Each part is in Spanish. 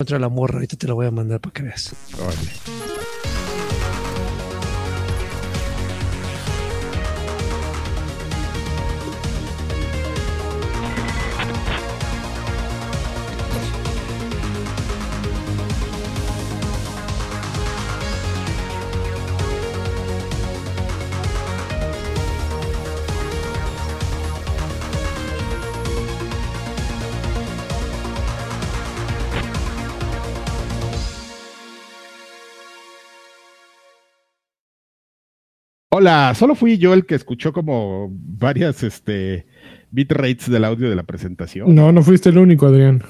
Contra la morra, ahorita te la voy a mandar para que veas. Hola, solo fui yo el que escuchó como varias este, bitrates del audio de la presentación. No, no fuiste el único, Adrián.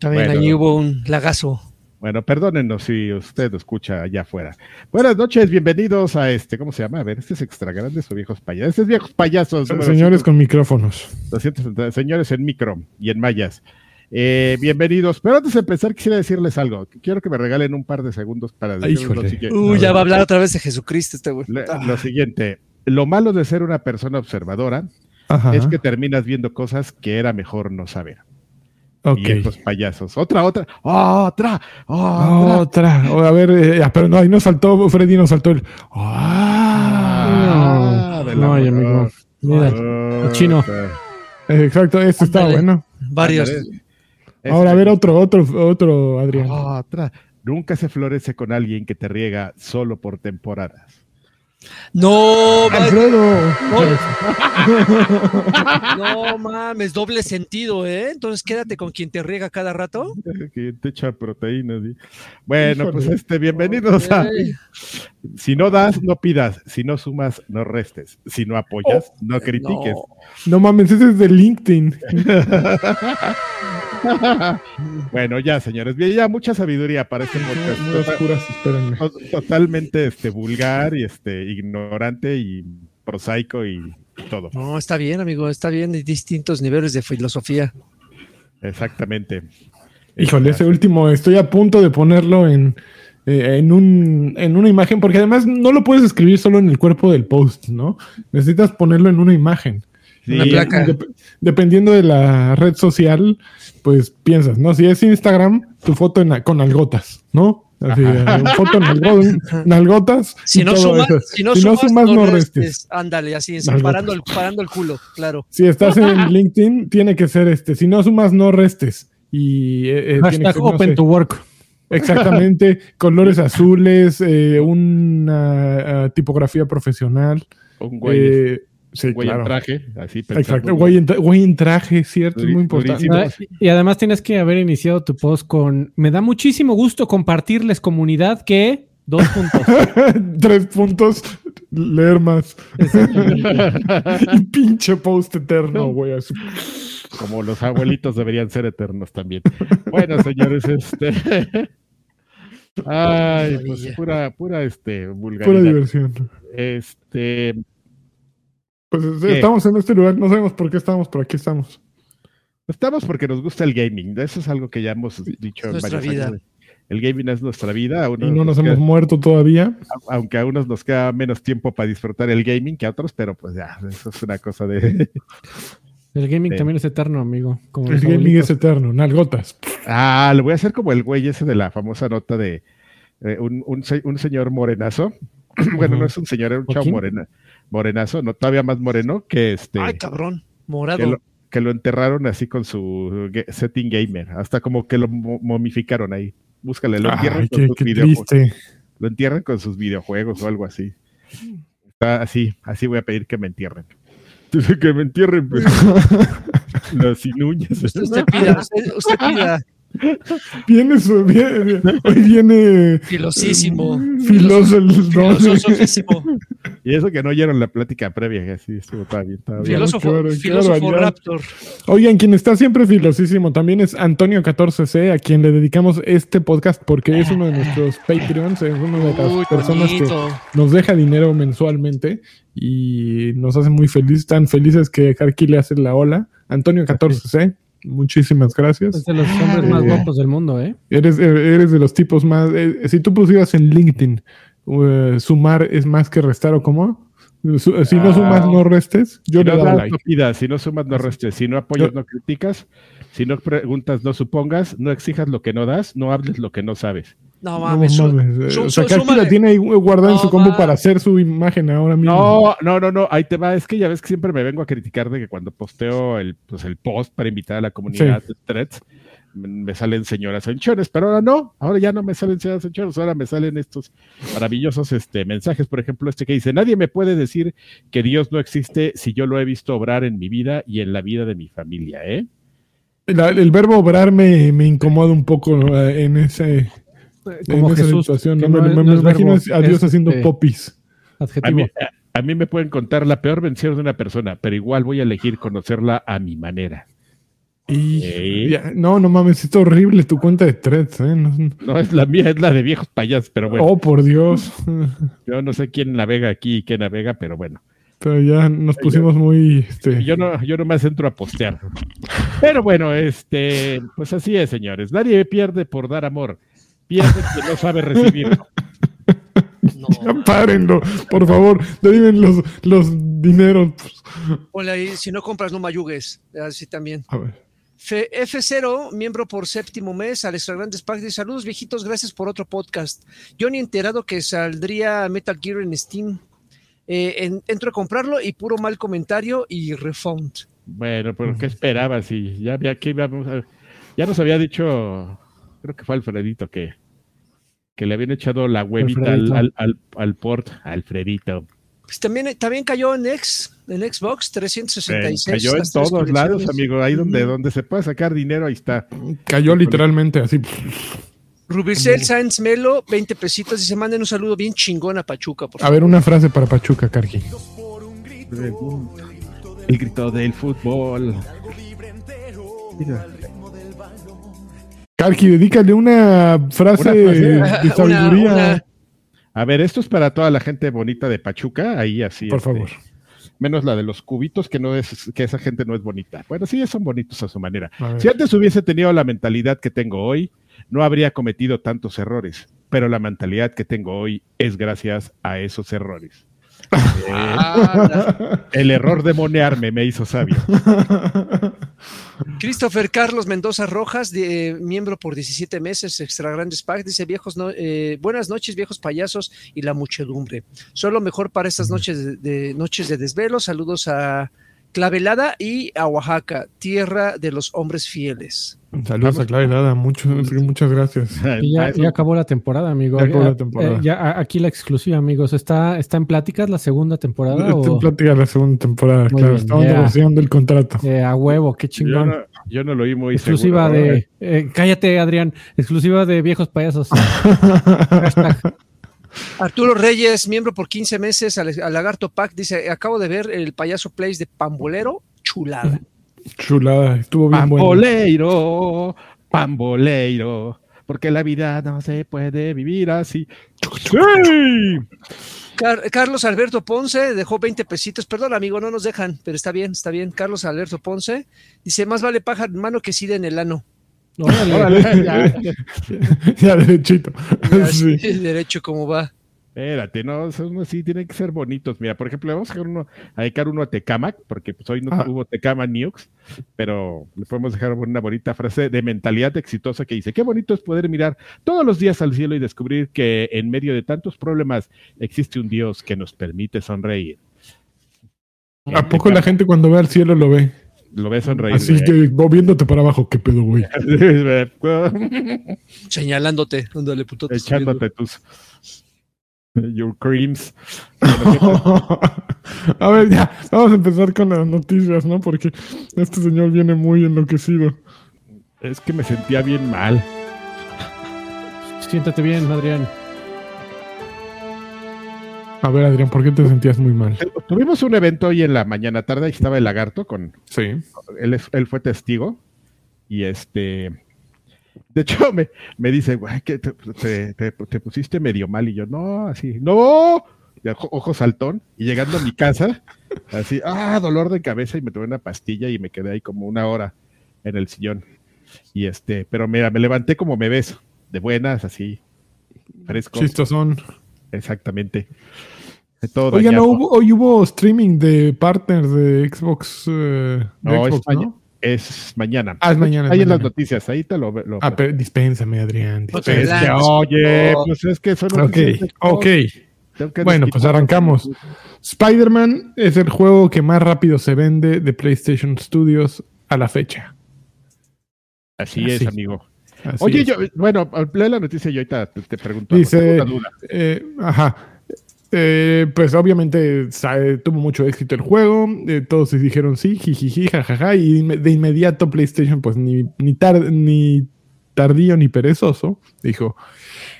También Bueno. allí hubo un lagazo. Bueno, perdónenos si usted lo escucha allá afuera. Buenas noches, bienvenidos a este, ¿cómo se llama? A ver, ¿este es extra grandes o viejos payasos? Este es viejos payasos. Señores con micrófonos. 260, señores en micro y en mayas. Eh, bienvenidos. Pero antes de empezar, quisiera decirles algo. Quiero que me regalen un par de segundos para decirles lo siguiente. Uy, ya va a hablar otra vez de Jesucristo este güey. Le- Ah. Lo siguiente, lo malo de ser una persona observadora Ajá. es que terminas viendo cosas que era mejor no saber. ok. Y estos payasos. Otra, otra, otra, otra. Otra. O, a ver, eh, pero no, ahí nos saltó, Freddy nos saltó el. ¡Ah! Ah, No, ay, amigo. Mira, chino. Exacto, este está bueno. Varios. Ahora, a ver, otro, otro, otro, Adrián. Otra. Nunca se florece con alguien que te riega solo por temporadas. No, ma- Alfredo. no mames, doble sentido, ¿eh? Entonces quédate con quien te riega cada rato. Que te echa proteínas. ¿sí? Bueno, Híjole. pues este, bienvenidos a. Si no das, no pidas. Si no sumas, no restes. Si no apoyas, no critiques. No. No mames, ese es de LinkedIn. Bueno, ya, señores. Bien, ya mucha sabiduría para este podcast. Muy oscuras, espérenme. to- Totalmente este, vulgar y este, ignorante y prosaico y todo. No, está bien, amigo, está bien. Hay distintos niveles de filosofía. Exactamente. Híjole, ese último, estoy a punto de ponerlo en, eh, en, un, en una imagen, porque además no lo puedes escribir solo en el cuerpo del post, ¿no? Necesitas ponerlo en una imagen. Sí, Una placa. Dep- dependiendo de la red social, pues piensas, ¿no? Si es Instagram, tu foto en, con algotas, ¿no? Así, eh, foto en algo- nalgotas. Si no, todo sumas, eso. si no sumas, no, restes. Ándale, así, parando el, parando el culo, claro. Si estás en LinkedIn, tiene que ser este. Si no sumas, no restes. Y eh, eh, tiene que Hashtag no open sé, to work. Exactamente, colores azules, eh, una ah, tipografía profesional. un güey, eh, sí, un güey claro. en traje, así pensando. Exacto, güey en, tra- güey en traje, cierto, es muy importante. Ah, Y además tienes que haber iniciado tu post con me da muchísimo gusto compartirles comunidad que dos puntos. Tres puntos, leer más. y pinche post eterno, güey. así. Como los abuelitos deberían ser eternos también. Bueno, señores, este. Ay, pues pura, pura, este, Pura vulgaridad. diversión. Este, Pues eh, ¿Qué? estamos en este lugar, no sabemos por qué estamos, pero aquí estamos. estamos porque nos gusta el gaming. Eso es algo que ya hemos dicho en nuestra varios vida. años. El gaming es nuestra vida. Y no nos hemos muerto todavía. aunque a unos nos queda menos tiempo para disfrutar el gaming que a otros, pero pues ya, eso es una cosa de. El gaming Sí. también es eterno, amigo. Como El gaming es eterno, nalgotas. Ah, le voy a hacer como el güey ese de la famosa nota de eh, un, un un señor morenazo. bueno, no es un señor, era un chavo morena, morenazo, no todavía más moreno, que este Ay, cabrón, que morado. lo, que lo enterraron así con su setting gamer, hasta como que lo mo- momificaron ahí. Búscale, lo entierran Ay, con qué, sus qué videojuegos. triste. Lo entierran con sus videojuegos o algo así. Está así, así voy a pedir que me entierren. Dice que me entierren, pues. Las sin uñas. Usted, usted pida, usted, usted pida. Viene su. Viene, hoy viene. Filosísimo. Filoso el don. Filosofísimo. Y eso que no oyeron la plática previa, que así estuvo estaba bien. Filósofo, claro, filósofo. Raptor. Oigan, quien está siempre filosísimo también es Antonio 14C, a quien le dedicamos este podcast porque es uno de nuestros Patreons, es una de las Uy, personas que nos deja dinero mensualmente y nos hace muy felices, tan felices que Karki le hace la ola. Antonio 14C, muchísimas Es gracias. de los hombres más Eh. guapos del mundo, ¿eh? Eres, eres de los tipos más... eh, si tú pusieras en LinkedIn, eh, sumar es más que restar o cómo, Su- Si no sumas, no restes. Yo si le no daba like. no pidas, si no sumas, no restes, si no apoyas, Yo- no criticas, si no preguntas, no supongas, no exijas lo que no das, no hables lo que no sabes. No No mames. su- mames, su- o sea, su- que aquí súmale. la tiene guardada en No, su combo para hacer su imagen ahora mismo. No, no, no, no, ahí te va. Es que ya ves que siempre me vengo a criticar de que cuando posteo el, pues, el post para invitar a la comunidad de threads, me me salen señoras anchones, pero ahora no, ahora ya no me salen señoras anchones, ahora me salen estos maravillosos este, mensajes, por ejemplo, este que dice, nadie me puede decir que Dios no existe si yo lo he visto obrar en mi vida y en la vida de mi familia, ¿eh? La- el verbo obrar me, me incomoda un poco eh, en ese Como en esa Jesús. situación. No, me, es- no me es imagino verbo, a Dios es, haciendo eh, popis. A mí, a- a mí me pueden contar la peor vención de una persona, pero igual voy a elegir conocerla a mi manera. Y ya- no, no mames, está horrible tu cuenta de threads, ¿eh? No- No es la mía, es la de viejos payasos, pero bueno, Oh, por Dios. yo no sé quién navega aquí y quién navega, pero bueno. Pero ya nos pusimos muy. Este, Yo no, yo nomás entro a postear. Pero bueno, este, pues así es, señores. Nadie pierde por dar amor. Pierde quien no sabe recibir. No. Ya párenlo, por favor. Deriven los, los dineros. Ponle ahí, si no compras, no mayugues. Así también. A ver. Fe- F0, miembro por séptimo mes, al Grandes Pack dice, saludos viejitos, gracias por otro podcast. Yo ni enterado que saldría Metal Gear en Steam. Eh, en- entro a comprarlo y puro mal comentario y refund. Bueno, pero ¿qué esperabas? Y ya había que ya nos había dicho, creo que fue Alfredito que, que le habían echado la huevita al, al, al, al port, Alfredito. Pues también, también cayó en, X, en Xbox 366. Cayó en todos lados, amigo. Ahí donde, donde se puede sacar dinero, ahí está. Cayó literalmente así. Rubicel Sáenz Melo, 20 pesitos, dice, manden un saludo bien chingón a Pachuca, por A ver, una frase para Pachuca, Karki. El grito del fútbol. Mira. Karki, dedícale una frase, Una frase. de sabiduría. una- A ver, esto es para toda la gente bonita de Pachuca, ahí así. Por este, favor. Menos la de los cubitos, que no es, que esa gente no es bonita. Bueno, sí, son bonitos a su manera. A. Si antes hubiese tenido la mentalidad que tengo hoy, no habría cometido tantos errores. Pero la mentalidad que tengo hoy es gracias a esos errores. Ah, el error de monearme me hizo sabio. Christopher Carlos Mendoza Rojas, de- miembro por 17 meses, Extra Grandes Pack, dice viejos no- eh, buenas noches, viejos payasos y la muchedumbre. Solo mejor para estas noches de, de- noches de desvelo. Saludos a Clavelada y a Oaxaca, tierra de los hombres fieles. Saludos a Clara Helada, mucho- muchas gracias. Y ya, acabó la temporada, amigo. Ya acabó la Eh, temporada. eh, ya, aquí la exclusiva, amigos. ¿Está, está en pláticas la segunda temporada? Está en o- plática la segunda temporada, Muy claro. bien, Estamos ya. negociando el contrato. Eh, a huevo, qué yo, chingón. no, yo no lo oí muy exclusiva seguro. de. eh, cállate, Adrián. Exclusiva de viejos payasos. Hashtag. Arturo Reyes, miembro por 15 meses al, al Lagarto Pack, dice, acabo de ver el payaso Place de Pambolero, chulada. Chulada, estuvo bien bueno. Pamboleiro, pamboleiro, porque la vida no se puede vivir así. ¡Sí! Car- Carlos Alberto Ponce dejó 20 pesitos. Perdón, amigo, no nos dejan, pero está bien, está bien. Carlos Alberto Ponce dice: Más vale pájaro en mano que sida en el ano. Órale. Órale, ya. ya derechito. Ya, Sí. sí, Derecho, como va. Espérate, no, son así, tienen que ser bonitos. Mira, por ejemplo, vamos a dejar uno, a dedicar uno a Tecamac, porque pues hoy no Ah. hubo Tecamac News, pero le podemos dejar una bonita frase de mentalidad exitosa que dice, qué bonito es poder mirar todos los días al cielo y descubrir que en medio de tantos problemas existe un Dios que nos permite sonreír. ¿A poco la gente cuando ve al cielo lo ve? Lo ves sonreír. Así güey. que moviéndote para abajo, qué pedo, güey. Señalándote. Ándale, puto, Echándote tus your creams. a ver, ya, vamos a empezar con las noticias, ¿no? Porque este señor viene muy enloquecido. Es que me sentía bien mal. Siéntate bien, Adrián. A ver, Adrián, ¿por qué te sentías muy mal? Tuvimos un evento hoy en la mañana tarde, ahí estaba el lagarto con Sí. él, él fue testigo y este de hecho me, me dice güey que te, te- te- te pusiste medio mal y yo no así no y ojo, ojo saltón y llegando a mi casa así ah dolor de cabeza y me tomé una pastilla y me quedé ahí como una hora en el sillón y este pero mira me levanté como me ves de buenas así fresco Chistosón. Exactamente. Todo Oiga, no hubo, hoy hubo streaming de partners de Xbox. eh, de No, es, Xbox, maña- ¿no? es mañana. Ah, es mañana, Ahí en las noticias, ahí te lo, lo Ah, pero dispénsame, Adrián. Dispénsame. oye, pues es que son Ok, ok. Bueno, pues arrancamos. Spider-Man es el juego que más rápido se vende de PlayStation Studios a la fecha. Así Así. es, amigo. Así Oye, es. yo, bueno, lee la noticia y yo ahorita te, pregunto. Dice, duda. eh, ajá. Eh, pues obviamente eh, tuvo mucho éxito el juego, eh, todos se dijeron sí, jijiji, jajaja, y de inmediato PlayStation, pues ni, ni, ni tardío ni perezoso, dijo,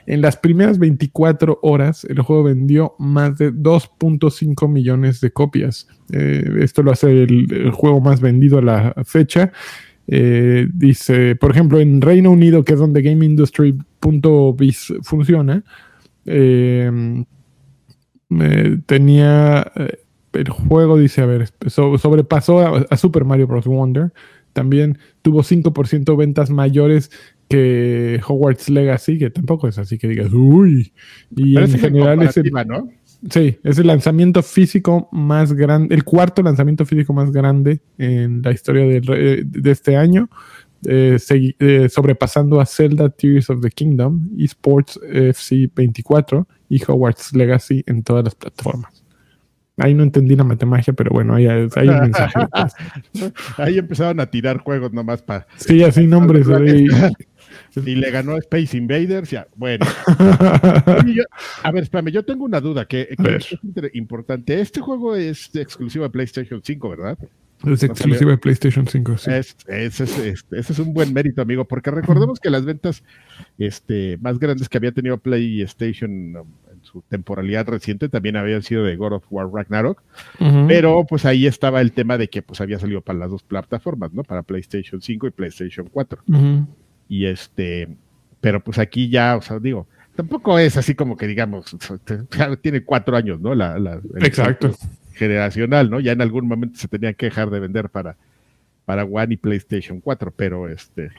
en las primeras 24 horas el juego vendió más de 2.5 millones de copias. Esto lo hace el, juego más vendido a la fecha. Dice, por ejemplo, en Reino Unido, que es donde GameIndustry.biz funciona, eh, eh, tenía eh, el juego, dice, a ver, so- sobrepasó a, a Super Mario Bros. Wonder. También tuvo 5% ventas mayores que Hogwarts Legacy, que tampoco es así que digas, uy. Y Pero en es general es el, ¿no? Sí, es el lanzamiento físico más grande, el cuarto lanzamiento físico más grande en la historia de este año, eh, eh, sobrepasando a Zelda Tears of the Kingdom, eSports FC 24 y Hogwarts Legacy en todas las plataformas. Ahí no entendí la matemática, pero bueno, ahí hay, un mensaje. Ahí empezaron a tirar juegos nomás para. Sí, así nombres. Y le ganó Space Invaders. Ya, bueno. Yo- a ver, espérame, yo tengo una duda que, que A es importante. Este juego es exclusivo de PlayStation 5, ¿verdad? Es exclusivo de PlayStation 5. sí. Es- ese, es, un buen mérito, amigo, porque recordemos que las ventas este, más grandes que había tenido PlayStation um, en su temporalidad reciente también habían sido de God of War Ragnarok, pero pues ahí estaba el tema de que pues había salido para las dos plataformas, ¿no? Para PlayStation 5 y PlayStation 4. Ujú. Y este, pero pues aquí ya, o sea, digo, tampoco es así como que digamos, tiene cuatro años, ¿no? La, la- Exacto. Generacional, ¿no? Ya en algún momento se tenían que dejar de vender para, para One y PlayStation 4, pero este,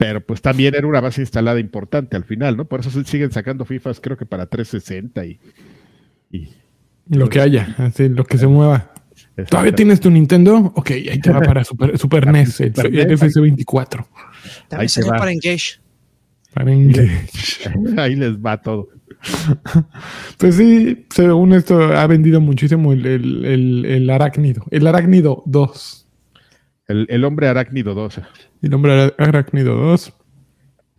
pero pues también era una base instalada importante al final, ¿no? Por eso se siguen sacando FIFAs, creo que para 360 y, y Lo que haya, así, lo que se mueva. ¿Todavía tienes tu Nintendo? Ok, ahí te va para Super, Super NES, el, Super el NES. FC24. Ahí También te salió va. para Engage. Para Engage. ahí les va todo. Pues sí, según esto ha vendido muchísimo el, el, el, el arácnido. El arácnido 2. El, el hombre arácnido 2. El hombre arácnido 2.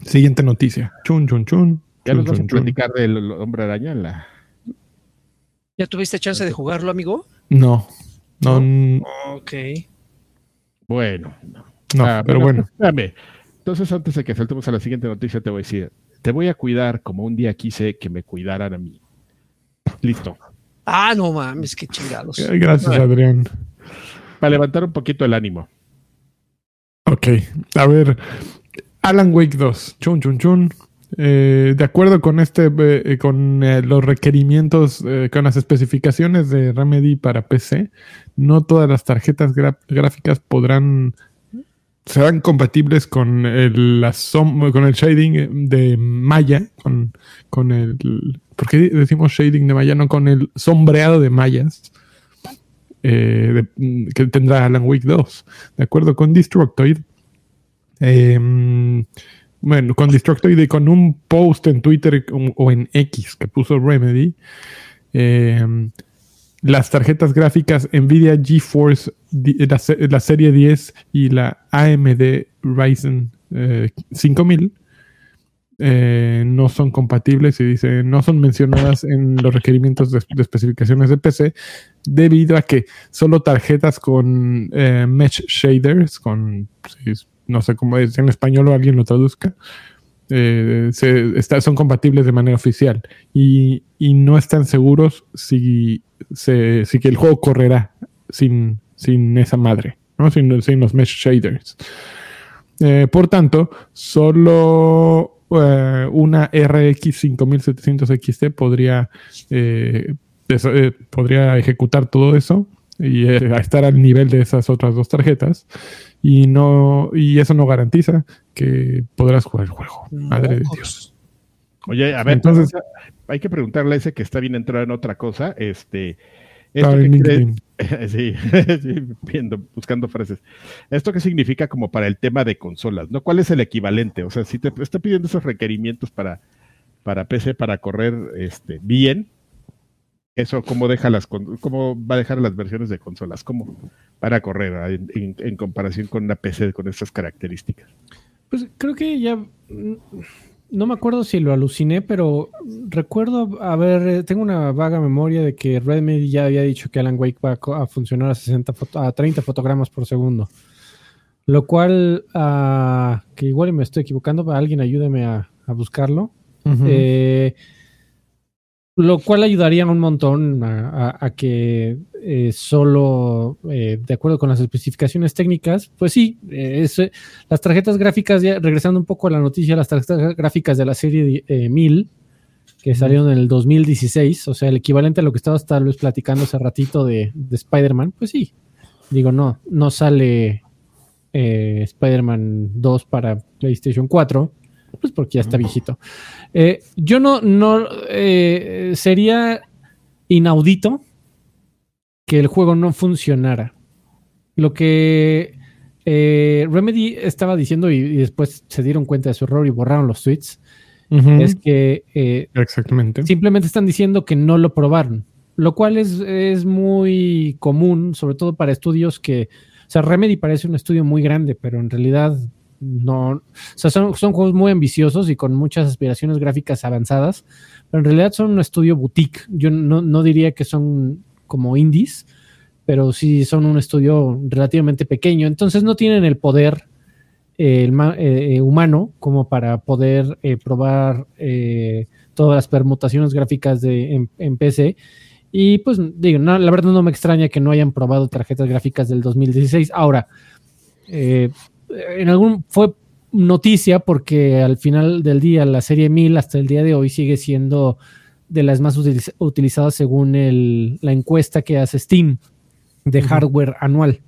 Siguiente noticia. Chun, chun, chun. Ya nos vas a platicar del hombre araña en la, ¿Ya tuviste chance de jugarlo, amigo? No, no, n- Ok. Bueno, no, Ah, pero bueno. Espérame. Entonces, antes de que saltemos a la siguiente noticia, te voy a decir: Te voy a cuidar como un día quise que me cuidaran a mí. Listo. Ah, no mames, qué chingados. Eh, Gracias, Adrián. Para levantar un poquito el ánimo. Ok, a ver. Alan Wake 2. Chun, chun, chun. Eh, de acuerdo con este, eh, con eh, los requerimientos, eh, con las especificaciones de Remedy para PC, no todas las tarjetas gráficas podrán serán compatibles con el, con el shading de Maya, con, con el ¿por qué decimos shading de Maya? No con el sombreado de mallas eh, que tendrá Alan Wake 2. De acuerdo con Destructoid, eh, bueno, con Destructoid y con un post en Twitter o o en X que puso Remedy, eh, las tarjetas gráficas Nvidia GeForce, la, la serie 10 y la AMD Ryzen eh, 5000 eh, no son compatibles y dice no son mencionadas en los requerimientos de, especificaciones de PC debido a que solo tarjetas con eh, mesh shaders, con sí, no sé cómo es en español o alguien lo traduzca, eh, se- está- son compatibles de manera oficial y, y no están seguros si, se, si que el juego correrá sin, sin esa madre, ¿no? sin, sin los mesh shaders. Eh, por tanto, solo eh, una RX 5700 XT podría, podría ejecutar todo eso y eh, estar al nivel de esas otras dos tarjetas. Y, no, y eso no garantiza que podrás jugar el juego. Madre de Dios. Oye, a ver, Entonces- hay que preguntarle a ese que está bien entrado en otra cosa, este, ¿esto LinkedIn. sí, sí, viendo, buscando frases. ¿Esto qué significa como para el tema de consolas? ¿No? ¿Cuál es el equivalente? O sea, si te está pidiendo esos requerimientos para, para PC para correr este, bien, eso cómo deja las con- cómo va a dejar las versiones de consolas, cómo para correr ah, en, en- en comparación con una PC con estas características. Pues creo que ya. mm, No me acuerdo si lo aluciné, pero recuerdo, a ver, eh, tengo una vaga memoria de que Redmi ya había dicho que Alan Wake va a a funcionar a, 60 foto- a 30 fotogramas por segundo. Lo cual, ah, que igual me estoy equivocando, alguien ayúdeme a, a buscarlo. Eh, lo cual ayudaría un montón a, a- a que eh, solo, eh, de acuerdo con las especificaciones técnicas, pues sí, eh, es, eh, las tarjetas gráficas, ya regresando un poco a la noticia, las tarjetas gráficas de la serie eh, 1000, que salieron en el 2016, o sea, el equivalente a lo que estabas tal vez platicando hace ratito de, de Spider-Man, pues sí, digo, no, no sale eh, Spider-Man 2 para PlayStation 4, pues porque ya está viejito. Eh, yo no, no eh, sería inaudito que el juego no funcionara. Lo que eh, Remedy estaba diciendo y, y después se dieron cuenta de su error y borraron los tweets es que eh, Exactamente. simplemente están diciendo que no lo probaron, lo cual es, es muy común, sobre todo para estudios que, o sea, Remedy parece un estudio muy grande, pero en realidad no, o sea, son, son juegos muy ambiciosos y con muchas aspiraciones gráficas avanzadas, pero en realidad son un estudio boutique. Yo no, no diría que son como indies, pero sí son un estudio relativamente pequeño, entonces no tienen el poder eh, eh, eh, humano como para poder eh, probar todas las permutaciones gráficas de, en, PC. Y pues digo, la verdad no me extraña que no hayan probado tarjetas gráficas del 2016. Ahora, eh, en algún fue noticia porque al final del día la serie 1000 hasta el día de hoy sigue siendo de las más utiliz- utilizadas según el- la encuesta que hace Steam de hardware anual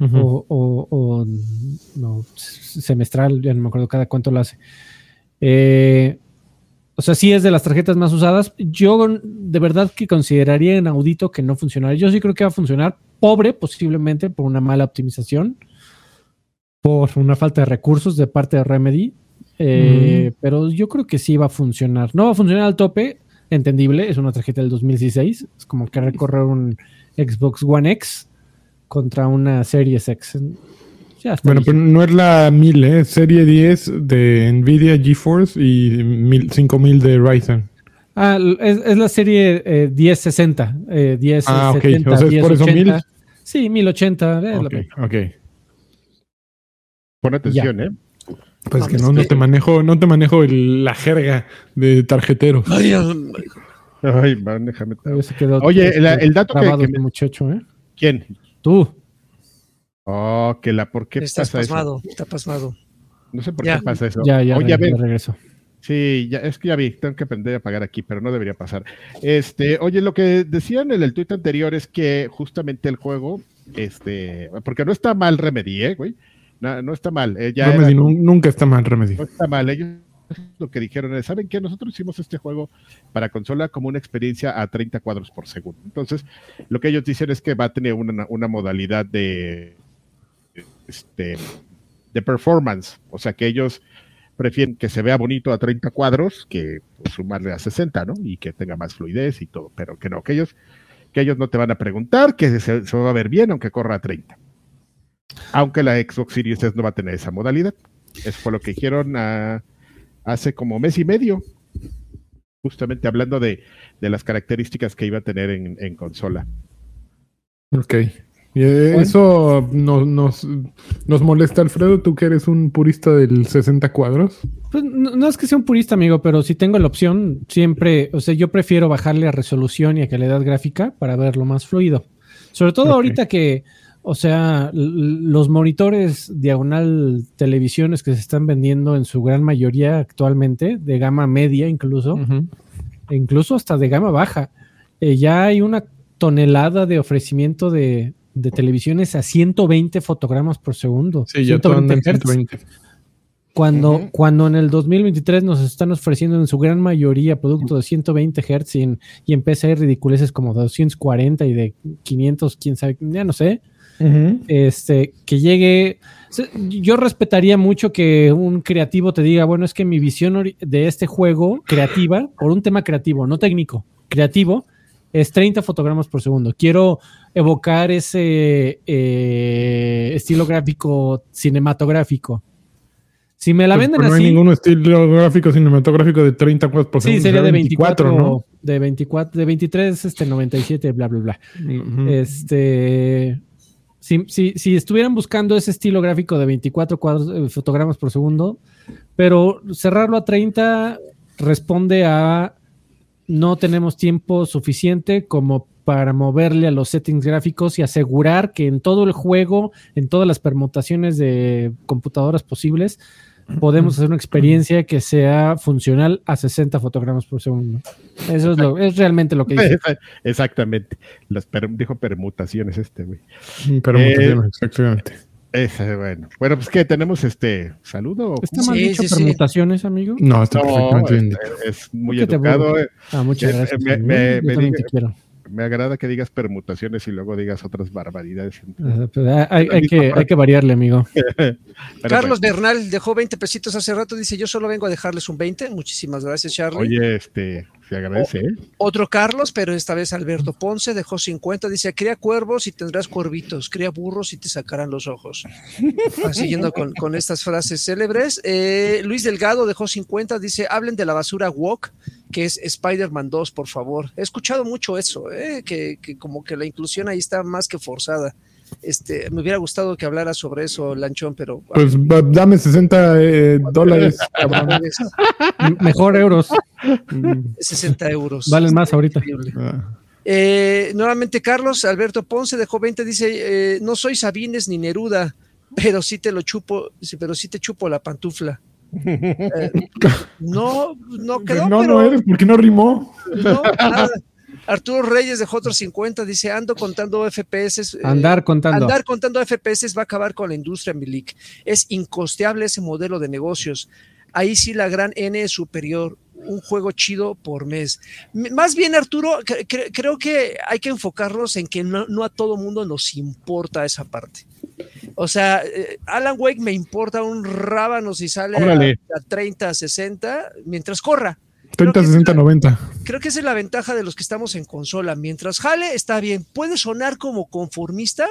o, o- o, no, semestral, ya no me acuerdo cada cuánto lo hace. Eh, o sea, sí es de las tarjetas más usadas. Yo de verdad que consideraría inaudito que no funcionara. Yo sí creo que va a funcionar pobre, posiblemente por una mala optimización, por una falta de recursos de parte de Remedy. Eh, Pero yo creo que sí va a funcionar. No va a funcionar al tope, entendible. Es una tarjeta del 2016. Es como que recorrer un Xbox One X contra una Series X. Ya está Bueno, pero no es la 1000, ¿eh? Serie 10 de Nvidia GeForce y 1000 5000 de Ryzen. Ah, es, es la serie eh, 1060. Eh, 1070, Ah, ok. O sea, es por eso 1080. 1000. Sí, 1080. eh, ok. Pon atención, ¿eh? Pues No, que es no, no te manejo, no te manejo el- la jerga de tarjeteros. Ay, Ay, man, déjame. Todavía se quedó, Oye, este, la- el dato que- que este me- muchacho, ¿eh? ¿Quién? Tú. Oh, que la, ¿por qué Estás pasa eso? pasmado, está pasmado. No sé por Ya. qué pasa eso. Ya, ya, Oye, re- ver, ya regreso. Sí, ya, es que ya vi, tengo que aprender a pagar aquí, pero no debería pasar. Este, oye, lo que decían en el tuit anterior es que justamente el juego, este, porque no está mal Remedy, ¿eh, güey? No, no está mal. eh, ya Remedy era- nunca está mal, Remedy. no está mal. Ellos lo que dijeron es, ¿saben qué? Nosotros hicimos este juego para consola como una experiencia a 30 cuadros por segundo. Entonces, lo que ellos dicen es que va a tener una, una modalidad de, este, de performance. O sea, que ellos prefieren que se vea bonito a 30 cuadros que pues, sumarle a 60, ¿no? Y que tenga más fluidez y todo. Pero que no, que ellos, que ellos no te van a preguntar, que se, se va a ver bien aunque corra a 30. Aunque la Xbox Series S no va a tener esa modalidad. Eso fue lo que dijeron ah, hace como mes y medio, justamente hablando de, de las características que iba a tener en, en consola. Ok. Y, eh, Eso nos, nos, nos molesta, Alfredo, tú que eres un purista del 60 cuadros. Pues, no, no es que sea un purista, amigo, pero si tengo la opción, siempre, o sea, yo prefiero bajarle a resolución y a calidad gráfica para verlo más fluido. Sobre todo ahorita que, o sea, los monitores diagonal televisiones que se están vendiendo en su gran mayoría actualmente, de gama media incluso, incluso hasta de gama baja, eh, ya hay una tonelada de ofrecimiento de, de televisiones a 120 fotogramas por segundo. Sí, ya todo anda en hertz. 120. Cuando, cuando en el 2023 nos están ofreciendo en su gran mayoría producto de 120 Hz y en, y en PC hay ridiculeces como 240 y de 500, quién sabe, ya no sé. Este, que llegue. Yo respetaría mucho que un creativo te diga, bueno, es que mi visión de este juego creativa, por un tema creativo, no técnico, creativo, es 30 fotogramas por segundo. Quiero evocar ese eh, estilo gráfico cinematográfico. Si me la Pues, venden no hay así, ningún estilo gráfico cinematográfico de 30 cuadros por sí, segundo. sería será de 24, ¿no? de 24, de 23, este 97, bla, bla, bla. Este. Si, estuvieran buscando ese estilo gráfico de 24 cuadros, eh, fotogramas por segundo, pero cerrarlo a 30 responde a no tenemos tiempo suficiente como para moverle a los settings gráficos y asegurar que en todo el juego, en todas las permutaciones de computadoras posibles, podemos hacer una experiencia que sea funcional a 60 fotogramas por segundo. Eso es, lo, es realmente lo que dice. Exactamente. Las per- dijo permutaciones este, güey. Pero Eh, exactamente. Ese, bueno. Bueno, pues que tenemos este saludo. ¿Está mal Sí, dicho sí, sí. permutaciones, amigo? No, está No, perfectamente bien. es, es muy ¿Por qué te educado. eh. Ah, muchas Eh, gracias. me- me- Yo me también diga- te quiero. Me agrada que digas permutaciones y luego digas otras barbaridades. Pues, ah, Hay, hay que, hay que variarle, amigo. Carlos bueno, Bernal dejó 20 pesitos hace rato, dice yo solo vengo a dejarles un 20. Muchísimas gracias, Charlie. Oye, este, se agradece, ¿eh? Otro Carlos, pero esta vez Alberto Ponce dejó 50, dice cría cuervos y tendrás cuervitos, cría burros y te sacarán los ojos. Siguiendo con, con estas frases célebres. Eh, Luis Delgado dejó 50, dice hablen de la basura Walk, que es Spider-Man 2, por favor. He escuchado mucho eso, eh, que, que como que la inclusión ahí está más que forzada. Este, me hubiera gustado que hablara sobre eso, Lanchón, pero Pues dame 60 eh, dólares, Mejor euros. 60 euros. Valen más ahorita. Ah, Eh, nuevamente Carlos Alberto Ponce dejó 20, dice, eh, no soy Sabines ni Neruda, pero sí te lo chupo, pero sí te chupo la pantufla. Eh, no, no quedó, no, pero no eres, porque no rimó. no, nada. Arturo Reyes dejó otros 50, dice, ando contando FPS. eh, Andar contando. Andar contando FPS va a acabar con la industria, Milik. Es incosteable ese modelo de negocios. Ahí sí la gran N es superior. Un juego chido por mes. Más bien, Arturo, cre- cre- creo que hay que enfocarnos en que no, no a todo mundo nos importa esa parte. O sea, eh, Alan Wake me importa un rábano si sale a, a 30, 60, mientras corra. 30, que es 60, la- 90. Creo que esa es la ventaja de los que estamos en consola. Mientras jale, está bien. Puede sonar como conformista,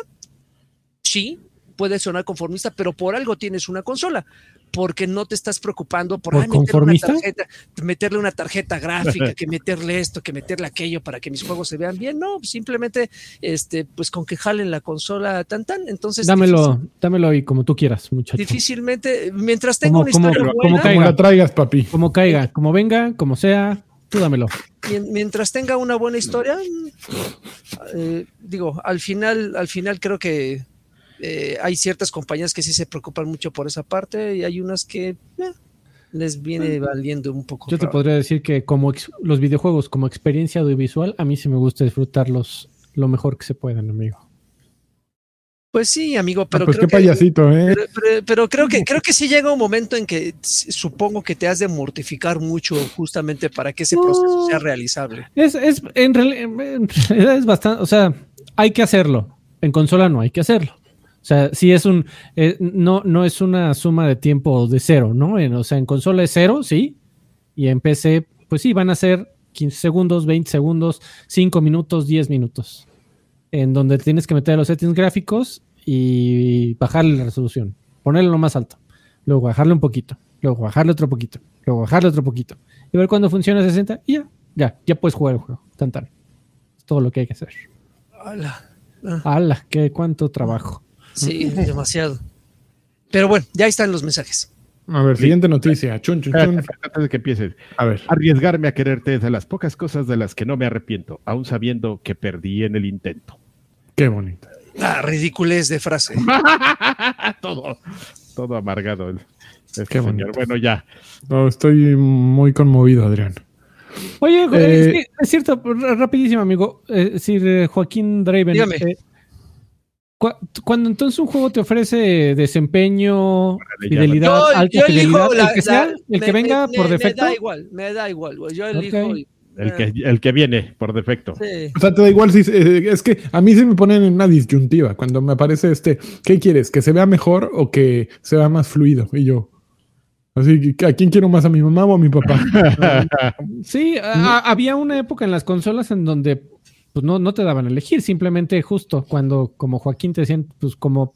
sí, puede sonar conformista, pero por algo tienes una consola, porque no te estás preocupando por, ¿Por meterle, una tarjeta, meterle una tarjeta gráfica, que meterle esto, que meterle aquello para que mis juegos se vean bien. No, simplemente, este, pues con que jalen la consola tan tan. Entonces, Dámelo, dámelo y como tú quieras, muchacho. difícil- difícilmente, mientras tenga Como- una como- historia como buena, Como caiga. la traigas, papi. Como caiga, como venga, como sea, tú dámelo. mien- mientras tenga una buena historia, eh, digo, al final, al final creo que eh, hay ciertas compañías que sí se preocupan mucho por esa parte y hay unas que eh, les viene valiendo un poco. Yo te raro. podría decir que como los videojuegos como experiencia audiovisual, a mí sí me gusta disfrutarlos lo mejor que se puedan, amigo. Pues sí, amigo, Ah, pero pues creo qué que, payasito, ¿eh? pero, pero- pero creo que creo que sí llega un momento en que supongo que te has de mortificar mucho justamente para que ese No. proceso sea realizable. Es, es, en realidad es bastante, o sea, hay que hacerlo. En consola no hay que hacerlo. O sea, si es un, eh, no, no es una suma de tiempo de cero, ¿no? En- o sea, en consola es cero, sí. Y en PC, pues sí, van a ser 15 segundos, 20 segundos, 5 minutos, 10 minutos. En donde tienes que meter los settings gráficos y bajarle la resolución. Ponerlo lo más alto. Luego bajarle un poquito. Luego bajarle otro poquito. Luego bajarle otro poquito. Y ver cuándo funciona a 60 y ya. Ya, ya puedes jugar el juego. Tan tan. Es todo lo que hay que hacer. Ala. ¡Hala! ¡Qué cuánto trabajo! Sí, demasiado. Pero bueno, ya están los mensajes. A ver, siguiente noticia. Chun, chun, chun. Antes de que empieces, A ver. arriesgarme a quererte es de las pocas cosas de las que no me arrepiento, aún sabiendo que perdí en el intento. Qué bonito. La ridiculez de frase. todo, todo amargado. el- este Qué señor. bonito. Bueno, ya. No, estoy muy conmovido, Adrián. Oye, Eh, es, que es cierto, rapidísimo, amigo. Sir eh, Joaquín Draven. Dígame. eh, Cu- Cuando entonces un juego te ofrece desempeño, fidelidad, Yo, alta yo fidelidad, la- el que sea, la- el me- que venga me- por me- defecto. Me da igual, me da igual, güey. Yo elijo. El que, el que viene por defecto. Sí. O sea, te da igual si eh, es que a mí se me ponen en una disyuntiva cuando me aparece este, ¿qué quieres? ¿Que se vea mejor o que se vea más fluido? Y yo, así que ¿a quién quiero más? ¿A mi mamá o a mi papá? Sí, a- a- había una época en las consolas en donde pues no, no te daban a elegir, simplemente justo cuando como Joaquín te decían, pues como,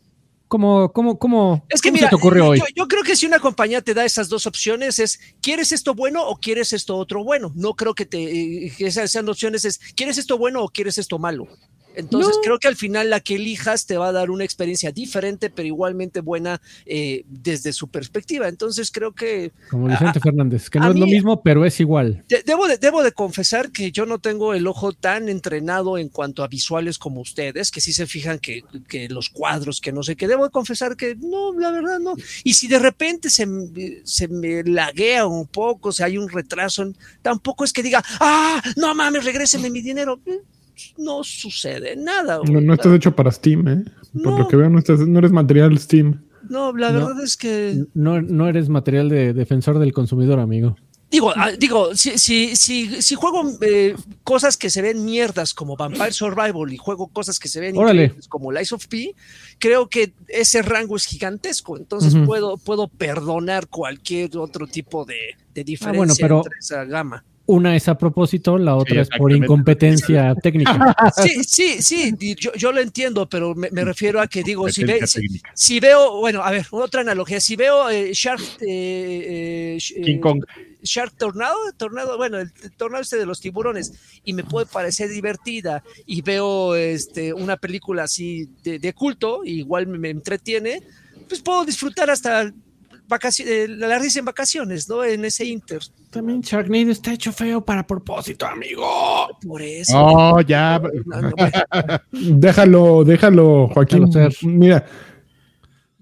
como, como, como, Es que ¿cómo mira, se te ocurrió hoy? yo, yo creo que si una compañía te da esas dos opciones es, ¿quieres esto bueno o quieres esto otro bueno? No creo que te eh, que esas sean opciones es, ¿quieres esto bueno o quieres esto malo? Entonces No. creo que al final la que elijas te va a dar una experiencia diferente, pero igualmente buena eh, desde su perspectiva. Entonces creo que Como Vicente Fernández, que no es lo mismo, pero es igual. de- debo, de, debo de confesar que yo no tengo el ojo tan entrenado en cuanto a visuales como ustedes, que sí se fijan que, que los cuadros, que no sé qué. Debo de confesar que no, la verdad no. Y si de repente se, me- se me laguea un poco, o sea, hay un retraso, tampoco es que diga, ah, no mames, regréseme mi dinero. No sucede nada. No, güey. no estás hecho para Steam, ¿eh? Por No. lo que veo, no, estás, no eres material Steam. No, la No. verdad es que No, no eres material de defensor del consumidor, amigo. Digo, ah, digo, si, si, si, si juego eh, cosas que se ven mierdas como Vampire Survival y juego cosas que se ven como Lies of P, creo que ese rango es gigantesco. Entonces puedo, puedo perdonar cualquier otro tipo de, de diferencia Ah, bueno, pero- entre esa gama. Una es a propósito, la otra es por incompetencia técnica. Sí, sí, sí, yo, yo lo entiendo, pero me, me refiero a que digo, si, ve- si, veo, bueno, a ver, otra analogía, si veo eh, Shark, eh, eh, King eh, Kong. Shark Tornado, Tornado, bueno, el, el tornado este de los tiburones, y me puede parecer divertida, y veo este, una película así de, de culto, y igual me, me entretiene, pues puedo disfrutar hasta vacaci- eh, la risa en vacaciones, ¿no? En ese inter. También Sharknado está hecho feo para propósito, amigo. Por eso. Oh, ya. No, bueno, Déjalo, déjalo, Joaquín. Déjalo. Mira,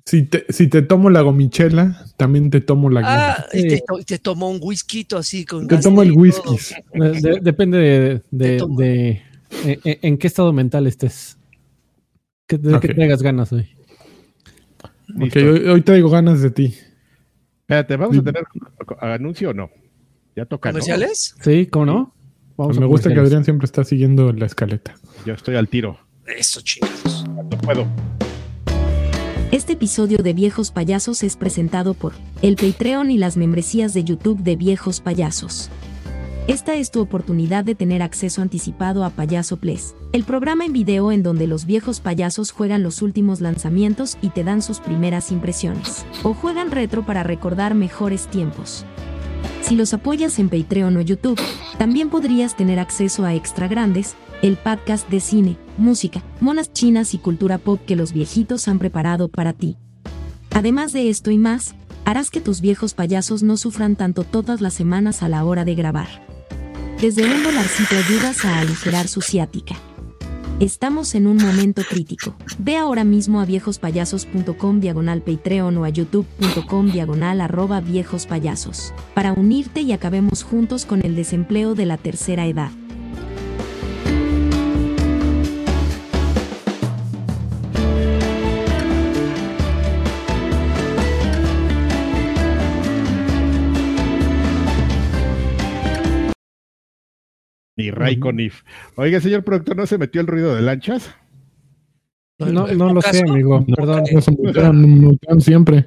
si te, si te tomo la gomichela, también te tomo la Ah, y te, to- te tomó un whisky así con Te tomo el whisky. De- de- depende de, de- tomo. de- en, qué estado mental estés. Que, de que Ok. traigas ganas hoy. Ok, hoy, hoy traigo ganas de ti. Espérate, ¿vamos a tener anuncio o no? Ya toca, ¿no? ¿Comerciales? Sí, ¿cómo no? Vamos a Me gusta que. Adrián siempre está siguiendo la escaleta. Yo estoy al tiro. Eso, chingados. Cuando puedo. Este episodio de Viejos Payasos es presentado por el Patreon y las membresías de YouTube de Viejos Payasos. Esta es tu oportunidad de tener acceso anticipado a Payaso Plus, el programa en video en donde los viejos payasos juegan los últimos lanzamientos y te dan sus primeras impresiones, o juegan retro para recordar mejores tiempos. Si los apoyas en Patreon o YouTube, también podrías tener acceso a Extra Grandes, el podcast de cine, música, monas chinas y cultura pop que los viejitos han preparado para ti. Además de esto y más, harás que tus viejos payasos no sufran tanto todas las semanas a la hora de grabar. Desde un dolarcito ayudas a aligerar su ciática. Estamos en un momento crítico. Ve ahora mismo a viejospayasos.com diagonal Patreon o a youtube.com diagonal arroba viejospayasos para unirte y acabemos juntos con el desempleo de la tercera edad. Ni Ray con If. Oiga, señor productor, ¿no se metió el ruido de lanchas? No, no lo sé, amigo. Perdón. No se mutean, mutean siempre.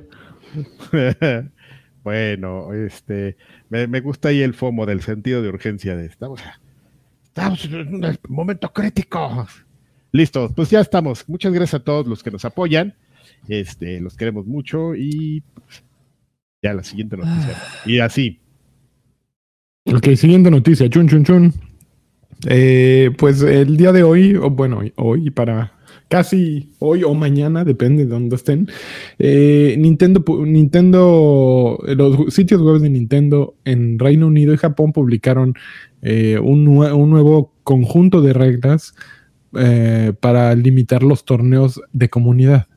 bueno, este, me, me gusta ahí el FOMO del sentido de urgencia de estamos, estamos en un momento crítico. Listo, pues ya estamos. Muchas gracias a todos los que nos apoyan. Este, los queremos mucho y pues, ya la siguiente noticia. Y así. Ok, siguiente noticia. Chun, chun, chun. Eh, pues el día de hoy, o bueno, hoy para casi hoy o mañana, depende de dónde estén, eh, Nintendo, Nintendo, los sitios web de Nintendo en Reino Unido y Japón publicaron eh, un, un nuevo conjunto de reglas para limitar los torneos de comunidad.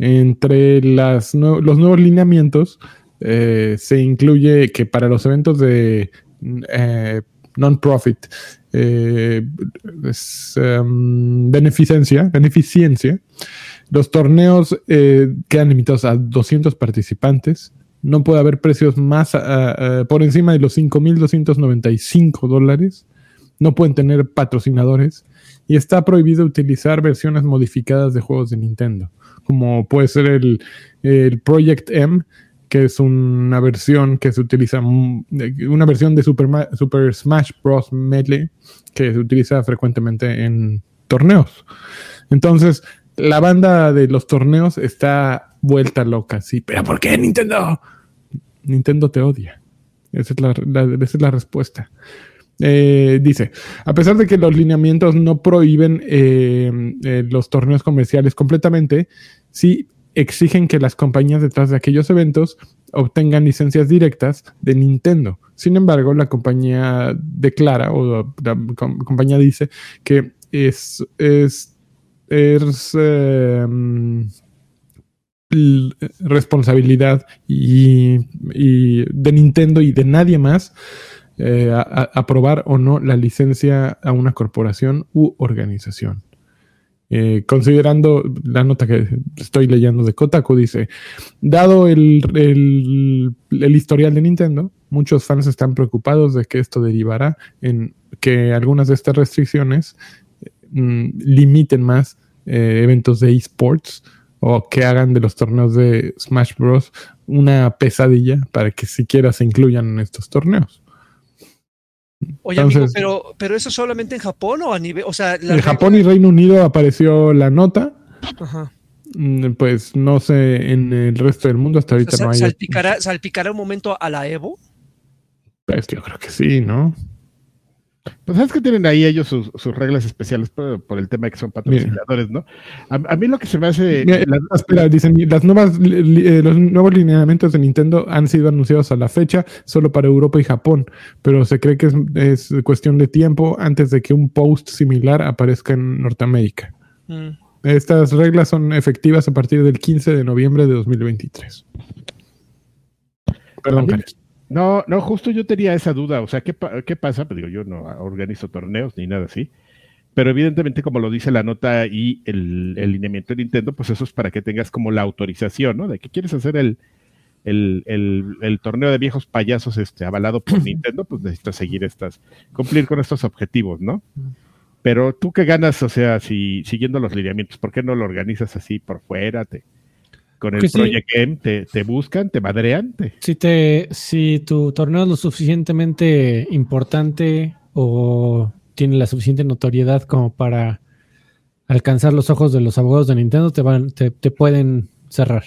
Entre las los nuevos lineamientos se incluye que para los eventos de, non-profit, eh, es, um, beneficencia, beneficencia. Los torneos eh, quedan limitados a 200 participantes. No puede haber precios más por encima de los 5.295 dólares. No pueden tener patrocinadores. Y está prohibido utilizar versiones modificadas de juegos de Nintendo, como puede ser el Project M, que es una versión que se utiliza, una versión de Super, Smash Bros. Melee que se utiliza frecuentemente en torneos. Entonces, la banda de los torneos está vuelta loca, sí. ¿Pero por qué Nintendo? Nintendo te odia. Esa es la, la, esa es la respuesta. Eh, dice, a pesar de que los lineamientos no prohíben eh, eh, los torneos comerciales completamente, sí exigen que las compañías detrás de aquellos eventos obtengan licencias directas de Nintendo. Sin embargo, la compañía declara o la com compañía dice que es, es, es eh, responsabilidad y, y, de Nintendo y de nadie más eh, aprobar o no la licencia a una corporación u organización. Eh, considerando la nota que estoy leyendo de Kotaku, dice, dado el, el, historial de Nintendo, muchos fans están preocupados de que esto derivará en que algunas de estas restricciones mm, limiten más eh, eventos de esports o que hagan de los torneos de Smash Bros. una pesadilla para que siquiera se incluyan en estos torneos. Oye, Entonces, amigo, pero, pero eso solamente en Japón o a nivel, o sea, en Japón y Reino Unido apareció la nota. Ajá. Pues no sé, en el resto del mundo hasta ahorita o sea, no hay. ¿salpicará, ¿Salpicará un momento a la Evo? Pues yo creo que sí, ¿no? Pues sabes que tienen ahí ellos sus, sus reglas especiales por, por, el tema de que son patrocinadores, ¿no? A, a, mí lo que se me hace. Mira, las, espera, dicen, las nuevas, eh, los nuevos lineamientos de Nintendo han sido anunciados a la fecha solo para Europa y Japón, pero se cree que es, es cuestión de tiempo antes de que un post similar aparezca en Norteamérica. Mm. Estas reglas son efectivas a partir del 15 de noviembre de 2023. Perdón, Cari. No, no, justo yo tenía esa duda. O sea, ¿qué, qué pasa? Pues digo, yo no organizo torneos ni nada así. Pero evidentemente, como lo dice la nota y el, el lineamiento de Nintendo, pues eso es para que tengas como la autorización, ¿no? De que quieres hacer el, el, el, el torneo de viejos payasos este, avalado por Nintendo, pues necesitas seguir estas, cumplir con estos objetivos, ¿no? Pero tú qué ganas, o sea, si siguiendo los lineamientos, ¿por qué no lo organizas así por fuera? Te, con el pues Project sí. M te, te, buscan, te madrean. Te... Si, te, si tu torneo es lo suficientemente importante o tiene la suficiente notoriedad como para alcanzar los ojos de los abogados de Nintendo, te, van, te, te pueden cerrar.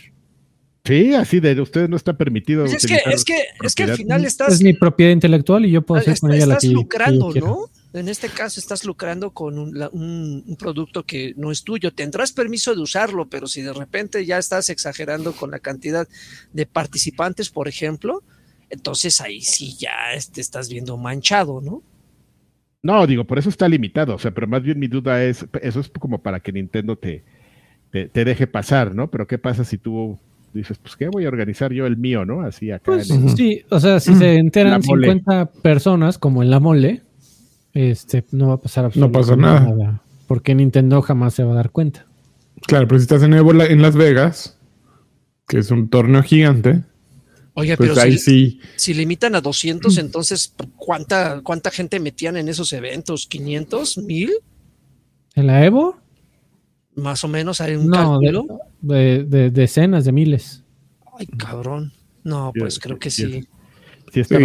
Sí, así de ustedes no está permitido. Pues es, que, es, que, es que al final estás. Es mi propiedad intelectual y yo puedo hacer con ella la que Estás lucrando, que ¿no? En este caso estás lucrando con un, la, un, un, producto que no es tuyo. Tendrás permiso de usarlo, pero si de repente ya estás exagerando con la cantidad de participantes, por ejemplo, entonces ahí sí ya te estás viendo manchado, ¿no? No, digo, por eso está limitado. O sea, pero más bien mi duda es, eso es como para que Nintendo te, te, te deje pasar, ¿no? Pero ¿qué pasa si tú dices, pues qué voy a organizar yo el mío, ¿no? Así acá. Pues, en el... Sí, o sea, si se enteran 50 personas, como en la mole, este, no va a pasar absolutamente no pasa nada. nada. Porque Nintendo jamás se va a dar cuenta. Claro, pero si estás en, Evo, en Las Vegas, que es un torneo gigante, Oye, pues pero ahí si, sí. si, limitan a 200, entonces, ¿cuánta, ¿cuánta gente metían en esos eventos? ¿500? ¿1000? ¿En la Evo? Más o menos hay un no, cálculo. De, de, de, decenas de miles. Ay, cabrón. No, pues creo que sí. Sí, sí,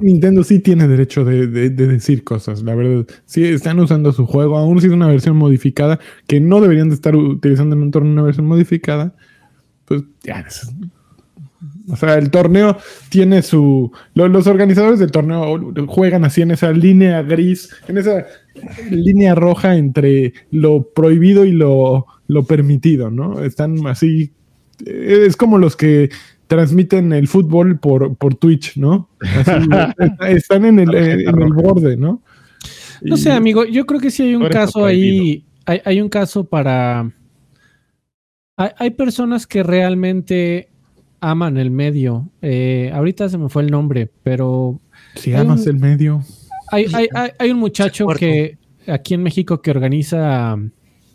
Nintendo sí tiene derecho de, de, de, decir cosas, la verdad. Sí, están usando su juego, aún si es una versión modificada, que no deberían de estar utilizando en un torneo una versión modificada. Pues ya, o sea, el torneo tiene su. Lo, los organizadores del torneo juegan así en esa línea gris, en esa línea roja entre lo prohibido y lo, lo permitido, ¿no? Están así. Es como los que transmiten el fútbol por, por Twitch, ¿no? Así, están en el, en el borde, ¿no? No sé, amigo, yo creo que sí hay un caso ahí. Hay, hay un caso para. Hay, hay personas que realmente aman el medio. Eh, ahorita se me fue el nombre, pero. Si amas un, el medio. Hay, hay, hay, hay un muchacho que aquí en México que organiza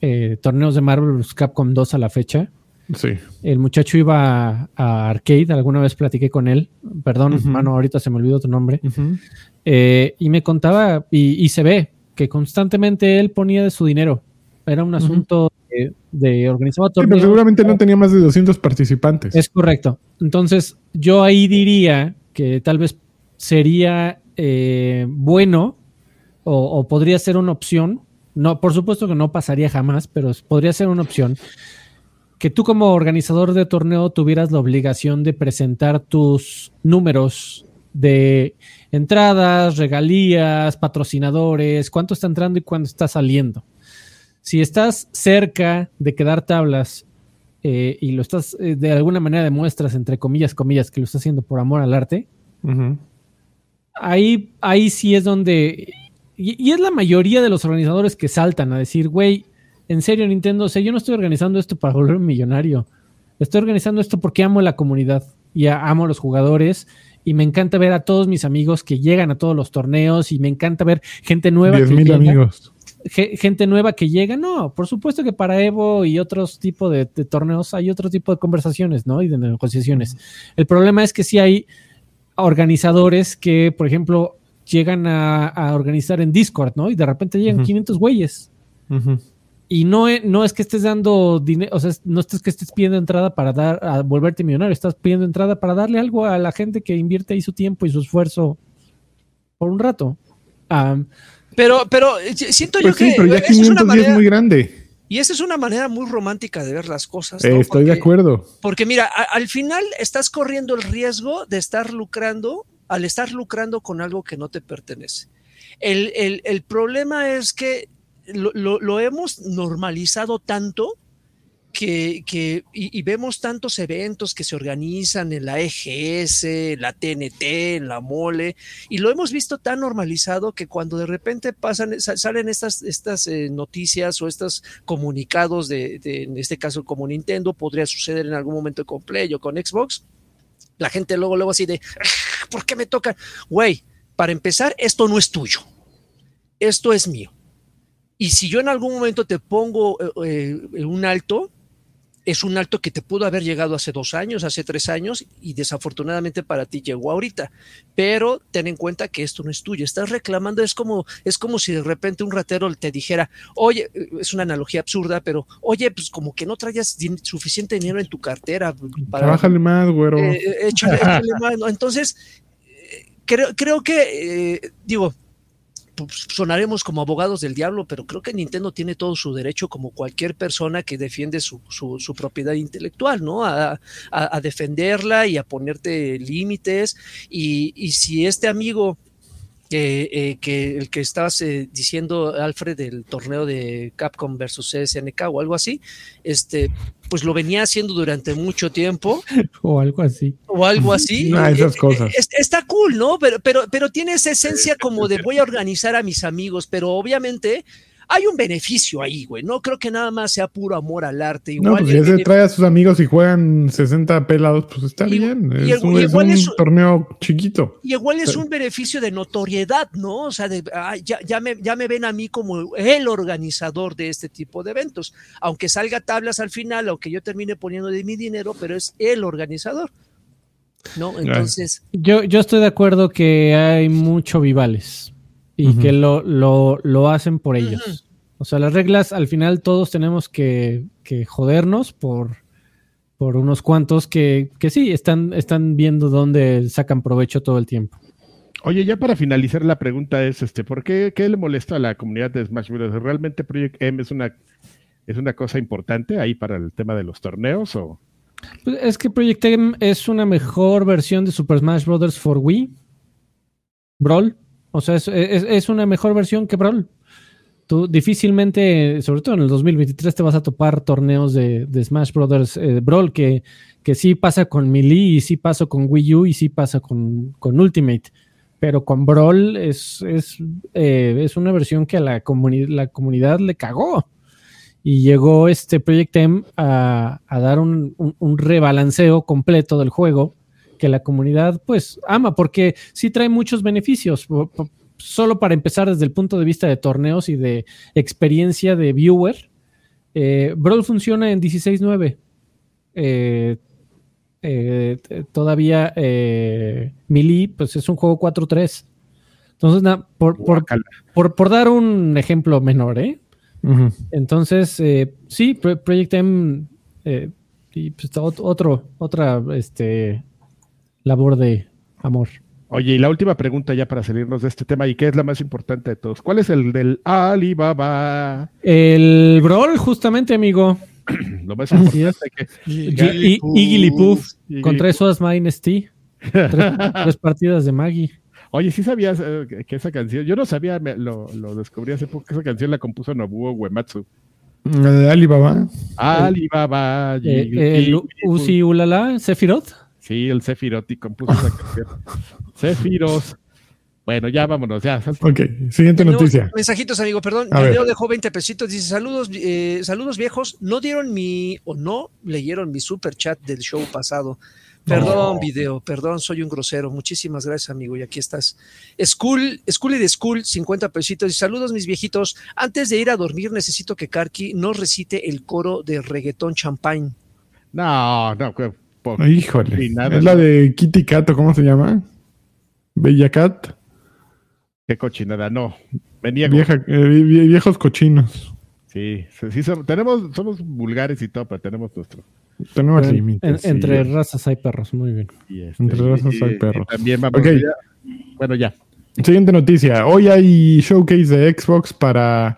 eh, torneos de Marvel vs. Capcom 2 a la fecha. Sí. El muchacho iba a, Arcade, alguna vez platiqué con él. Perdón, mano, ahorita se me olvidó tu nombre. Eh, y me contaba, y, y se ve, que constantemente él ponía de su dinero. Era un asunto de, de organizaba Sí, pero seguramente no tenía más de 200 participantes. Es correcto. Entonces, yo ahí diría que tal vez sería eh, bueno o, o podría ser una opción. No, por supuesto que no pasaría jamás, pero podría ser una opción que tú como organizador de torneo tuvieras la obligación de presentar tus números de entradas, regalías, patrocinadores, cuánto está entrando y cuánto está saliendo. Si estás cerca de quedar tablas eh, y lo estás, eh, de alguna manera demuestras, entre comillas, comillas, que lo estás haciendo por amor al arte, ahí, ahí sí es donde. Y, y es la mayoría de los organizadores que saltan a decir, güey, en serio, Nintendo, o sea, yo no estoy organizando esto para volverme millonario. Estoy organizando esto porque amo la comunidad y amo a los jugadores. Y me encanta ver a todos mis amigos que llegan a todos los torneos y me encanta ver gente nueva. 10 que mil llega amigos. ge- gente nueva que llega, no, por supuesto que para Evo y otros tipos de, de torneos hay otro tipo de conversaciones, ¿no? Y de negociaciones. El problema es que sí hay organizadores que, por ejemplo, llegan a, a organizar en Discord, ¿no? Y de repente llegan Ujú. 500 güeyes. Ujú. Y no, e- no es que estés dando dinero, o sea, no es que estés pidiendo entrada para dar, a volverte millonario, estás pidiendo entrada para darle algo a la gente que invierte ahí su tiempo y su esfuerzo por un rato. Am, Pero, pero eh, siento Pues yo sí, que pero ya esa es una 500 manera, es muy grande. y esa es una manera muy romántica de ver las cosas. Eh, ¿no? estoy de Porque- acuerdo. Porque mira, a- al final estás corriendo el riesgo de estar lucrando, al estar lucrando con algo que no te pertenece. El, el- el problema es que lo, hemos normalizado tanto que, que- y, vemos tantos eventos que se organizan en la EGS, la TNT, en la Mole, y lo hemos visto tan normalizado que cuando de repente pasan, sa- salen estas, estas eh, noticias o estos comunicados de, en este caso como Nintendo, podría suceder en algún momento con Play o con Xbox, la gente luego, luego así de, "Ah, ¿por qué me toca? Güey, para empezar, esto no es tuyo, esto es mío. Y si yo en algún momento te pongo eh, eh, un alto, es un alto que te pudo haber llegado hace dos años, hace tres años, y desafortunadamente para ti llegó ahorita. Pero ten en cuenta que esto no es tuyo. Estás reclamando, es como, es como si de repente un ratero te dijera, oye, es una analogía absurda, pero oye, pues como que no traías din- suficiente dinero en tu cartera para Trabájale más, güero. eh, eh, échale- échale mano. Entonces, creo, creo que, eh, digo, sonaremos como abogados del diablo, pero creo que Nintendo tiene todo su derecho, como cualquier persona que defiende su, su- propiedad intelectual, ¿no? A, defenderla y a ponerte límites. Y, y si este amigo que, eh, que el que estabas eh, diciendo, Alfred, del torneo de Capcom versus SNK o algo así, este, pues lo venía haciendo durante mucho tiempo o algo así. o algo así. Ah, esas Eh, cosas. es- está cool, ¿no? Pero, pero, pero tiene esa esencia como de voy a organizar a mis amigos, pero obviamente hay un beneficio ahí, güey. No creo que nada más sea puro amor al arte. No, pues ya se trae a sus amigos y juegan 60 pelados, pues está Y- bien. y Es, un, es igual un es- torneo chiquito. y igual es un beneficio de notoriedad, ¿no? O sea, de, ah, ya, ya, me, ya me ven a mí como el organizador de este tipo de eventos. Aunque salga tablas al final, aunque yo termine poniendo de mi dinero, pero es el organizador. ¿No? Entonces, Yo, yo estoy de acuerdo que hay mucho vivales y que lo, lo, lo hacen por ellos. O sea, las reglas al final todos tenemos que, que jodernos por, por unos cuantos que, que sí, están, están viendo dónde sacan provecho todo el tiempo. Oye, ya para finalizar la pregunta es, este, ¿por qué, qué le molesta a la comunidad de Smash Bros? ¿Realmente Project M es una, es una cosa importante ahí para el tema de los torneos o? Pues es que Project M es una mejor versión de Super Smash Bros. for Wii. Brawl. O sea, es, es- es una mejor versión que Brawl. Tú difícilmente, sobre todo en el 2023, te vas a topar torneos de, Smash Bros. eh, Brawl que, que sí pasa con Melee y sí pasa con Wii U y sí pasa con, con Ultimate. Pero con Brawl es, es, eh, es una versión que a la, comuni- la comunidad le cagó y llegó este Project M a, a dar un- un rebalanceo completo del juego que la comunidad pues ama porque sí trae muchos beneficios. Solo para empezar desde el punto de vista de torneos y de experiencia de viewer, eh, Brawl funciona en 16.9. Eh, eh, todavía eh, Melee, pues es un juego 4.3. Entonces, na- por, por, Guácala. por, por dar un ejemplo menor, ¿eh? Entonces, eh, sí, Pro- Project M eh, y pues, ot- otro, otra este, labor de amor. Oye, y la última pregunta ya para salirnos de este tema, y que es la más importante de todos. ¿Cuál es el del Alibaba? El Brawl, justamente, amigo. Lo más importante que Y- y- Iggy Iggy con tres Sodas Minus T. Tres, tres partidas de Maggie. Oye, ¿sí sabías eh, que- que esa canción? Yo no sabía, me- lo, lo descubrí hace poco, que esa canción la compuso Nobuo Uematsu. La de Alibaba. Alibaba. Eh, Iggy, Uzi Ulala, Sephiroth. Sí, el Sephiroth y compuso esa canción. Sephiroth. Bueno, ya vámonos, ya. Ok, siguiente Tenemos noticia. Mensajitos, amigo, perdón. Leo dejó 20 pesitos. Dice: Saludos, eh, saludos viejos. No dieron mi o no leyeron mi super chat del show pasado. Perdón, No. video, perdón, soy un grosero. Muchísimas gracias, amigo. Y aquí estás. School, School y de School, 50 pesitos. Y saludos, mis viejitos. Antes de ir a dormir, necesito que Karki nos recite el coro de reggaetón champagne. No, no, Híjole. Nada, es la no. de Kitty Cat, ¿o ¿cómo se llama? Bella Cat. qué cochinada, no. Venía Vieja, eh, vie- viejos cochinos. Sí, sí, tenemos, somos vulgares y todo, pero tenemos nuestro. Tenemos En- límites. en- sí. entre razas hay perros, muy bien. Y este, Entre razas y- hay y perros. también vamos Ok. ya- bueno, ya. Siguiente noticia. Hoy hay showcase de Xbox para.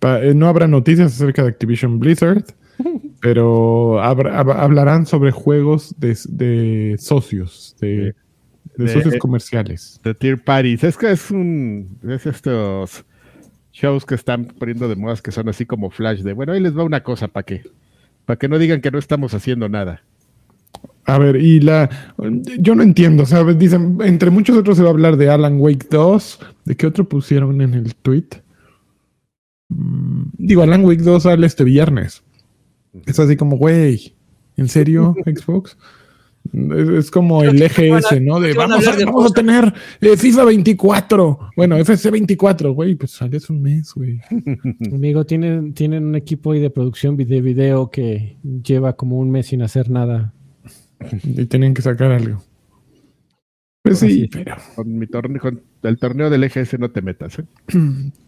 pa- eh, no habrá noticias acerca de Activision Blizzard, pero hab- hablarán sobre juegos de, de socios, de, de De- socios comerciales. The Tier Parties. Es que es un. Es estos shows que están poniendo de modas que son así como flash de. Bueno, ahí les va una cosa para que. Para que no digan que no estamos haciendo nada. A ver, y la. Yo no entiendo, ¿sabes? Dicen, entre muchos otros se va a hablar de Alan Wake 2. ¿De qué otro pusieron en el tweet? Mm, Digo, Alan Wake 2 sale este viernes. Es así como, güey, ¿en serio, Xbox? Es, es como el EGS, ¿no? De vamos, a, hablar de vamos a tener eh, FIFA 24. Bueno, FC 24, güey, pues sale hace un mes, güey. Amigo, tienen, tienen un equipo ahí de producción de video que lleva como un mes sin hacer nada. Y tenían que sacar algo. Pues sí, pero. Con mi torneo, con el torneo del EGS no te metas, ¿eh?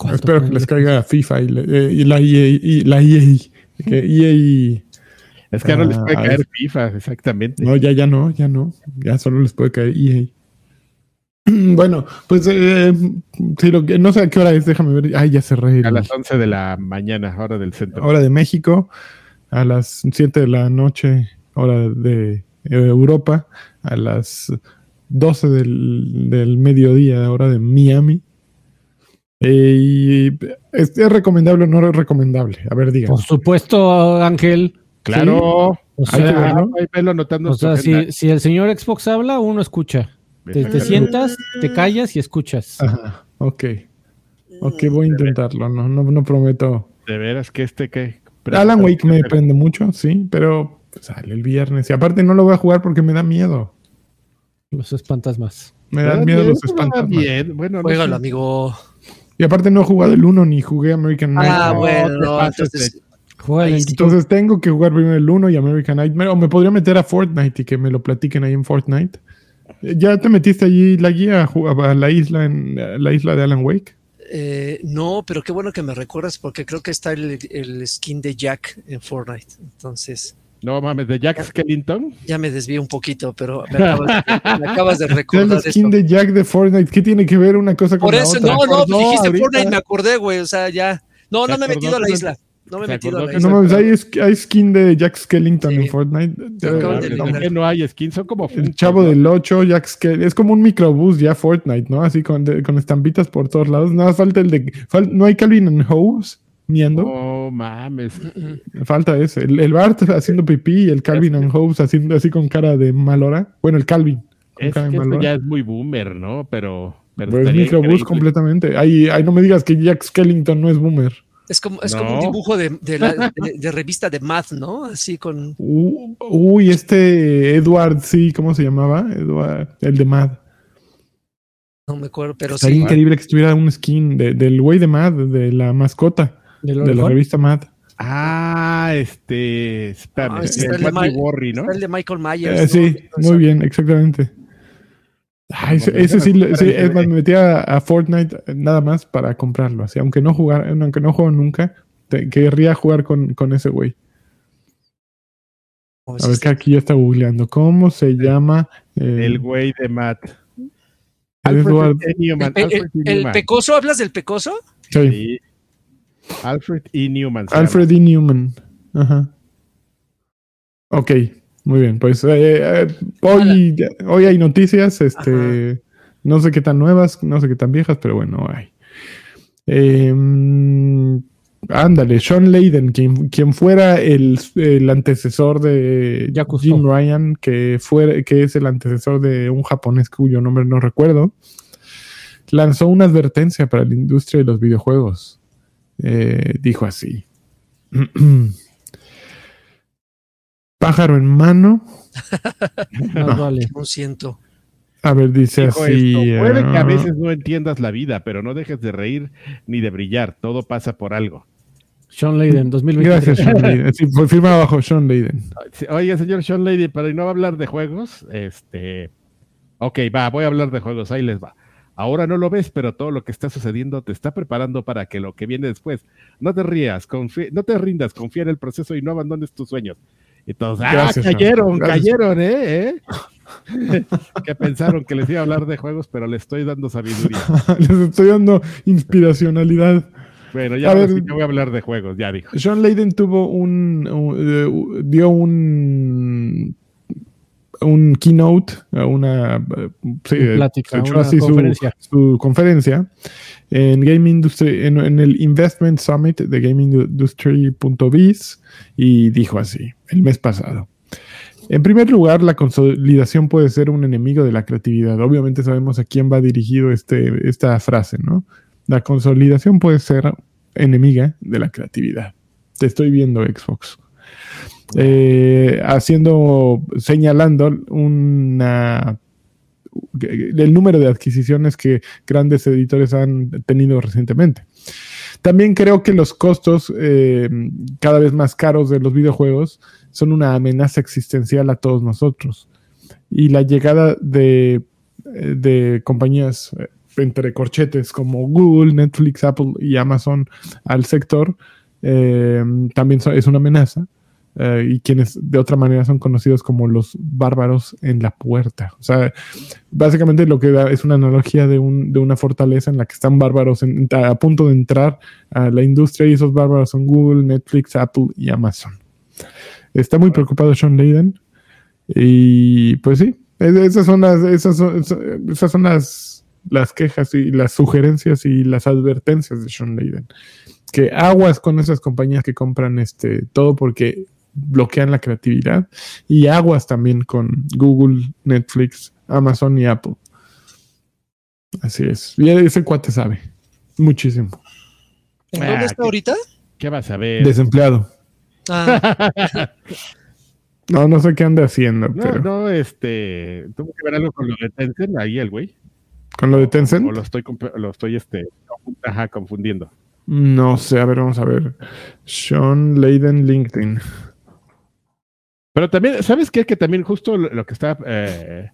¿Cuánto Espero que les caiga FIFA y, le- eh, y la EA. Y la EA. Que EA. Es que ya no les puede Ah, caer FIFA, exactamente. No, ya, ya no, ya no. Ya solo les puede caer EA. Bueno, pues eh, sí, lo que, no sé a qué hora es, déjame ver. Ay, ya cerré. A las 11 de la mañana, hora del centro. hora de México, a las 7 de la noche, hora de eh, Europa, a las 12 del, del mediodía, hora de Miami. Eh, y ¿es, es recomendable o no es recomendable? A ver, diga. Por supuesto, Ángel. Claro. O Hay sea, verlo. Anotando o sea si, si el señor Xbox habla, uno escucha. Te, sientas, te callas y escuchas. Ajá, ok. Ok, voy a intentarlo. No, no, no prometo. De veras que este que. Alan Wake me prende mucho, sí, pero sale el viernes. Y aparte no lo voy a jugar porque me da miedo. Los espantasmas. Me dan miedo los espantos. espantos. Bien, bueno, no Juégalo, sé. amigo. Y aparte no he jugado el 1 ni jugué American Ah, Nightmare. bueno, te no, pases entonces. Entonces tengo que jugar primero el 1 y American Nightmare. O me podría meter a Fortnite y que me lo platiquen ahí en Fortnite. ¿Ya te metiste allí la guía a, la isla en la isla de Alan Wake? Eh, no, pero qué bueno que me recuerdas porque creo que está el, el skin de Jack en Fortnite. Entonces, No mames, de Jack Skellington. ya me desvié un poquito, pero me acabas, me acabas de Ya el recordar skin esto. de Jack de Fortnite. ¿Qué tiene que ver una cosa con Por la eso, otra? no, no, pues dijiste ahorita. Fortnite, me acordé, güey. O sea, ya. No, no me he metido a la isla. No me he metido a la que No isla. mames, hay, sk- hay skin de Jack Skellington Sí. en Fortnite. No hay skins, son como El chavo del 8, Jack Skellington. Es como un microbús ya Fortnite, ¿no? Así con, de- con estampitas por todos lados. Nada, falta el de. fal- no hay Calvin and Hobbes miando. No mames. Falta ese. El, el Bart haciendo pipí y el Calvin and Hobbes haciendo así con cara de mal hora. Bueno, el Calvin. Es que esto ya es muy boomer, ¿no? Pero. pero Pero es estaría microbús increíble. completamente. Ahí, ahí no me digas que Jack Skellington no es boomer. Es como, es como un dibujo de, de, la- de- de revista de math, ¿no? Así con. Uh, uy, este Edward, sí, ¿cómo se llamaba? Edward, el de Mad. No me acuerdo, pero Sería sí. increíble que estuviera un skin de- del güey de Mad, de la mascota, ¿Del de la revista Mad. Ah, este. Espérame, Ah, el de Patrick Ma- Worry, ¿no? Está el de Michael Myers. Eh, sí, muy bien, exactamente. Ah, ese, sí, sí, es más, me metía a Fortnite nada más para comprarlo. Así, aunque no jugar, aunque no juego nunca, te- querría jugar con, con ese güey. Oh, A ver que aquí ya está googleando. ¿Cómo se llama? eh, El güey de Matt. Alfred. El, pecoso, ¿hablas del pecoso? sí, Sí. Alfred E. Newman. Alfred E. Newman. Ajá. Ok, muy bien. Pues eh, eh, hoy, hoy hay noticias, este, no sé qué tan nuevas, no sé qué tan viejas, pero bueno, hay. Eh, ándale, Sean Layden, quien, quien fuera el, el antecesor de. Jim Ryan, que, fuera, que es el antecesor de un japonés cuyo nombre no recuerdo, lanzó una advertencia para la industria de los videojuegos. Eh, dijo así. Pájaro en mano. Más vale. No siento. A ver, dice Dijo así. esto, Puede que a veces no entiendas la vida, pero no dejes de reír ni de brillar. Todo pasa por algo. Sean Layden, 2023. Gracias, Sean Layden. Sí, fue firma abajo, Sean Layden. Sí, Oye, señor Sean Lady, pero no va a hablar de juegos. Este. Ok, va, voy a hablar de juegos. Ahí les va. Ahora no lo ves, pero todo lo que está sucediendo te está preparando para que lo que viene después. No te rías, no te rindas, confía en el proceso y no abandones tus sueños. Y todos, ah, Gracias, cayeron, Gracias. cayeron, ¿eh? ¿eh? que pensaron que les iba a hablar de juegos, pero le estoy dando sabiduría. Les estoy dando inspiracionalidad. Bueno, A ya ahora ver. sí voy a hablar de juegos, ya dijo. Sean Layden tuvo un, un- dio un un keynote, eh, una eh, sí, Una plática, echó una así su- conferencia. Su, conferencia en Game Industry, en, en el Investment Summit de GameIndustry.biz y dijo así el mes pasado. En primer lugar, la consolidación puede ser un enemigo de la creatividad. Obviamente sabemos a quién va dirigido este, esta frase, ¿no? La consolidación puede ser enemiga de la creatividad. Te estoy viendo, Xbox. Eh, haciendo, señalando una el número de adquisiciones que grandes editores han tenido recientemente. También creo que los costos eh, cada vez más caros de los videojuegos son una amenaza existencial a todos nosotros. Y la llegada de, de compañías entre corchetes como Google, Netflix, Apple y Amazon al sector eh, también es una amenaza. Eh, y quienes de otra manera son conocidos como los bárbaros en la puerta. O sea, básicamente lo que da es una analogía de, un, de una fortaleza en la que están bárbaros a punto de entrar a la industria y esos bárbaros son Google, Netflix, Apple y Amazon. Está muy preocupado Sean Layden y pues sí, es- esas son las, esas son, esas son las, las quejas y las sugerencias y las advertencias de Sean Layden. Que aguas con esas compañías que compran este todo porque bloquean la creatividad y aguas también con Google, Netflix, Amazon y Apple. Así es. Y ese cuate sabe muchísimo. ¿En Ah, dónde está qué- ahorita? ¿Qué vas a ver? Desempleado. Ah, No, no sé qué anda haciendo, No, pero no, este, tuvo que ver algo con lo de Tencent ahí el güey. con lo de Tencent, O lo estoy, lo estoy, este, ajá, confundiendo. no sé, a ver, vamos a ver. Sean Layden LinkedIn. Pero también, ¿sabes qué? Que también justo lo, que estaba eh,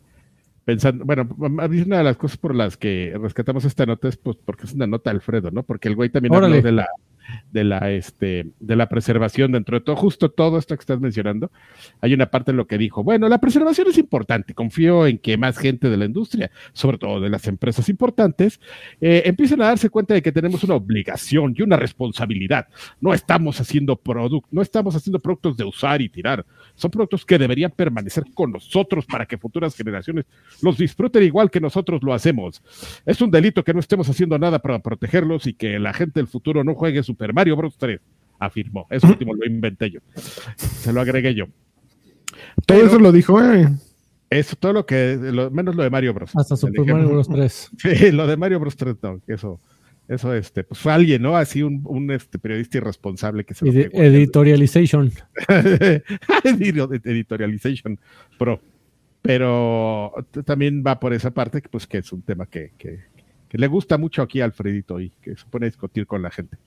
pensando, bueno, una de las cosas por las que rescatamos esta nota es pues porque es una nota Alfredo, ¿no? Porque el güey también Órale. habló de la de la este de la preservación dentro de todo justo todo esto que estás mencionando hay una parte en lo que dijo bueno la preservación es importante confío en que más gente de la industria sobre todo de las empresas importantes eh, empiecen a darse cuenta de que tenemos una obligación y una responsabilidad no estamos haciendo productos no estamos haciendo productos de usar y tirar son productos que deberían permanecer con nosotros para que futuras generaciones los disfruten igual que nosotros lo hacemos. Es un delito que no estemos haciendo nada para protegerlos y que la gente del futuro no juegue Super Mario Bros. 3, afirmó. Eso último lo inventé yo. Se lo agregué yo. Todo Pero- eso lo dijo, eh. Eso todo lo que, lo- menos lo de Mario Bros. Hasta Super Mario Bros. 3. Sí, lo de Mario Bros. 3, no, que eso, eso, este, pues fue alguien, ¿no? Así un, un este, periodista irresponsable que se lo Edi- pegó. editorialization. Editorialization Pro. pero también va por esa parte, pues que es un tema que, que, le gusta mucho aquí a Alfredito y que se pone a discutir con la gente.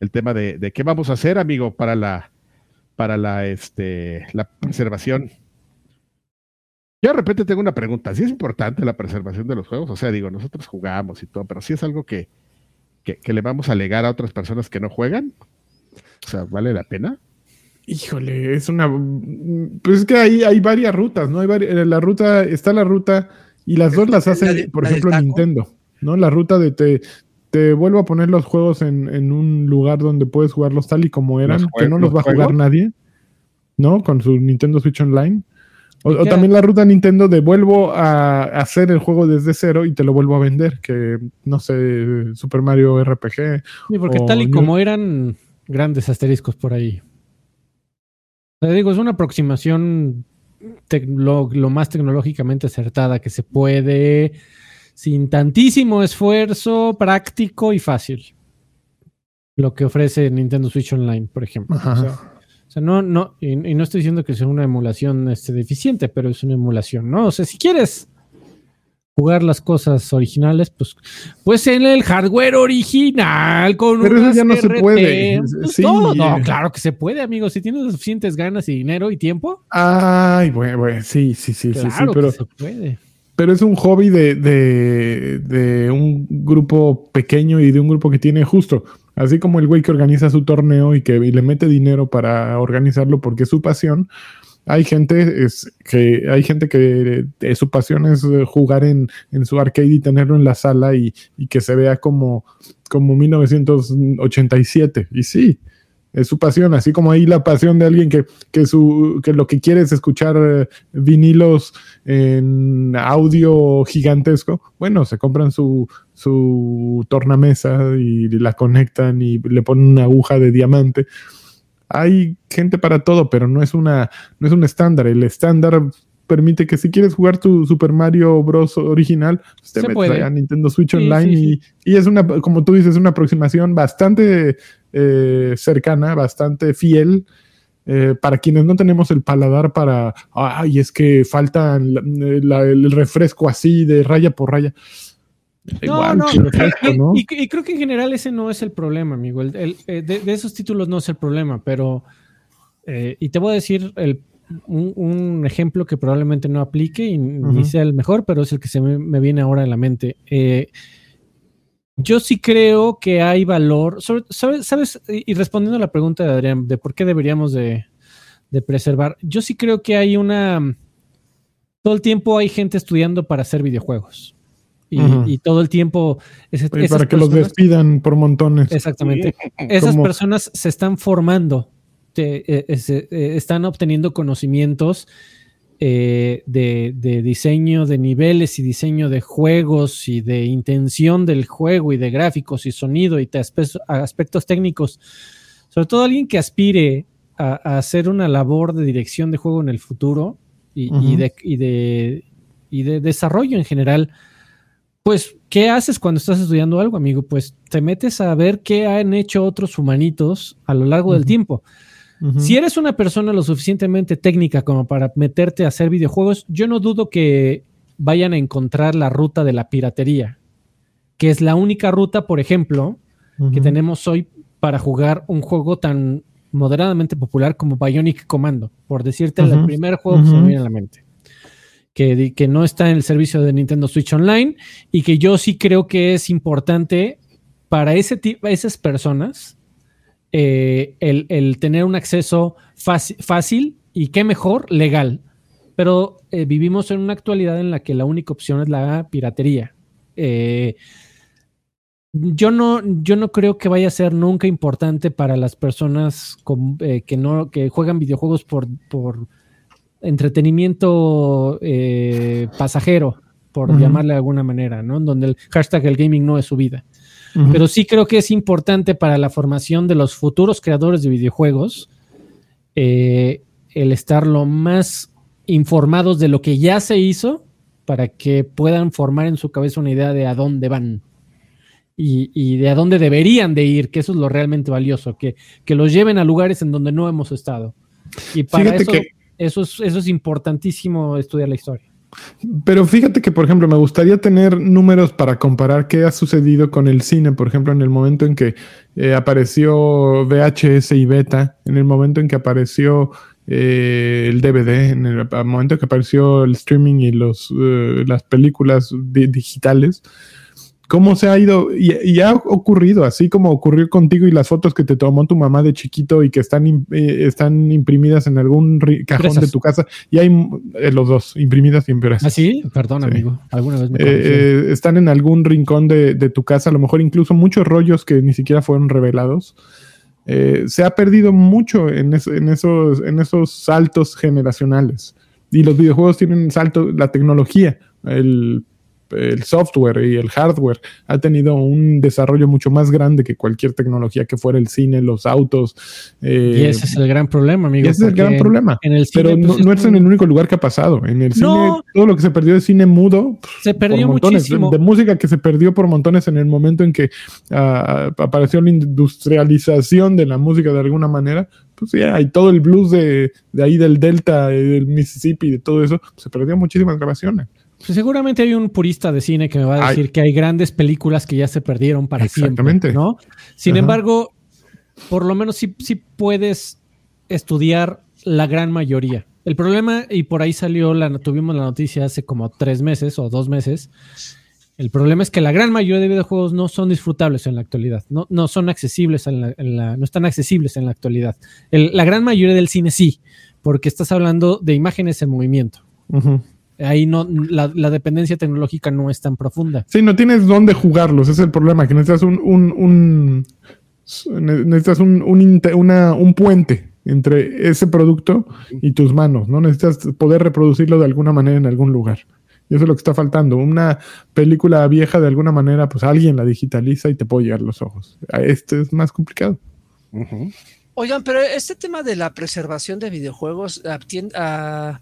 El tema de, de qué vamos a hacer, amigo, para la, para la, este, la preservación. Yo de repente tengo una pregunta. ¿Sí es importante la preservación de los juegos? O sea, digo, nosotros jugamos y todo, pero si es algo que, que, le vamos a alegar a otras personas que no juegan. O sea, ¿vale la pena? Híjole, es una. Pues es que hay, hay varias rutas, ¿no? Hay la ruta, está la ruta, y las dos las hace, por ejemplo, Nintendo, ¿no? La ruta de te, te vuelvo a poner los juegos en, en, un lugar donde puedes jugarlos tal y como eran, que no los, va a jugar nadie, ¿no? Con su Nintendo Switch Online. O, también la ruta Nintendo de vuelvo a hacer el juego desde cero y te lo vuelvo a vender, que no sé, Super Mario RPG. Sí, porque tal y como eran grandes asteriscos por ahí. Te digo, es una aproximación lo, lo, más tecnológicamente acertada que se puede, sin tantísimo esfuerzo, práctico y fácil. Lo que ofrece Nintendo Switch Online, por ejemplo. O sea, no, no, y, no estoy diciendo que sea una emulación este, deficiente, pero es una emulación, ¿no? O sea, si quieres jugar las cosas originales, pues, pues en el hardware original con Pero eso ya no se puede. Pues, no, no, claro que se puede, amigo. Si tienes suficientes ganas y dinero y tiempo. Ay, bueno, bueno sí, sí, sí, sí, sí, pero se puede. Pero es un hobby de, de, un grupo pequeño y de un grupo que tiene justo Así como el güey que organiza su torneo y que le mete dinero para organizarlo porque es su pasión, hay gente es que hay gente que eh, su pasión es eh, jugar en, su arcade y tenerlo en la sala y, que se vea como, como 1987. Y sí, es su pasión, así como ahí la pasión de alguien que, que, su, que lo que quiere es escuchar eh, vinilos en audio gigantesco, bueno, se compran su, su tornamesa y la conectan y le ponen una aguja de diamante. Hay gente para todo, pero no es una, no es un estándar. El estándar permite que si quieres jugar tu Super Mario Bros. original, pues te metes a Nintendo Switch Online Y, y, es una, como tú dices, una aproximación bastante eh, cercana, bastante fiel. Eh, para quienes no tenemos el paladar para, ay, es que falta el refresco así de raya por raya. No, no, Y, creo que en general ese no es el problema, amigo. El, eh, de, esos títulos no es el problema, pero. y te voy a decir un, ejemplo que probablemente no aplique y ni sea el mejor, pero es el que se me, viene ahora a la mente. Eh, yo sí creo que hay valor, ¿sabes? Y respondiendo a la pregunta de Adrián, de por qué deberíamos de, preservar, yo sí creo que hay una... Todo el tiempo hay gente estudiando para hacer videojuegos. Y, todo el tiempo... para que los despidan por montones. Exactamente. Esas personas se están formando, eh, eh, están obteniendo conocimientos eh, de, diseño de niveles y diseño de juegos y de intención del juego y de gráficos y sonido y aspectos, técnicos. Sobre todo alguien que aspire a, hacer una labor de dirección de juego en el futuro y, de, y de, desarrollo en general. Pues, ¿qué haces cuando estás estudiando algo, amigo? Pues te metes a ver qué han hecho otros humanitos a lo largo del tiempo. Si eres una persona lo suficientemente técnica como para meterte a hacer videojuegos, yo no dudo que vayan a encontrar la ruta de la piratería, que es la única ruta, por ejemplo, que tenemos hoy para jugar un juego tan moderadamente popular como Bionic Commando, por decirte el primer juego que se me viene a la mente. Que, que, no está en el servicio de Nintendo Switch Online y que yo sí creo que es importante para ese esas personas eh, el, tener un acceso fácil, y qué mejor, legal. Pero eh, vivimos en una actualidad en la que la única opción es la piratería. Eh, yo no, yo no creo que vaya a ser nunca importante para las personas que no que juegan videojuegos por, por entretenimiento pasajero, por llamarle de alguna manera, ¿no? Donde el hashtag el gaming no es su vida. Pero sí creo que es importante para la formación de los futuros creadores de videojuegos eh, el estar lo más informados de lo que ya se hizo para que puedan formar en su cabeza una idea de a dónde van y, de a dónde deberían de ir, que eso es lo realmente valioso, que, que los lleven a lugares en donde no hemos estado. Y para eso, eso, es, eso es importantísimo estudiar la historia. Pero fíjate que, por ejemplo, me gustaría tener números para comparar qué ha sucedido con el cine, por ejemplo, en el momento en que eh, apareció VHS y beta, en el momento en que apareció eh, el DVD, en el, momento en que apareció el streaming y los, eh, las películas digitales cómo se ha ido y, ha ocurrido, así como ocurrió contigo y las fotos que te tomó tu mamá de chiquito y que están, eh, están imprimidas en algún cajón de tu casa y hay eh, los dos, imprimidas y impresas. ¿Ah, sí? Perdón, amigo. Alguna vez me eh, Están en algún rincón de, tu casa, a lo mejor incluso muchos rollos que ni siquiera fueron revelados. se ha perdido mucho en, en, esos, en esos saltos generacionales. Y los videojuegos tienen salto, la tecnología, el el software y el hardware ha tenido un desarrollo mucho más grande que cualquier tecnología que fuera el cine, los autos. Eh, y ese es el gran problema, amigo. Ese es el gran problema. Pero no, pues, es en el único lugar que ha pasado. En el cine, todo lo que se perdió de cine mudo. Se perdió muchísimo. De, música que se perdió por montones en el momento en que ah, apareció la industrialización de la música de alguna manera. Pues ya, hay todo el blues de, de ahí del Delta, del Mississippi, de todo eso. se perdió muchísimas grabaciones. Pues seguramente hay un purista de cine que me va a decir que hay grandes películas que ya se perdieron para siempre, ¿no? Sin embargo, por lo menos sí, sí puedes estudiar la gran mayoría. El problema, y por ahí salió, la, tuvimos la noticia hace como tres meses o dos meses, el problema es que la gran mayoría de videojuegos no son disfrutables en la actualidad, no, no son accesibles, en la, no están accesibles en la actualidad. la gran mayoría del cine sí, porque estás hablando de imágenes en movimiento. Ahí no, la, dependencia tecnológica no es tan profunda. Sí, no tienes dónde jugarlos, es el problema, que necesitas un, un, necesitas un, un puente entre ese producto y tus manos, ¿no? Necesitas poder reproducirlo de alguna manera en algún lugar. Y eso es lo que está faltando. Una película vieja, de alguna manera, pues alguien la digitaliza y te puede llegar los ojos. Este es más complicado. Oigan, pero este tema de la preservación de videojuegos a,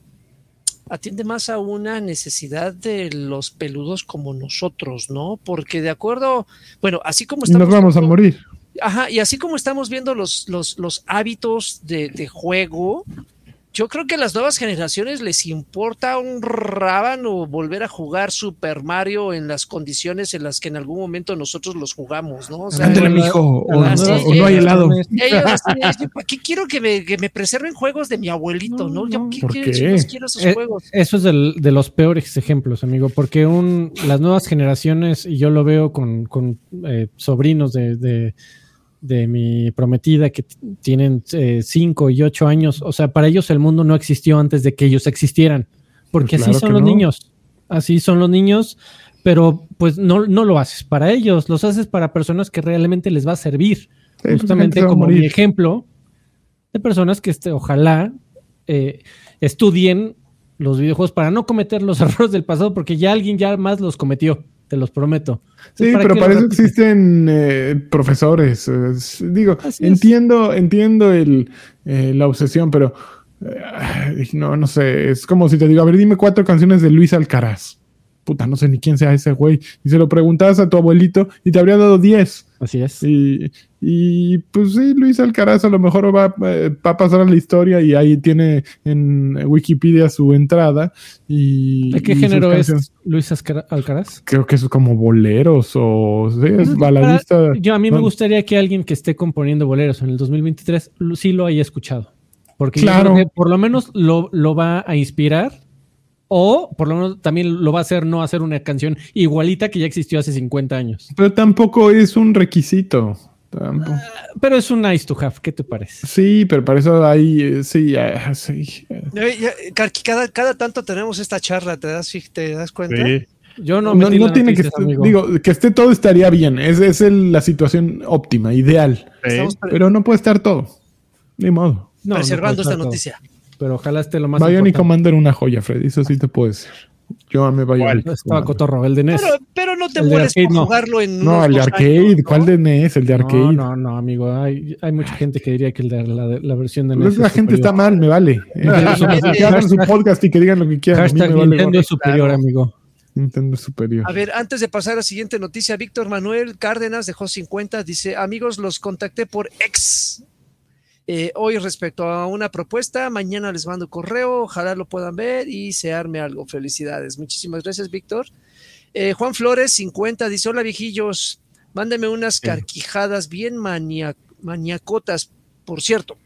atiende más a una necesidad de los peludos como nosotros, ¿no? Porque de acuerdo, bueno, así como estamos... Nos vamos a morir. Ajá, y así como estamos viendo los, los, los hábitos de, de juego, yo creo que a las nuevas generaciones les importa un rábano volver a jugar Super Mario en las condiciones en las que en algún momento nosotros los jugamos, ¿no? O sea, mijo, o, no hay helado. qué quiero que me, que me, preserven juegos de mi abuelito, no? Yo, ¿qué, ¿Por qué? quiero esos eh, juegos. Eso es de los peores ejemplos, amigo, porque un, las nuevas generaciones, y yo lo veo con, con eh, sobrinos de de mi prometida que tienen 5 eh, y 8 años, o sea, para ellos el mundo no existió antes de que ellos existieran, porque pues así son los niños, así son los niños, pero pues no, no lo haces para ellos, los haces para personas que realmente les va a servir, justamente como mi ejemplo de personas que este, ojalá eh, estudien los videojuegos para no cometer los errores del pasado, porque ya alguien ya más los cometió te los prometo. Sí, pero para eso existen eh, profesores. digo, entiendo, entiendo el, eh, la obsesión, pero eh, no, no sé. Es como si te digo, a ver, dime cuatro canciones de Luis Alcaraz puta, no sé ni quién sea ese güey. Y se lo preguntabas a tu abuelito y te habría dado 10. Así es. Y, y pues sí, Luis Alcaraz a lo mejor va, eh, va, a pasar a la historia y ahí tiene en Wikipedia su entrada. Y, ¿De qué género es Luis Alcaraz? Creo que es como boleros o sí, es baladista. Yo a mí me gustaría que alguien que esté componiendo boleros en el 2023 sí lo haya escuchado. Porque claro. por lo menos lo, lo va a inspirar o por lo menos también lo va a hacer no hacer una canción igualita que ya existió hace 50 años. Pero tampoco es un requisito. Ah, pero es un nice to have, ¿qué te parece? Sí, pero para eso hay, eh, sí, sí. Cada, cada tanto tenemos esta charla, ¿te das, te das cuenta? Yo no, no, no tiene que estar, digo, que esté todo estaría bien, es, es la situación óptima, ideal, pero no puede estar todo, ni modo. Preservando esta noticia pero ojalá esté lo más Bionic Commander una joya, Freddy, eso sí te puedo decir. Yo amé Bionic. Estaba cotorro, el de NES. Pero, no te mueres por jugarlo en No, el de arcade, ¿cuál de NES? El de arcade. No, no, no, amigo. Hay, hay mucha gente que diría que el de la, la versión de NES. la gente está mal, me vale. que hagan su podcast y que digan lo que quieran. Hashtag Nintendo es superior, amigo. Nintendo superior. A ver, antes de pasar a la siguiente noticia, Víctor Manuel Cárdenas dejó 50, dice, amigos, los contacté por ex eh, hoy respecto a una propuesta, mañana les mando correo, ojalá lo puedan ver y se arme algo. Felicidades. Muchísimas gracias, Víctor. Eh, Juan Flores, 50, dice, hola viejillos, mándeme unas carquijadas bien maniacotas. Por cierto,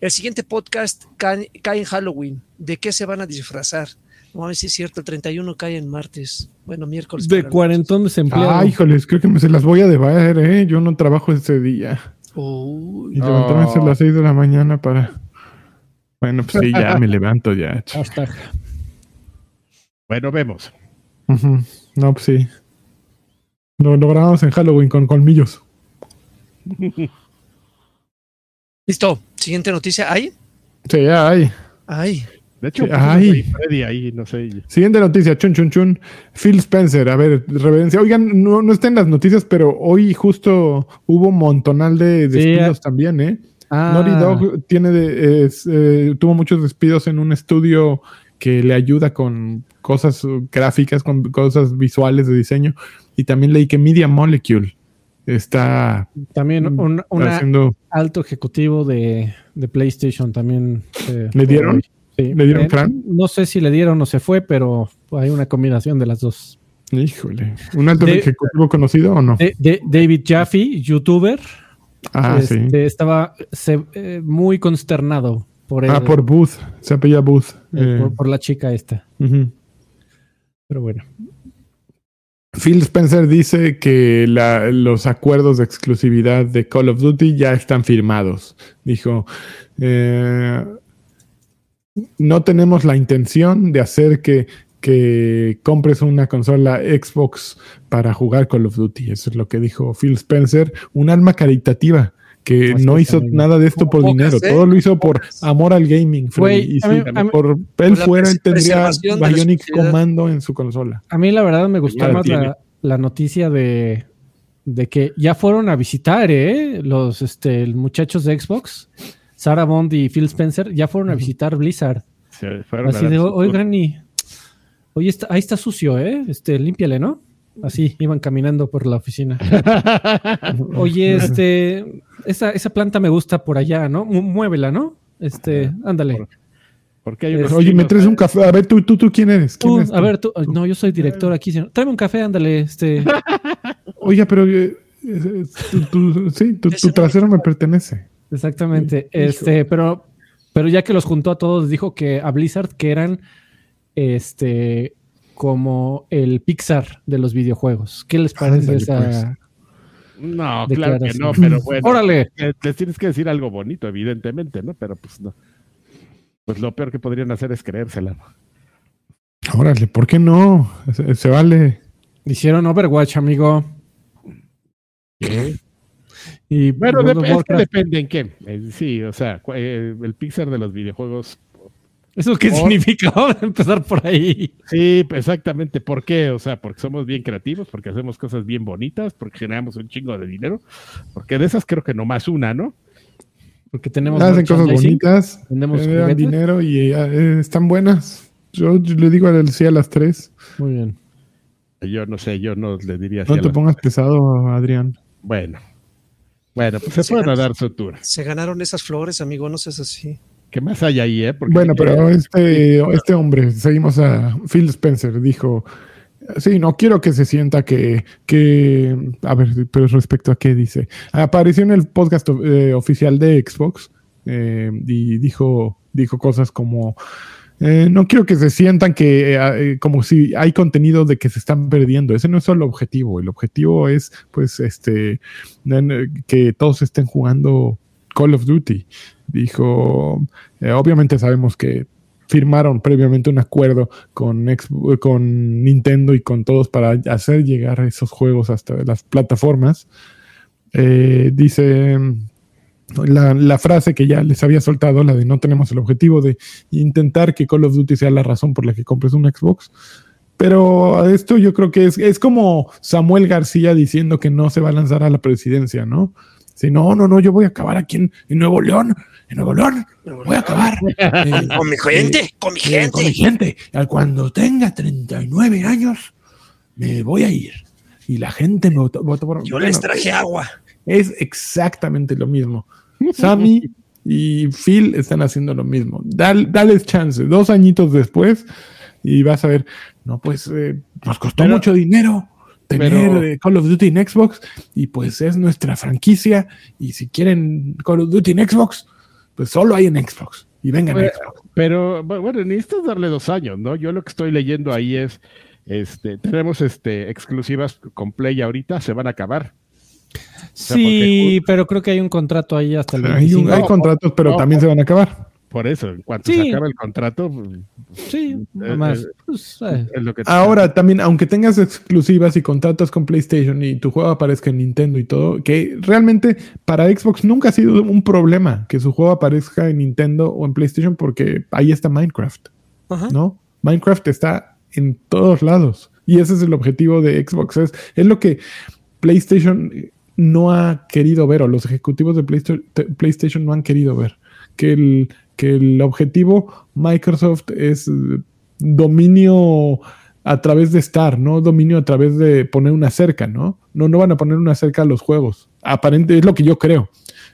el siguiente podcast cae, en Halloween. ¿De qué se van a disfrazar? No a ver si es cierto, el 31 cae en martes. Bueno, miércoles. De cuarentón desempleado. Ah, híjoles, creo que me se las voy a deber, ¿eh? Yo no trabajo ese día. Y levantarme a las 6 de la mañana para... Bueno, pues sí, ya me levanto ya. Bueno, vemos. No, pues sí. Lo logramos en Halloween con colmillos. Listo. Siguiente noticia. ¿Hay? Sí, ya hay. Hay. De hecho, hay. Freddy ahí, no sé. Siguiente noticia, chun, chun, chun. Phil Spencer, a ver, reverencia. Oigan, no, no está en las noticias, pero hoy justo hubo un montonal de despidos también, ¿eh? Ah. Naughty Dog tiene de, eh, tuvo muchos despidos en un estudio que le ayuda con cosas gráficas, con cosas visuales de diseño. Y también leí que Media Molecule está también un, alto ejecutivo de, PlayStation también. Eh, ¿Le dieron? ¿Le dieron eh, No sé si le dieron o se fue, pero hay una combinación de las dos. Híjole. ¿Un alto ejecutivo conocido o no? De, David Jaffe, youtuber. Ah, sí. Este, estaba eh, muy consternado por Ah, por Booth. Se apellía Booth. Por, la chica esta. Pero bueno. Phil Spencer dice que los acuerdos de exclusividad de Call of Duty ya están firmados. Dijo, eh, no tenemos la intención de hacer que, que compres una consola Xbox para jugar Call of Duty. Eso es lo que dijo Phil Spencer, un alma caritativa que no hizo nada de esto por dinero, todo lo hizo por amor al gaming. y si por él fuera, él tendría Bionic Commando en su consola. A mí la verdad me gustó más la, noticia de, de que ya fueron a visitar, ¿eh? Los este, muchachos de Xbox, Sarah Bond y Phil Spencer, ya fueron a visitar Blizzard. Así de, oigan, y, oye, ahí está sucio, ¿eh? Este, límpiale, ¿no? Así, iban caminando por la oficina. Oye, este, esa, esa planta me gusta por allá, ¿no? Muévela, ¿no? Este, ándale. Oye, me traes un café. A ver, tú, tú, tú, ¿quién eres? a ver, tú. No, yo soy director aquí. Tráeme un café, ándale. Este. Oye, pero eh, eh, tu, sí, tu, trasero me pertenece. Exactamente. Este, pero, pero ya que los juntó a todos, dijo que a Blizzard que eran este como el Pixar de los videojuegos. ¿Qué les parece esa? Pues. No, claro que no, pero bueno. Órale. Les tienes que decir algo bonito, evidentemente, ¿no? Pero pues no. Pues lo peor que podrían hacer es creérsela. Órale, ¿por qué no? Se, vale. Hicieron Overwatch, amigo. ¿Qué? Y bueno, depende en qué. Eh, sí, o sea, eh, el Pixar de los videojuegos ¿Eso qué significa? empezar por ahí. Sí, exactamente. ¿Por qué? O sea, porque somos bien creativos, porque hacemos cosas bien bonitas, porque generamos un chingo de dinero. Porque de esas creo que nomás una, ¿no? Porque tenemos. Hacen cosas bonitas, tenemos dinero y eh, están buenas. Yo, le digo al sí a las tres. Muy bien. Yo no sé, yo no le diría. No te pongas pesado, Adrián. Bueno. Bueno, pues se, se pueden dar su tour. Se ganaron esas flores, amigo, no seas así. ¿Qué más hay ahí, eh? bueno, pero este, este hombre, seguimos a Phil Spencer, dijo, sí, no quiero que se sienta que, que, a ver, pero respecto a qué dice, apareció en el podcast eh, oficial de Xbox eh, y dijo, dijo cosas como, eh, no quiero que se sientan que como si hay contenido de que se están perdiendo. Ese no es el objetivo. El objetivo es, pues, este, que todos estén jugando Call of Duty. Dijo, eh, obviamente sabemos que firmaron previamente un acuerdo con, con Nintendo y con todos para hacer llegar esos juegos hasta las plataformas. Eh, dice la, la, frase que ya les había soltado, la de no tenemos el objetivo de intentar que Call of Duty sea la razón por la que compres un Xbox. Pero esto yo creo que es, es como Samuel García diciendo que no se va a lanzar a la presidencia, ¿no? Si no, no, no, yo voy a acabar aquí en, Nuevo León, en Nuevo León, voy a acabar. Eh, con mi gente, eh, con mi gente. con mi gente. Cuando tenga 39 años, me voy a ir. Y la gente me votó, por... Yo les traje agua. Es exactamente lo mismo. Sammy y Phil están haciendo lo mismo. Dal, dales chance, dos añitos después y vas a ver, no, pues eh, nos costó Pero- mucho dinero tener pero- eh, Call of Duty en Xbox y pues es nuestra franquicia y si quieren Call of Duty en Xbox, pues solo hay en Xbox y vengan a Xbox. Pero bu- bueno, necesitas darle dos años, ¿no? Yo lo que estoy leyendo ahí es, este, tenemos este exclusivas con Play ahorita, se van a acabar. Sea, Sí, pero creo que hay un contrato ahí hasta el Hay, 25. un- hay contratos, pero no, también se van a acabar. Por eso, en cuanto Sí. se acabe el contrato, pues, Sí, nada Eh, más. eh, Pues, eh, es lo que Ahora también, aunque tengas exclusivas y contratos con PlayStation y tu juego aparezca en Nintendo y todo, que realmente para Xbox nunca ha sido un problema que su juego aparezca en Nintendo o en PlayStation porque ahí está Minecraft, Ajá. ¿no? Minecraft está en todos lados y ese es el objetivo de Xbox. Es, es lo que PlayStation no ha querido ver o los ejecutivos de PlayStation, no han querido ver. Que el, que el objetivo Microsoft es eh, dominio a través de estar, no dominio a través de poner una cerca, ¿no? No, no van a poner una cerca a los juegos. Aparente es lo que yo creo.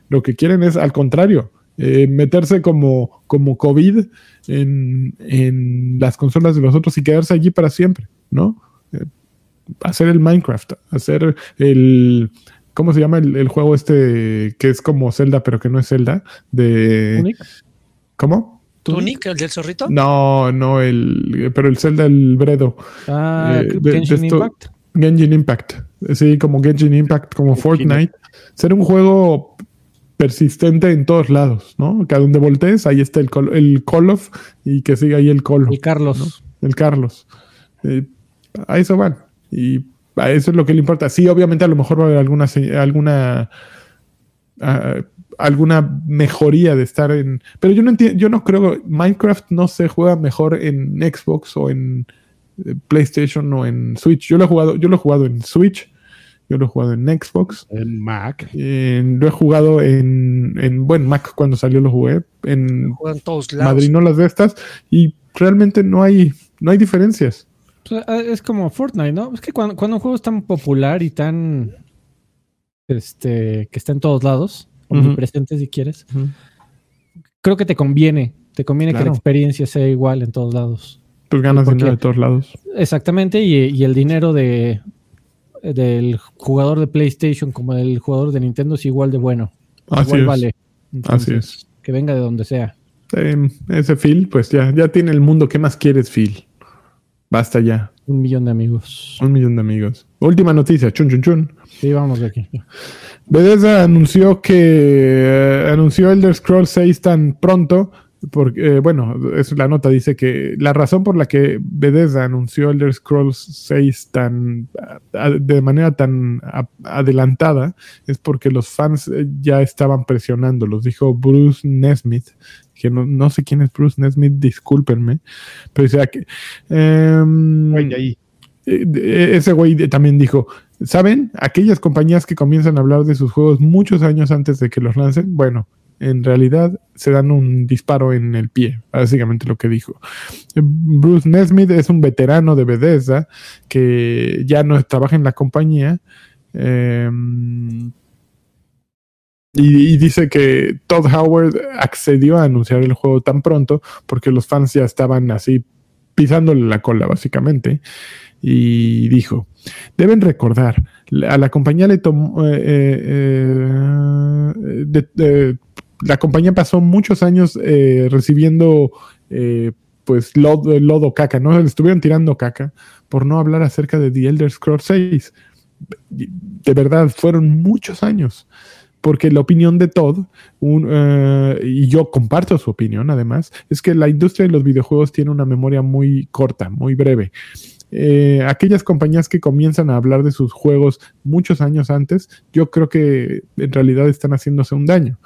Lo que quieren es al contrario, eh, meterse como, como COVID en, en las consolas de los otros y quedarse allí para siempre, ¿no? Eh, hacer el Minecraft, hacer el ¿cómo se llama el, el juego este que es como Zelda pero que no es Zelda? De Tunic. ¿Cómo? ¿Tunic, el del zorrito? No, no el pero el Zelda el Bredo. Ah, Eh, de- de Genshin esto- Impact. Genshin Impact. Sí, como Genshin Impact, como Fortnite. Ser un juego persistente en todos lados, ¿no? Que a donde voltees, ahí está el Call, el Call of y que siga ahí el Call of, Y Carlos. el Carlos. Eh, a eso van. Y eso es lo que le importa. Sí, obviamente a lo mejor va a haber alguna, se- alguna, ah, alguna mejoría de estar en... Pero yo no entiendo, yo no creo, Minecraft no se juega mejor en Xbox o en eh, PlayStation o en Switch. Yo lo he jugado, yo lo he jugado en Switch, yo lo he jugado en Xbox, en Mac. en- lo he jugado en, en, bueno, Mac cuando salió lo jugué, en Juegan todos lados. madrinolas de estas, y realmente no hay, no hay diferencias. Pues, ah, es como Fortnite, ¿no? Es que cuando, cuando un juego es tan popular y tan. Este. que está en todos lados, omnipresente si quieres, creo que te conviene. Te conviene que la experiencia sea igual en todos lados. Pues ganas ¿Por dinero de todos lados. Exactamente, y, y el dinero de del jugador de PlayStation como del jugador de Nintendo es igual de bueno. Así igual es. vale. Así es. Que venga de donde sea. Eh, ese Phil, pues ya, ya tiene el mundo. ¿Qué más quieres, Phil? Basta ya. Un millón de amigos. Un millón de amigos. Última noticia, chun chun chun. Sí, vamos de aquí. Bethesda anunció que eh, anunció Elder Scrolls 6 tan pronto, porque, eh, bueno, es la nota dice que la razón por la que Bethesda anunció Elder Scrolls 6 tan a- de manera tan a- adelantada es porque los fans eh, ya estaban presionando, los dijo Bruce Nesmith, que no, no sé quién es Bruce Nesmith, discúlpenme, pero que ahí. eh, de- ese güey también dijo, ¿saben? Aquellas compañías que comienzan a hablar de sus juegos muchos años antes de que los lancen, bueno, en realidad se dan un disparo en el pie, básicamente lo que dijo. Bruce Nesmith es un veterano de Bethesda que ya no trabaja en la compañía. eh, y, y dice que Todd Howard accedió a anunciar el juego tan pronto porque los fans ya estaban así pisándole la cola, básicamente. Y dijo, deben recordar, a la compañía le tomó... eh, eh, eh, de- la compañía pasó muchos años eh, recibiendo eh, pues lodo, lodo caca, ¿no? Le estuvieron tirando caca por no hablar acerca de The Elder Scrolls 6. De verdad, fueron muchos años. Porque la opinión de Todd, eh, y yo comparto su opinión además, es que la industria de los videojuegos tiene una memoria muy corta, muy breve. Eh, aquellas compañías que comienzan a hablar de sus juegos muchos años antes, yo creo que en realidad están haciéndose un daño.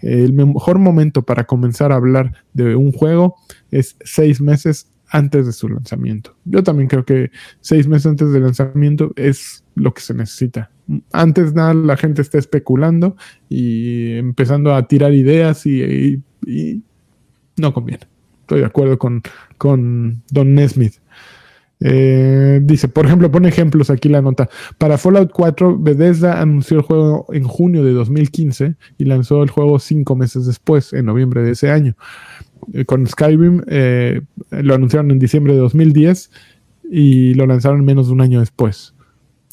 El mejor momento para comenzar a hablar de un juego es seis meses antes de su lanzamiento. Yo también creo que seis meses antes del lanzamiento es lo que se necesita. Antes nada, la gente está especulando y empezando a tirar ideas y, no conviene. Estoy de acuerdo con, con Don Nesmith. Eh, dice, por ejemplo, pone ejemplos aquí la nota. Para Fallout 4, Bethesda anunció el juego en junio de 2015 y lanzó el juego cinco meses después, en noviembre de ese año. Con Skyrim eh, lo anunciaron en diciembre de 2010 y lo lanzaron menos de un año después.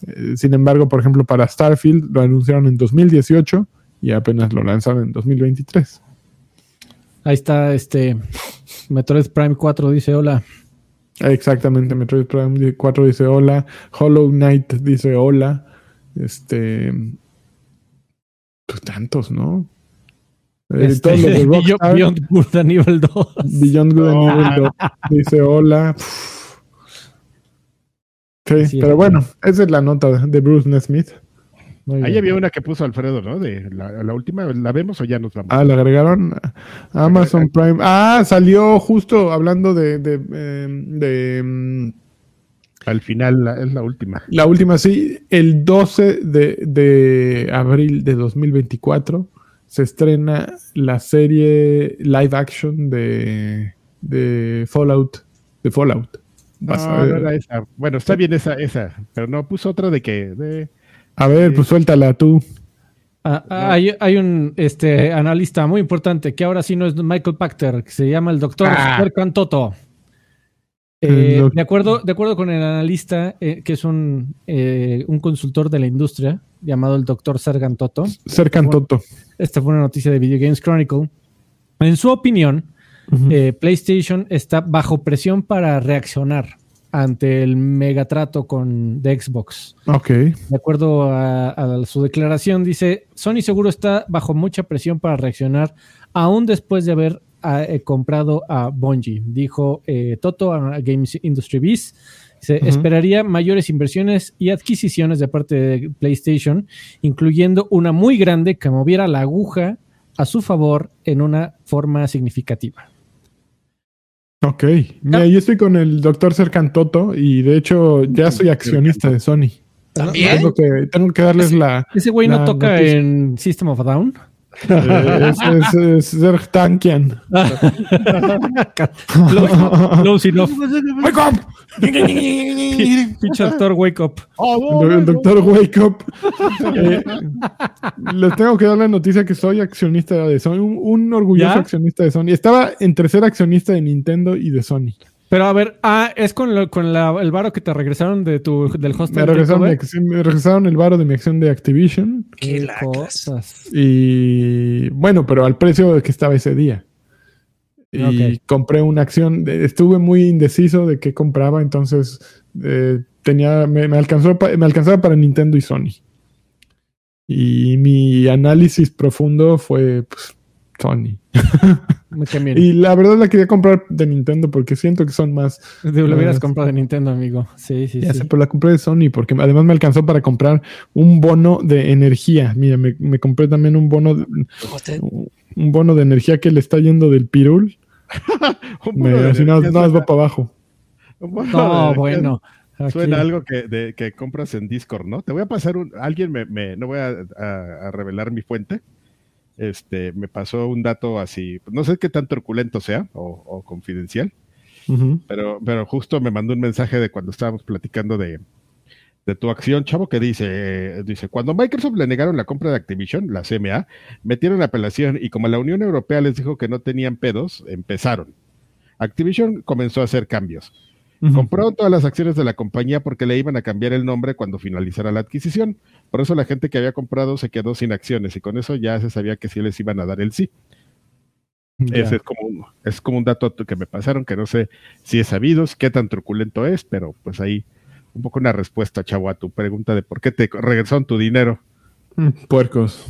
Eh, sin embargo, por ejemplo, para Starfield lo anunciaron en 2018 y apenas lo lanzaron en 2023. Ahí está este Metroid Prime 4 dice hola. Exactamente, Metroid Prime 4 dice hola, Hollow Knight dice hola, este, pues tantos, ¿no? Eh, Este, de Beyond, Rockstar, Beyond Good and Evil 2. Beyond Good and Evil 2 dice hola. Sí, Sí, pero bueno, esa es la nota de Bruce Nesmith. Muy Ahí bien. había una que puso Alfredo, ¿no? De la, la última, ¿la vemos o ya nos vamos? Ah, le agregaron a Amazon Prime. Ah, salió justo hablando de, de, eh, de, mm, Al final la- es la última. La última, sí, el 12 de, de abril de 2024 se estrena la serie live action de, de Fallout. De Fallout. Vas No, a, ver. no era esa. Bueno, está bien esa, esa, pero no puso otra de que de A ver, pues suéltala tú. Ah, ah, hay, hay un este, analista muy importante que ahora sí no es Michael Pachter, que se llama el doctor Ah. Serkan Toto. El Eh, de, acuerdo, de acuerdo con el analista, eh, que es un, eh, un consultor de la industria llamado el doctor Sergan Toto, Cercan Bueno. Toto. esta fue una noticia de Video Games Chronicle. En su opinión, eh, PlayStation está bajo presión para reaccionar ante el megatrato con de Xbox. ok. De acuerdo a, a su declaración, dice, Sony seguro está bajo mucha presión para reaccionar, aún después de haber ah, eh, comprado a Bungie, dijo eh, Toto a Games Industry Biz. Se esperaría mayores inversiones y adquisiciones de parte de PlayStation, incluyendo una muy grande que moviera la aguja a su favor en una forma significativa. Ok. Mira, yo estoy con el doctor Cercan Toto y de hecho ya soy accionista de Sony. ¿También? Tengo que, tengo que darles la. Ese güey no toca noticia. en System of a Down. Eh, es, es, es Sertankian. Close, enough. ¡Wake up! Pinche actor, wake up. El, el doctor Wake Up. Eh, les tengo que dar la noticia que soy accionista de Sony, un, un orgulloso ¿Ya? accionista de Sony. Estaba entre ser accionista de Nintendo y de Sony. Pero a ver, ah, es con, lo- con la- el varo que te regresaron de tu, del hostel. Me regresaron, takeover? acción- me regresaron el varo de mi acción de Activision. Qué cosas. Y bueno, pero al precio que estaba ese día. Y compré una acción. de- estuve muy indeciso de qué compraba, entonces eh, tenía, me, me alcanzó, pa- me alcanzaba para Nintendo y Sony. Y mi análisis profundo fue pues, Sony. Y la verdad la quería comprar de Nintendo porque siento que son más. Lo hubieras Ah, comprado de Nintendo, amigo. Sí, sí, Ya sí. sé, pero la compré de Sony porque además me alcanzó para comprar un bono de energía. Mira, me, me compré también un bono, de- un bono de energía que le está yendo del pirul. Un Me, así nada, más va para abajo. un bono de No, bueno. Aquí- Suena algo que, de- que compras en Discord, ¿no? Te voy a pasar un. Alguien me. me- no voy a, a- a revelar mi fuente. Este, me pasó un dato así. No sé qué tan truculento sea o, o confidencial, pero, pero justo me mandó un mensaje de cuando estábamos platicando de, de tu acción, chavo, que dice: eh, dice Cuando Microsoft le negaron la compra de Activision, la CMA, metieron apelación y como la Unión Europea les dijo que no tenían pedos, empezaron. Activision comenzó a hacer cambios. Ujú. Compró todas las acciones de la compañía porque le iban a cambiar el nombre cuando finalizara la adquisición. Por eso la gente que había comprado se quedó sin acciones y con eso ya se sabía que sí les iban a dar el sí. Ese es como, un, es como un dato que me pasaron que no sé si es sabido, qué tan truculento es, pero pues ahí un poco una respuesta, chavo, a tu pregunta de por qué te regresaron tu dinero. Mm, Puercos.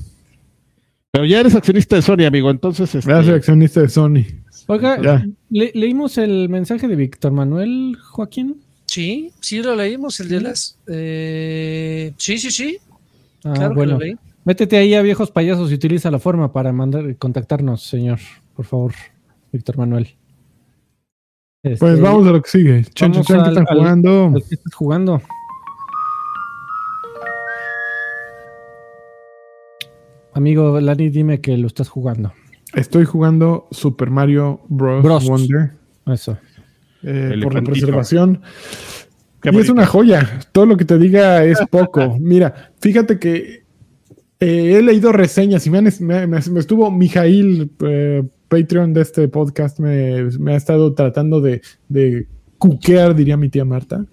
Pero ya eres accionista de Sony, amigo, entonces... este, Ya accionista de Sony. Oiga, Ya. le- leímos el mensaje de Víctor Manuel, Joaquín. Sí, sí lo leímos, el de las... eh, sí, sí, sí, Ah, claro bueno. que lo leí. Métete ahí a viejos payasos y utiliza la forma para mandar contactarnos, señor. Por favor, Víctor Manuel. Este, Pues vamos a lo que sigue. ¿qué al- están jugando? ¿al que estás jugando? Amigo Lani, dime que lo estás jugando. Estoy jugando Super Mario Bros. Bros. Wonder. Eso. eh, por la preservación. Qué Y es una joya. Todo lo que te diga es poco. Mira, fíjate que eh, he leído reseñas y me, han es- me- me- me estuvo Mijail, eh, Patreon de este podcast, me, me ha estado tratando de, de cuquear, diría mi tía Marta,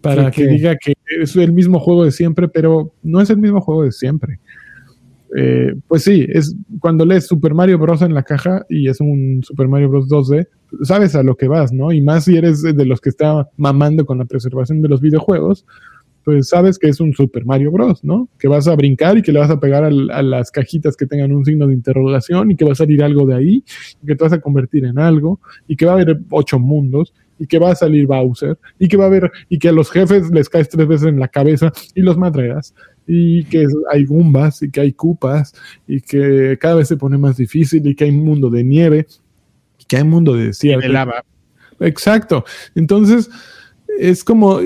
para Sí, que que- diga que es el mismo juego de siempre, pero no es el mismo juego de siempre. Eh, pues sí, es cuando lees Super Mario Bros. en la caja y es un Super Mario Bros. 2D, sabes a lo que vas, ¿no? Y más si eres de los que está mamando con la preservación de los videojuegos, pues sabes que es un Super Mario Bros., ¿no? Que vas a brincar y que le vas a pegar a las cajitas que tengan un signo de interrogación y que va a salir algo de ahí, y que te vas a convertir en algo, y que va a haber ocho mundos, y que va a salir Bowser, y que va a haber, y que a los jefes les caes tres veces en la cabeza y los madreas, y que hay gumbas, y que hay cupas, y que cada vez se pone más difícil, y que hay un mundo de nieve, y que hay un mundo de Y desierto. de lava. Exacto. Entonces, es como,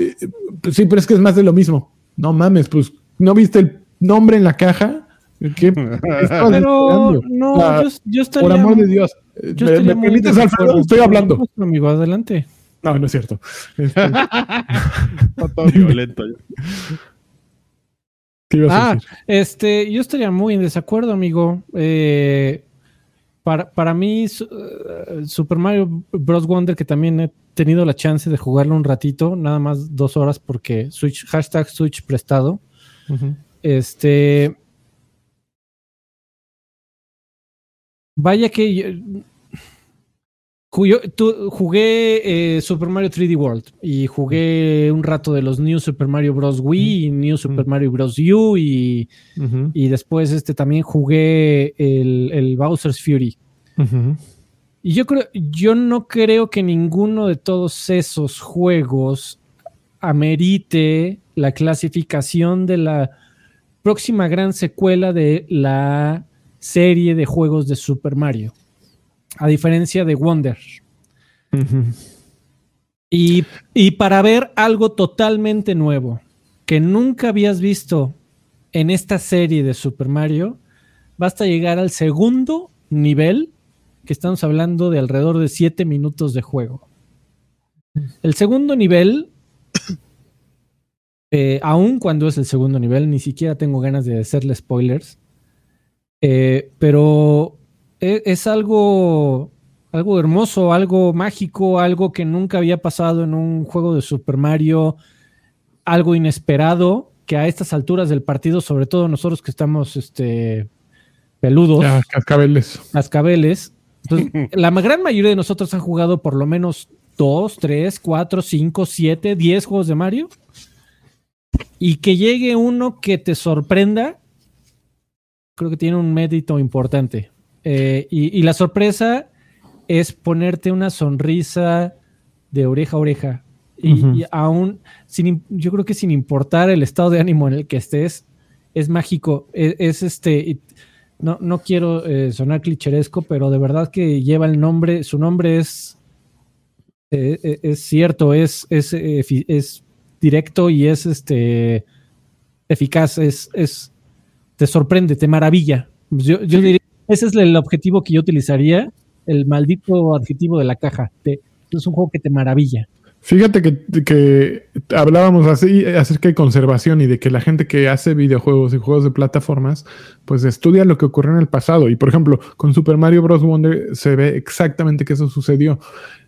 pues sí, pero es que es más de lo mismo. No mames, pues, ¿no viste el nombre en la caja? ¿Qué, Pero esperando? no, yo, yo estaría. Por amor de Dios. Yo ¿Me, estaría me muy permites, de Alfredo? acuerdo. Estoy hablando. Amigo, adelante. No, no es cierto. Este, Está todo violento. ¿Qué ibas a Ah, decir? este, yo estaría muy en desacuerdo, amigo. Eh, para, para mí, eh, Super Mario Bros. Wonder, que también he tenido la chance de jugarlo un ratito, nada más dos horas, porque Switch, hashtag Switch prestado. Este. Vaya que. Yo- jugué eh, Super Mario 3D World y jugué un rato de los New Super Mario Bros. Wii y New Super Mario Bros. U y, y después este también jugué el, el Bowser's Fury. Y yo creo, yo no creo que ninguno de todos esos juegos amerite la clasificación de la próxima gran secuela de la serie de juegos de Super Mario. A diferencia de Wonder. Y, y para ver algo totalmente nuevo que nunca habías visto en esta serie de Super Mario, basta llegar al segundo nivel, que estamos hablando de alrededor de 7 minutos de juego. El segundo nivel, eh, aun cuando es el segundo nivel, ni siquiera tengo ganas de hacerle spoilers, eh, pero e- es, algo, algo hermoso, algo mágico, algo que nunca había pasado en un juego de Super Mario, algo inesperado, que a estas alturas del partido, sobre todo nosotros que estamos este, peludos, Ya, cascabeles. cascabeles, pues, la gran mayoría de nosotros han jugado por lo menos dos, tres, cuatro, cinco, siete, diez juegos de Mario. Y que llegue uno que te sorprenda, creo que tiene un mérito importante. Eh, y, y la sorpresa es ponerte una sonrisa de oreja a oreja. Y, aún, sin, yo creo que sin importar el estado de ánimo en el que estés, es mágico. Es, es este. no, no quiero eh, sonar clicheresco, pero de verdad que lleva el nombre. Su nombre es. eh, eh, es cierto, es, es, es directo y es este eficaz. Es, es te sorprende, te maravilla. Yo, yo diría, ese es el objetivo que yo utilizaría, el maldito adjetivo de la caja. Te- es un juego que te maravilla. Fíjate que, que hablábamos así acerca de conservación y de que la gente que hace videojuegos y juegos de plataformas, pues estudia lo que ocurrió en el pasado. Y por ejemplo, con Super Mario Bros. Wonder se ve exactamente que eso sucedió.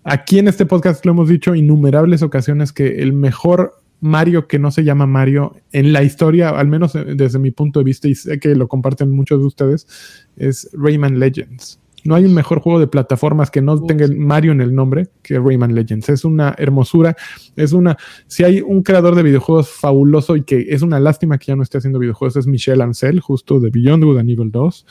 Aquí en este podcast lo hemos dicho innumerables ocasiones que el mejor Mario que no se llama Mario en la historia, al menos eh, desde mi punto de vista, y sé que lo comparten muchos de ustedes, es Rayman Legends. No hay un mejor juego de plataformas que no tenga Mario en el nombre que Rayman Legends. Es una hermosura. Es una. Si hay un creador de videojuegos fabuloso y que es una lástima que ya no esté haciendo videojuegos, es Michel Ancel, justo de Beyond Good and Evil 2.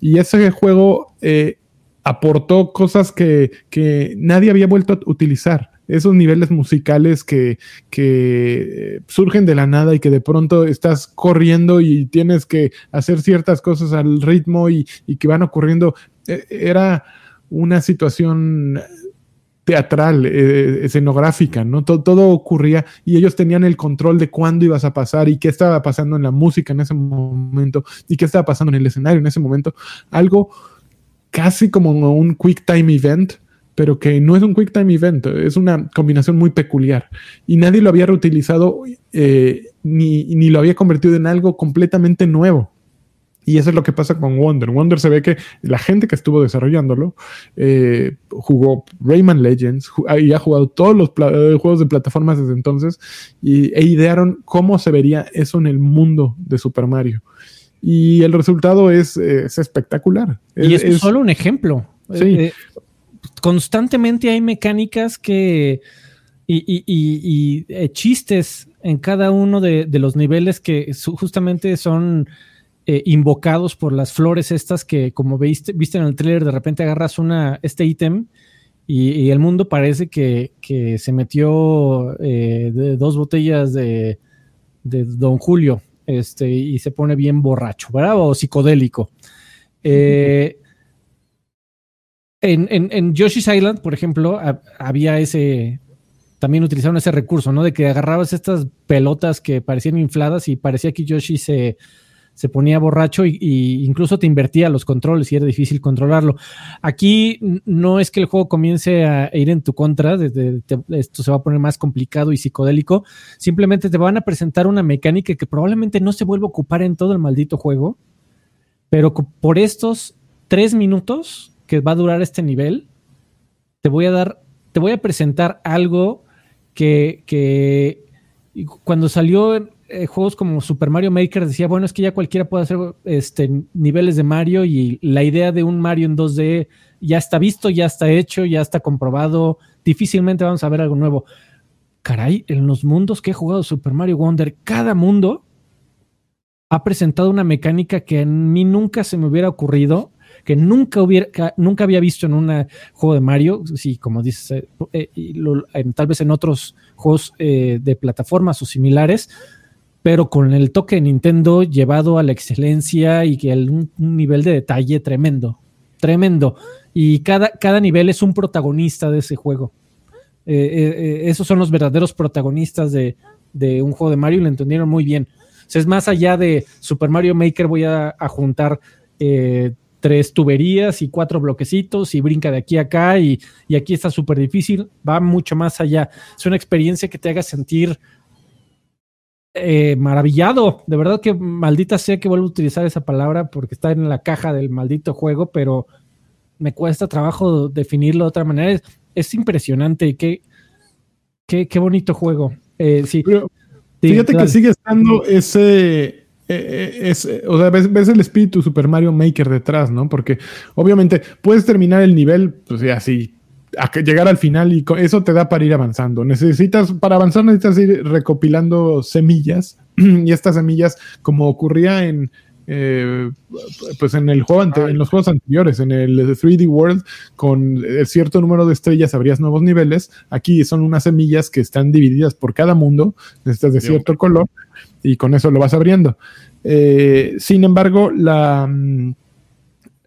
Y ese juego eh, aportó cosas que, que nadie había vuelto a utilizar. Esos niveles musicales que, que eh, surgen de la nada y que de pronto estás corriendo y tienes que hacer ciertas cosas al ritmo y, y que van ocurriendo. Eh, Era una situación teatral, eh, escenográfica, ¿no? Todo, todo ocurría y ellos tenían el control de cuándo ibas a pasar y qué estaba pasando en la música en ese momento y qué estaba pasando en el escenario en ese momento. Algo casi como un quick time event pero que no es un Quick Time Event, es una combinación muy peculiar. Y nadie lo había reutilizado eh, ni, ni lo había convertido en algo completamente nuevo. Y eso es lo que pasa con Wonder. Wonder se ve que la gente que estuvo desarrollándolo eh, jugó Rayman Legends y ha jugado todos los eh, juegos de plataformas desde entonces y, e idearon cómo se vería eso en el mundo de Super Mario. Y el resultado es, es espectacular. Y es, solo un ejemplo. Sí. Eh, constantemente hay mecánicas que y, y, y, chistes en cada uno de, de los niveles que justamente son eh, invocados por las flores estas que, como viste, viste en el trailer, de repente agarras una, este ítem y, el mundo parece que, se metió eh, dos botellas de, Don Julio este, y se pone bien borracho, ¿verdad? O psicodélico. Eh, en, en, Yoshi's Island, por ejemplo, había ese, también utilizaron ese recurso, ¿no? De que agarrabas estas pelotas que parecían infladas y parecía que Yoshi se, se ponía borracho y, incluso te invertía los controles y era difícil controlarlo. Aquí no es que el juego comience a ir en tu contra, esto se va a poner más complicado y psicodélico, simplemente te van a presentar una mecánica que probablemente no se vuelva a ocupar en todo el maldito juego, pero por estos tres minutos que va a durar este nivel, te voy a dar, te voy a presentar algo que, que cuando salió eh, juegos como Super Mario Maker decía, bueno, es que ya cualquiera puede hacer este, niveles de Mario y la idea de un Mario en 2D ya está visto, ya está hecho, ya está comprobado, difícilmente vamos a ver algo nuevo. Caray, en los mundos que he jugado Super Mario Wonder, cada mundo ha presentado una mecánica que a mí nunca se me hubiera ocurrido, que nunca, hubiera, nunca había visto en un juego de Mario, sí, como dices, eh, eh, tal vez en otros juegos de plataformas o similares, pero con el toque de Nintendo llevado a la excelencia y que un, nivel de detalle tremendo, tremendo. Y cada, cada nivel es un protagonista de ese juego. Eh, eh, eh, esos son los verdaderos protagonistas de, un juego de Mario y lo entendieron muy bien. O es más allá de Super Mario Maker, voy a, juntar tres tuberías y cuatro bloquecitos y brinca de aquí a acá y, y aquí está súper difícil, va mucho más allá. Es una experiencia que te haga sentir eh, maravillado. De verdad que maldita sea que vuelvo a utilizar esa palabra porque está en la caja del maldito juego, pero me cuesta trabajo definirlo de otra manera. Es, impresionante. Qué, qué, qué, bonito juego. Eh, sí. fíjate que sigue estando ese. Eh, o sea, ves, ves, el espíritu Super Mario Maker detrás, ¿no? Porque obviamente puedes terminar el nivel, pues así, a llegar al final y eso te da para ir avanzando. Necesitas, para avanzar necesitas ir recopilando semillas y estas semillas, como ocurría en, eh, pues en el juego en los juegos anteriores, en el 3D World, con cierto número de estrellas habrías nuevos niveles. Aquí son unas semillas que están divididas por cada mundo, necesitas de cierto color, y con eso lo vas abriendo. Eh, sin embargo, la mm,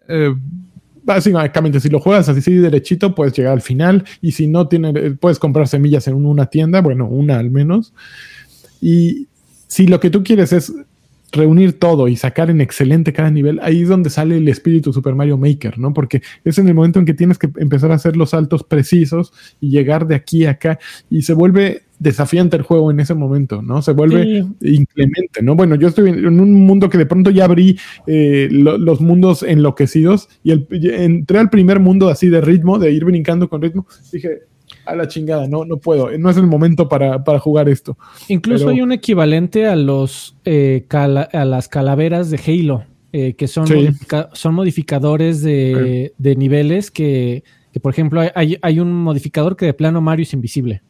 eh, básicamente si lo juegas así derechito puedes llegar al final y si no tiene, puedes comprar semillas en una tienda, bueno, una al menos. Y si lo que tú quieres es reunir todo y sacar en excelente cada nivel, ahí es donde sale el espíritu Super Mario Maker, ¿no? Porque es en el momento en que tienes que empezar a hacer los saltos precisos y llegar de aquí a acá y se vuelve desafiante el juego en ese momento, ¿no? Se vuelve inclemente, ¿no? Bueno, yo estoy en un mundo que de pronto ya abrí eh, los mundos enloquecidos y entré al primer mundo así de ritmo, de ir brincando con ritmo, dije, a la chingada, no, no puedo, no es el momento para, jugar esto. Incluso hay un equivalente a los eh, a las calaveras de Halo, eh, que son, son modificadores de, niveles que, por ejemplo, hay, hay, un modificador que de plano Mario es invisible.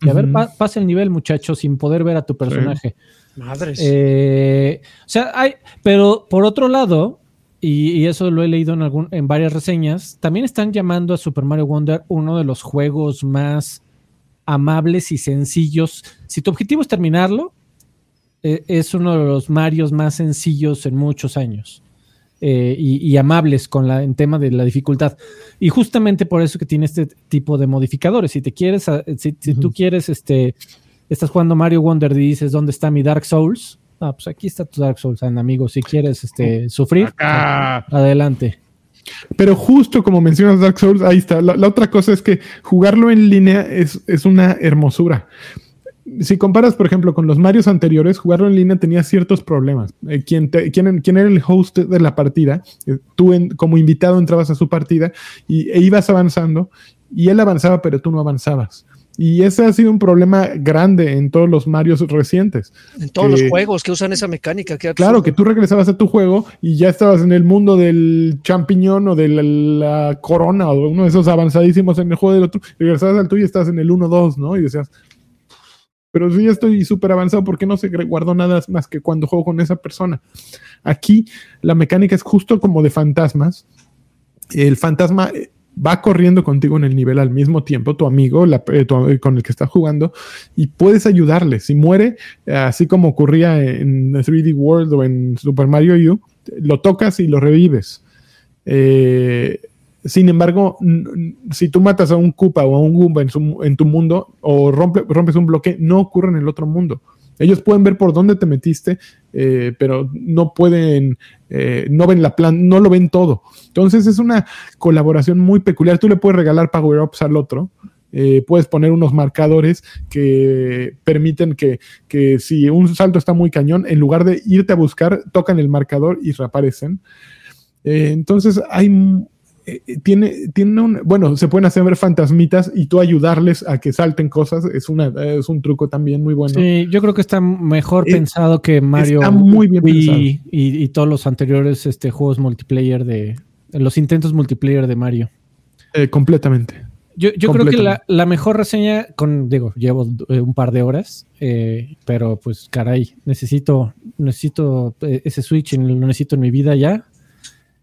Y a ver, pasa el nivel, muchacho, sin poder ver a tu personaje. Madres. Eh, o sea, hay, pero por otro lado, y, eso lo he leído en, algún, en varias reseñas, también están llamando a Super Mario Wonder uno de los juegos más amables y sencillos. Si tu objetivo es terminarlo, eh, es uno de los Marios más sencillos en muchos años. Eh, y, amables con la, en tema de la dificultad. Y justamente por eso que tiene este tipo de modificadores. Si te quieres, si, tú quieres, este, estás jugando Mario Wonder y dices, ¿dónde está mi Dark Souls? Ah, pues aquí está tu Dark Souls, amigo. Si quieres este, sufrir, adelante. Pero justo como mencionas Dark Souls, ahí está. La, la otra cosa es que jugarlo en línea es, es una hermosura. Si comparas, por ejemplo, con los Marios anteriores, jugarlo en línea tenía ciertos problemas. Eh, quien, te- quien, quien era el host de la partida, eh, tú en- como invitado entrabas a su partida y, e ibas avanzando y él avanzaba, pero tú no avanzabas. Y ese ha sido un problema grande en todos los Marios recientes. En todos que- los juegos que usan esa mecánica. qué Claro, que tú regresabas a tu juego y ya estabas en el mundo del champiñón o de la, la corona o uno de esos avanzadísimos en el juego del otro. Regresabas al tuyo y estabas en el 1-2, ¿no? Y decías, pero si ya estoy súper avanzado, ¿por qué no se guardó nada más que cuando juego con esa persona? Aquí la mecánica es justo como de fantasmas. El fantasma va corriendo contigo en el nivel al mismo tiempo, tu amigo la- eh, tu- con el que estás jugando, y puedes ayudarle. Si muere, eh, así como ocurría en 3D World o en Super Mario U, lo tocas y lo revives. Eh, sin embargo, si tú matas a un Koopa o a un Goomba en, tu mundo o rompe- rompes un bloque, no ocurre en el otro mundo. Ellos pueden ver por dónde te metiste, eh, pero no pueden, eh, no ven la plan, no lo ven todo. Entonces es una colaboración muy peculiar. Tú le puedes regalar power ups al otro. eh, puedes poner unos marcadores que permiten que, que si un salto está muy cañón, en lugar de irte a buscar, tocan el marcador y reaparecen. Entonces hay eh, tiene, tiene un, bueno, se pueden hacer ver fantasmitas y tú ayudarles a que salten cosas, es, una, es un truco también muy bueno. Sí, yo creo que está mejor Eh, pensado que Mario está muy bien Wii pensado. y, y todos los anteriores este, juegos multiplayer de los intentos multiplayer de Mario. Eh, completamente. Yo, yo creo que la, la mejor reseña, con, digo, llevo un par de horas, eh, pero pues caray, necesito, necesito ese Switch, lo necesito en mi vida ya.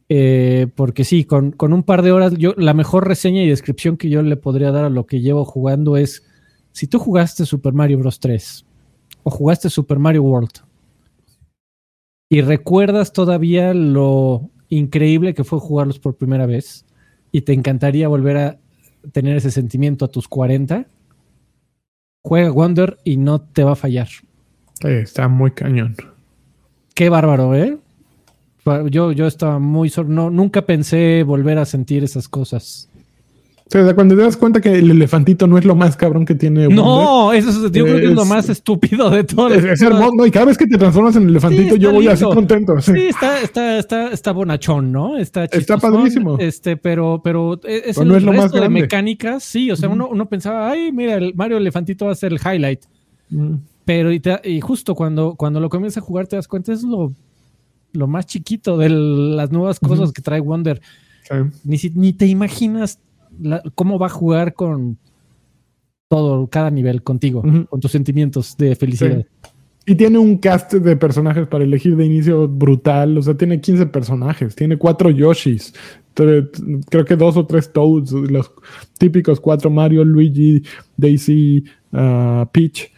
Eh, porque sí, con, con un par de horas, yo la mejor reseña y descripción que yo le podría dar a lo que llevo jugando es, si tú jugaste Super Mario Bros. 3 o jugaste Super Mario World y recuerdas todavía lo increíble que fue jugarlos por primera vez y te encantaría volver a tener ese sentimiento a tus 40, juega Wonder y no te va a fallar. Eh, está muy cañón. Qué bárbaro, ¿eh? Yo, yo estaba muy no, nunca pensé volver a sentir esas cosas. O sea, cuando te das cuenta que el elefantito no es lo más cabrón que tiene Wonder, No, eso es, yo creo que es lo más estúpido de todo. es, es hermoso, no, y cada vez que te transformas en elefantito, Sí, yo está voy así lindo. contento. sí. Sí, está, está, está, está bonachón, ¿no? Está, Está chistosón, padrísimo. Este, pero, pero es Pero el no es lo resto más de mecánicas, sí. O sea, uno, uno pensaba, ay, mira, el Mario Elefantito va a ser el highlight. Mm. Pero y, te- y justo cuando, cuando lo comienzas a jugar te das cuenta, es lo, lo más chiquito de las nuevas cosas que trae Wonder. Sí. Ni, si- ni te imaginas la- cómo va a jugar con todo, cada nivel contigo, con tus sentimientos de felicidad. Sí. Y tiene un cast de personajes para elegir de inicio brutal. O sea, tiene 15 personajes. Tiene cuatro Yoshis. Creo que dos o tres Toads. Los típicos cuatro Mario, Luigi, Daisy, ah, Peach.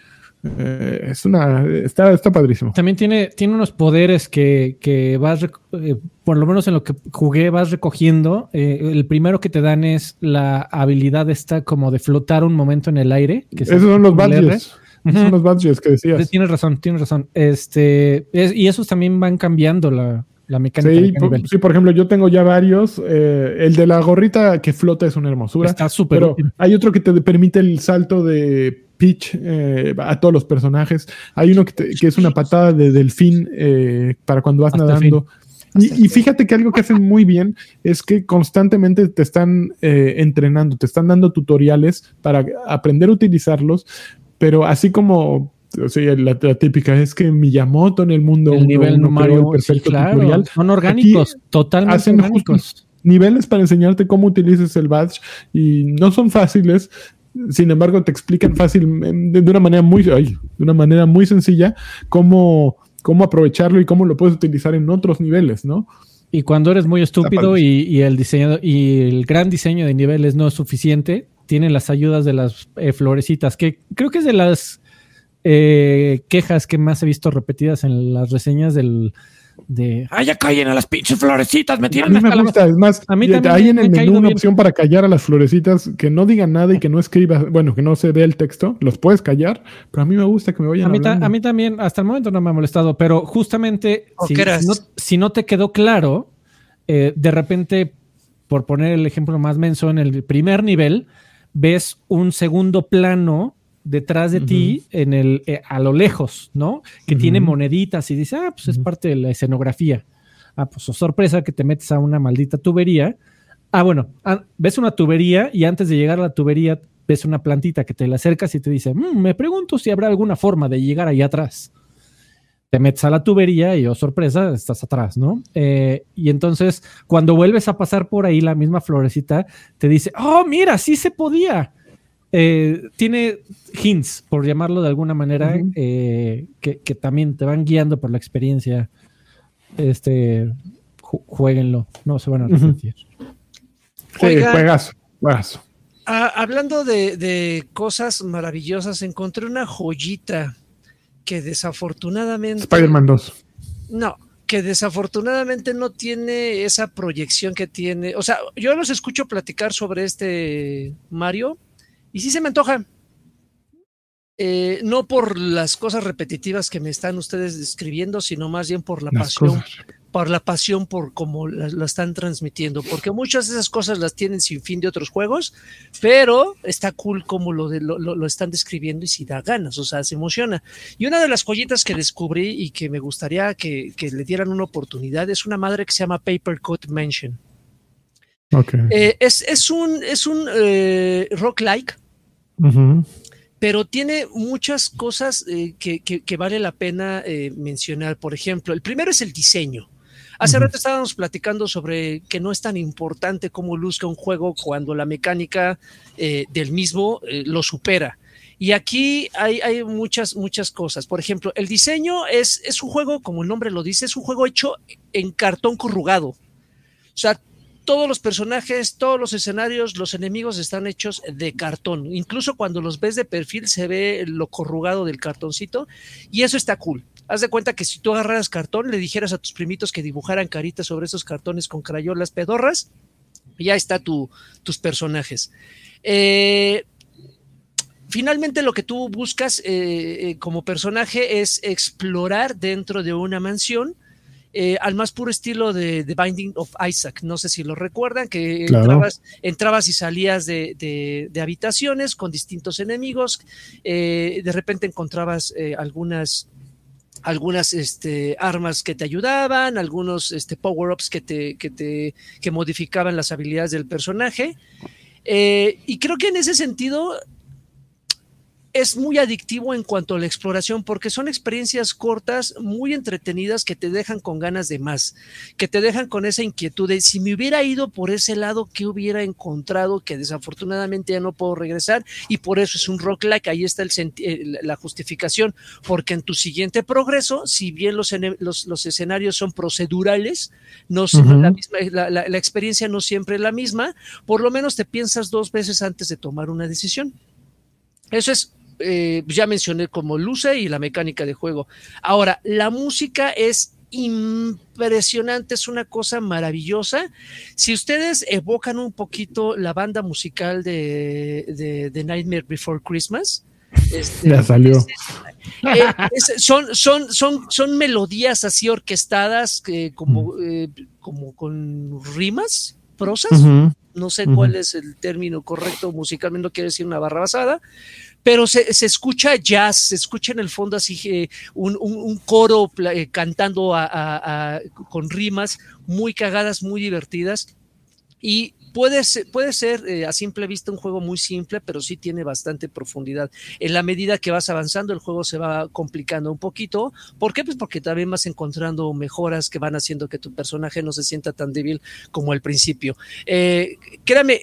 Eh, es una. Está, está padrísimo. También tiene, tiene unos poderes que, que vas, eh, por lo menos en lo que jugué, vas recogiendo. Eh, el primero que te dan es la habilidad esta como de flotar un momento en el aire. Que Esos son los badges. Esos Ujú. son los badges que decías. Tienes razón, tienes razón. Este, es- y esos también van cambiando la, la mecánica. Sí por, sí, por ejemplo, yo tengo ya varios. Eh, el de la gorrita que flota es una hermosura. Está súper Pero hay otro que te permite el salto de pitch eh, a todos los personajes. Hay uno que, te- que es una patada de delfín eh, para cuando vas Hasta nadando. Y, y fíjate que algo que hacen muy bien es que constantemente te están eh, entrenando, te están dando tutoriales para aprender a utilizarlos, pero así como o sea, la, la típica es que Miyamoto en el mundo el uno- nivel uno Mario, el sí, perfecto claro, tutorial son orgánicos, totalmente hacen orgánicos. niveles para enseñarte cómo utilizas el badge y no son fáciles. Sin embargo, te explican fácil de, de una manera muy ay, de una manera muy sencilla cómo, cómo aprovecharlo y cómo lo puedes utilizar en otros niveles, ¿no? Y cuando eres muy estúpido y el diseño y el gran diseño de niveles no es suficiente, tienen las ayudas de las eh, florecitas, que creo que es de las eh, quejas que más he visto repetidas en las reseñas del de ¡Ay, ya callen a las pinches florecitas! ¡Me A tiran mí me la gusta, es más, A mí y- también hay en el menú una bien. opción para callar a las florecitas que no digan nada y que no escribas, bueno, que no se vea el texto, los puedes callar, pero a mí me gusta que me vayan A mí, hablando. a mí también, hasta el momento no me ha molestado, pero justamente si, Ojeras. si no, si no te quedó claro, eh, de repente por poner el ejemplo más menso, en el primer nivel ves un segundo plano detrás de ti en el, eh, a lo lejos, ¿no? Que tiene moneditas y dice, ah, pues es parte de la escenografía. Ah, pues sorpresa que te metes a una maldita tubería. Ah, bueno, ah, ves una tubería y antes de llegar a la tubería ves una plantita que te la acercas y te dice, "Mm, me pregunto si habrá alguna forma de llegar ahí atrás. Te metes a la tubería y, oh sorpresa, estás atrás, ¿no? Eh, y entonces, cuando vuelves a pasar por ahí, la misma florecita te dice, oh, mira, sí se podía. Eh, tiene hints, por llamarlo de alguna manera, eh, que, que también te van guiando por la experiencia. Este, ju- jueguenlo, no se van a arrepentir. Sí, Oigan. juegazo, juegazo. Ah, hablando de, de cosas maravillosas, encontré una joyita que desafortunadamente. Spider-Man 2. No, que desafortunadamente no tiene esa proyección que tiene. O sea, yo los escucho platicar sobre este Mario y sí se me antoja. Eh, no por las cosas repetitivas que me están ustedes describiendo, sino más bien por la Las pasión, cosas. por la pasión por cómo la, la están transmitiendo, porque muchas de esas cosas las tienen sin fin de otros juegos, pero está cool como lo, de, lo, lo- están describiendo y si da ganas, o sea, se emociona. Y una de las joyitas que descubrí y que me gustaría que, que le dieran una oportunidad es una madre que se llama Paper Cut Mansion. Eh, es, es un, es un eh, rock-like, pero tiene muchas cosas eh, que, que- que vale la pena mencionar. Por ejemplo, el primero es el diseño. Hace rato estábamos platicando sobre que no es tan importante cómo luzca un juego cuando la mecánica del mismo lo supera. Y aquí hay, hay muchas, muchas cosas. Por ejemplo, el diseño es, es un juego, como el nombre lo dice, es un juego hecho en cartón corrugado. O sea, todos los personajes, todos los escenarios, los enemigos están hechos de cartón. Incluso cuando los ves de perfil se ve lo corrugado del cartoncito y eso está cool. Haz de cuenta que si tú agarraras cartón, le dijeras a tus primitos que dibujaran caritas sobre esos cartones con crayolas pedorras, ya está tu, tus personajes. Eh, finalmente lo que tú buscas eh, eh, como personaje es explorar dentro de una mansión eh, al más puro estilo de The Binding of Isaac. No sé si lo recuerdan, que Claro. entrabas, entrabas y salías de, de- de habitaciones con distintos enemigos. eh, de repente encontrabas eh, algunas algunas este, armas que te ayudaban, algunos este, power-ups que te, que te que modificaban las habilidades del personaje. Y creo que en ese sentido es muy adictivo en cuanto a la exploración porque son experiencias cortas, muy entretenidas que te dejan con ganas de más, que te dejan con esa inquietud de si me hubiera ido por ese lado, ¿qué hubiera encontrado? Que desafortunadamente ya no puedo regresar y por eso es un roguelike, ahí está el eh, la justificación, porque en tu siguiente progreso, si bien los, los, los escenarios son procedurales, no la, misma, la, la- la experiencia no siempre es la misma, por lo menos te piensas dos veces antes de tomar una decisión. Eso es, eh, ya mencioné como luce y la mecánica de juego. Ahora, la música es impresionante, es una cosa maravillosa. Si ustedes evocan un poquito la banda musical de, de, de Nightmare Before Christmas, este, Ya salió. eh, es- son, son, son, son melodías así orquestadas, eh, como, eh, como con rimas, prosas. No sé cuál es el término correcto musicalmente, no quiero decir una barra basada, pero se, se escucha jazz, se escucha en el fondo así eh, un, un- un coro eh, cantando a- a- a- con rimas muy cagadas, muy divertidas. Y puede ser, puede ser eh, a simple vista un juego muy simple, pero sí tiene bastante profundidad. En la medida que vas avanzando, el juego se va complicando un poquito. ¿Por qué? Pues porque también vas encontrando mejoras que van haciendo que tu personaje no se sienta tan débil como al principio. Eh, créame,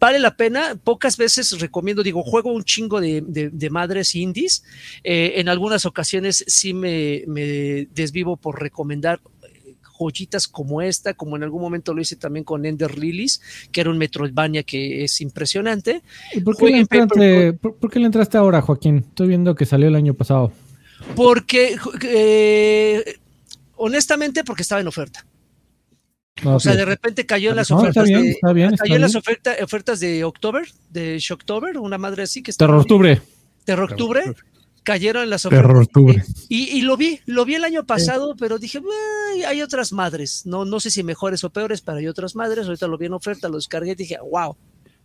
vale la pena. Pocas veces recomiendo, digo, juego un chingo de, de- madres indies. Eh, en algunas ocasiones sí me, desvivo por recomendar joyitas como esta, como en algún momento lo hice también con Ender Lilies, que era un Metroidvania que es impresionante. ¿Y por qué, le entraste, por, por qué le entraste ahora, Joaquín? Estoy viendo que salió el año pasado. Porque, eh, honestamente, porque estaba en oferta. No, O sea, sí. de repente cayó en las No, está ofertas bien, de, está bien, está cayó en las oferta- ofertas de October, de Shocktober, una madre así que está Terror Octubre. Terror Octubre. Cayeron en las Terror octubre. Y, y, lo vi, lo vi el año pasado, pero dije, hay otras madres. No, no sé si mejores o peores, pero hay otras madres. Ahorita lo vi en oferta, lo descargué y dije, wow.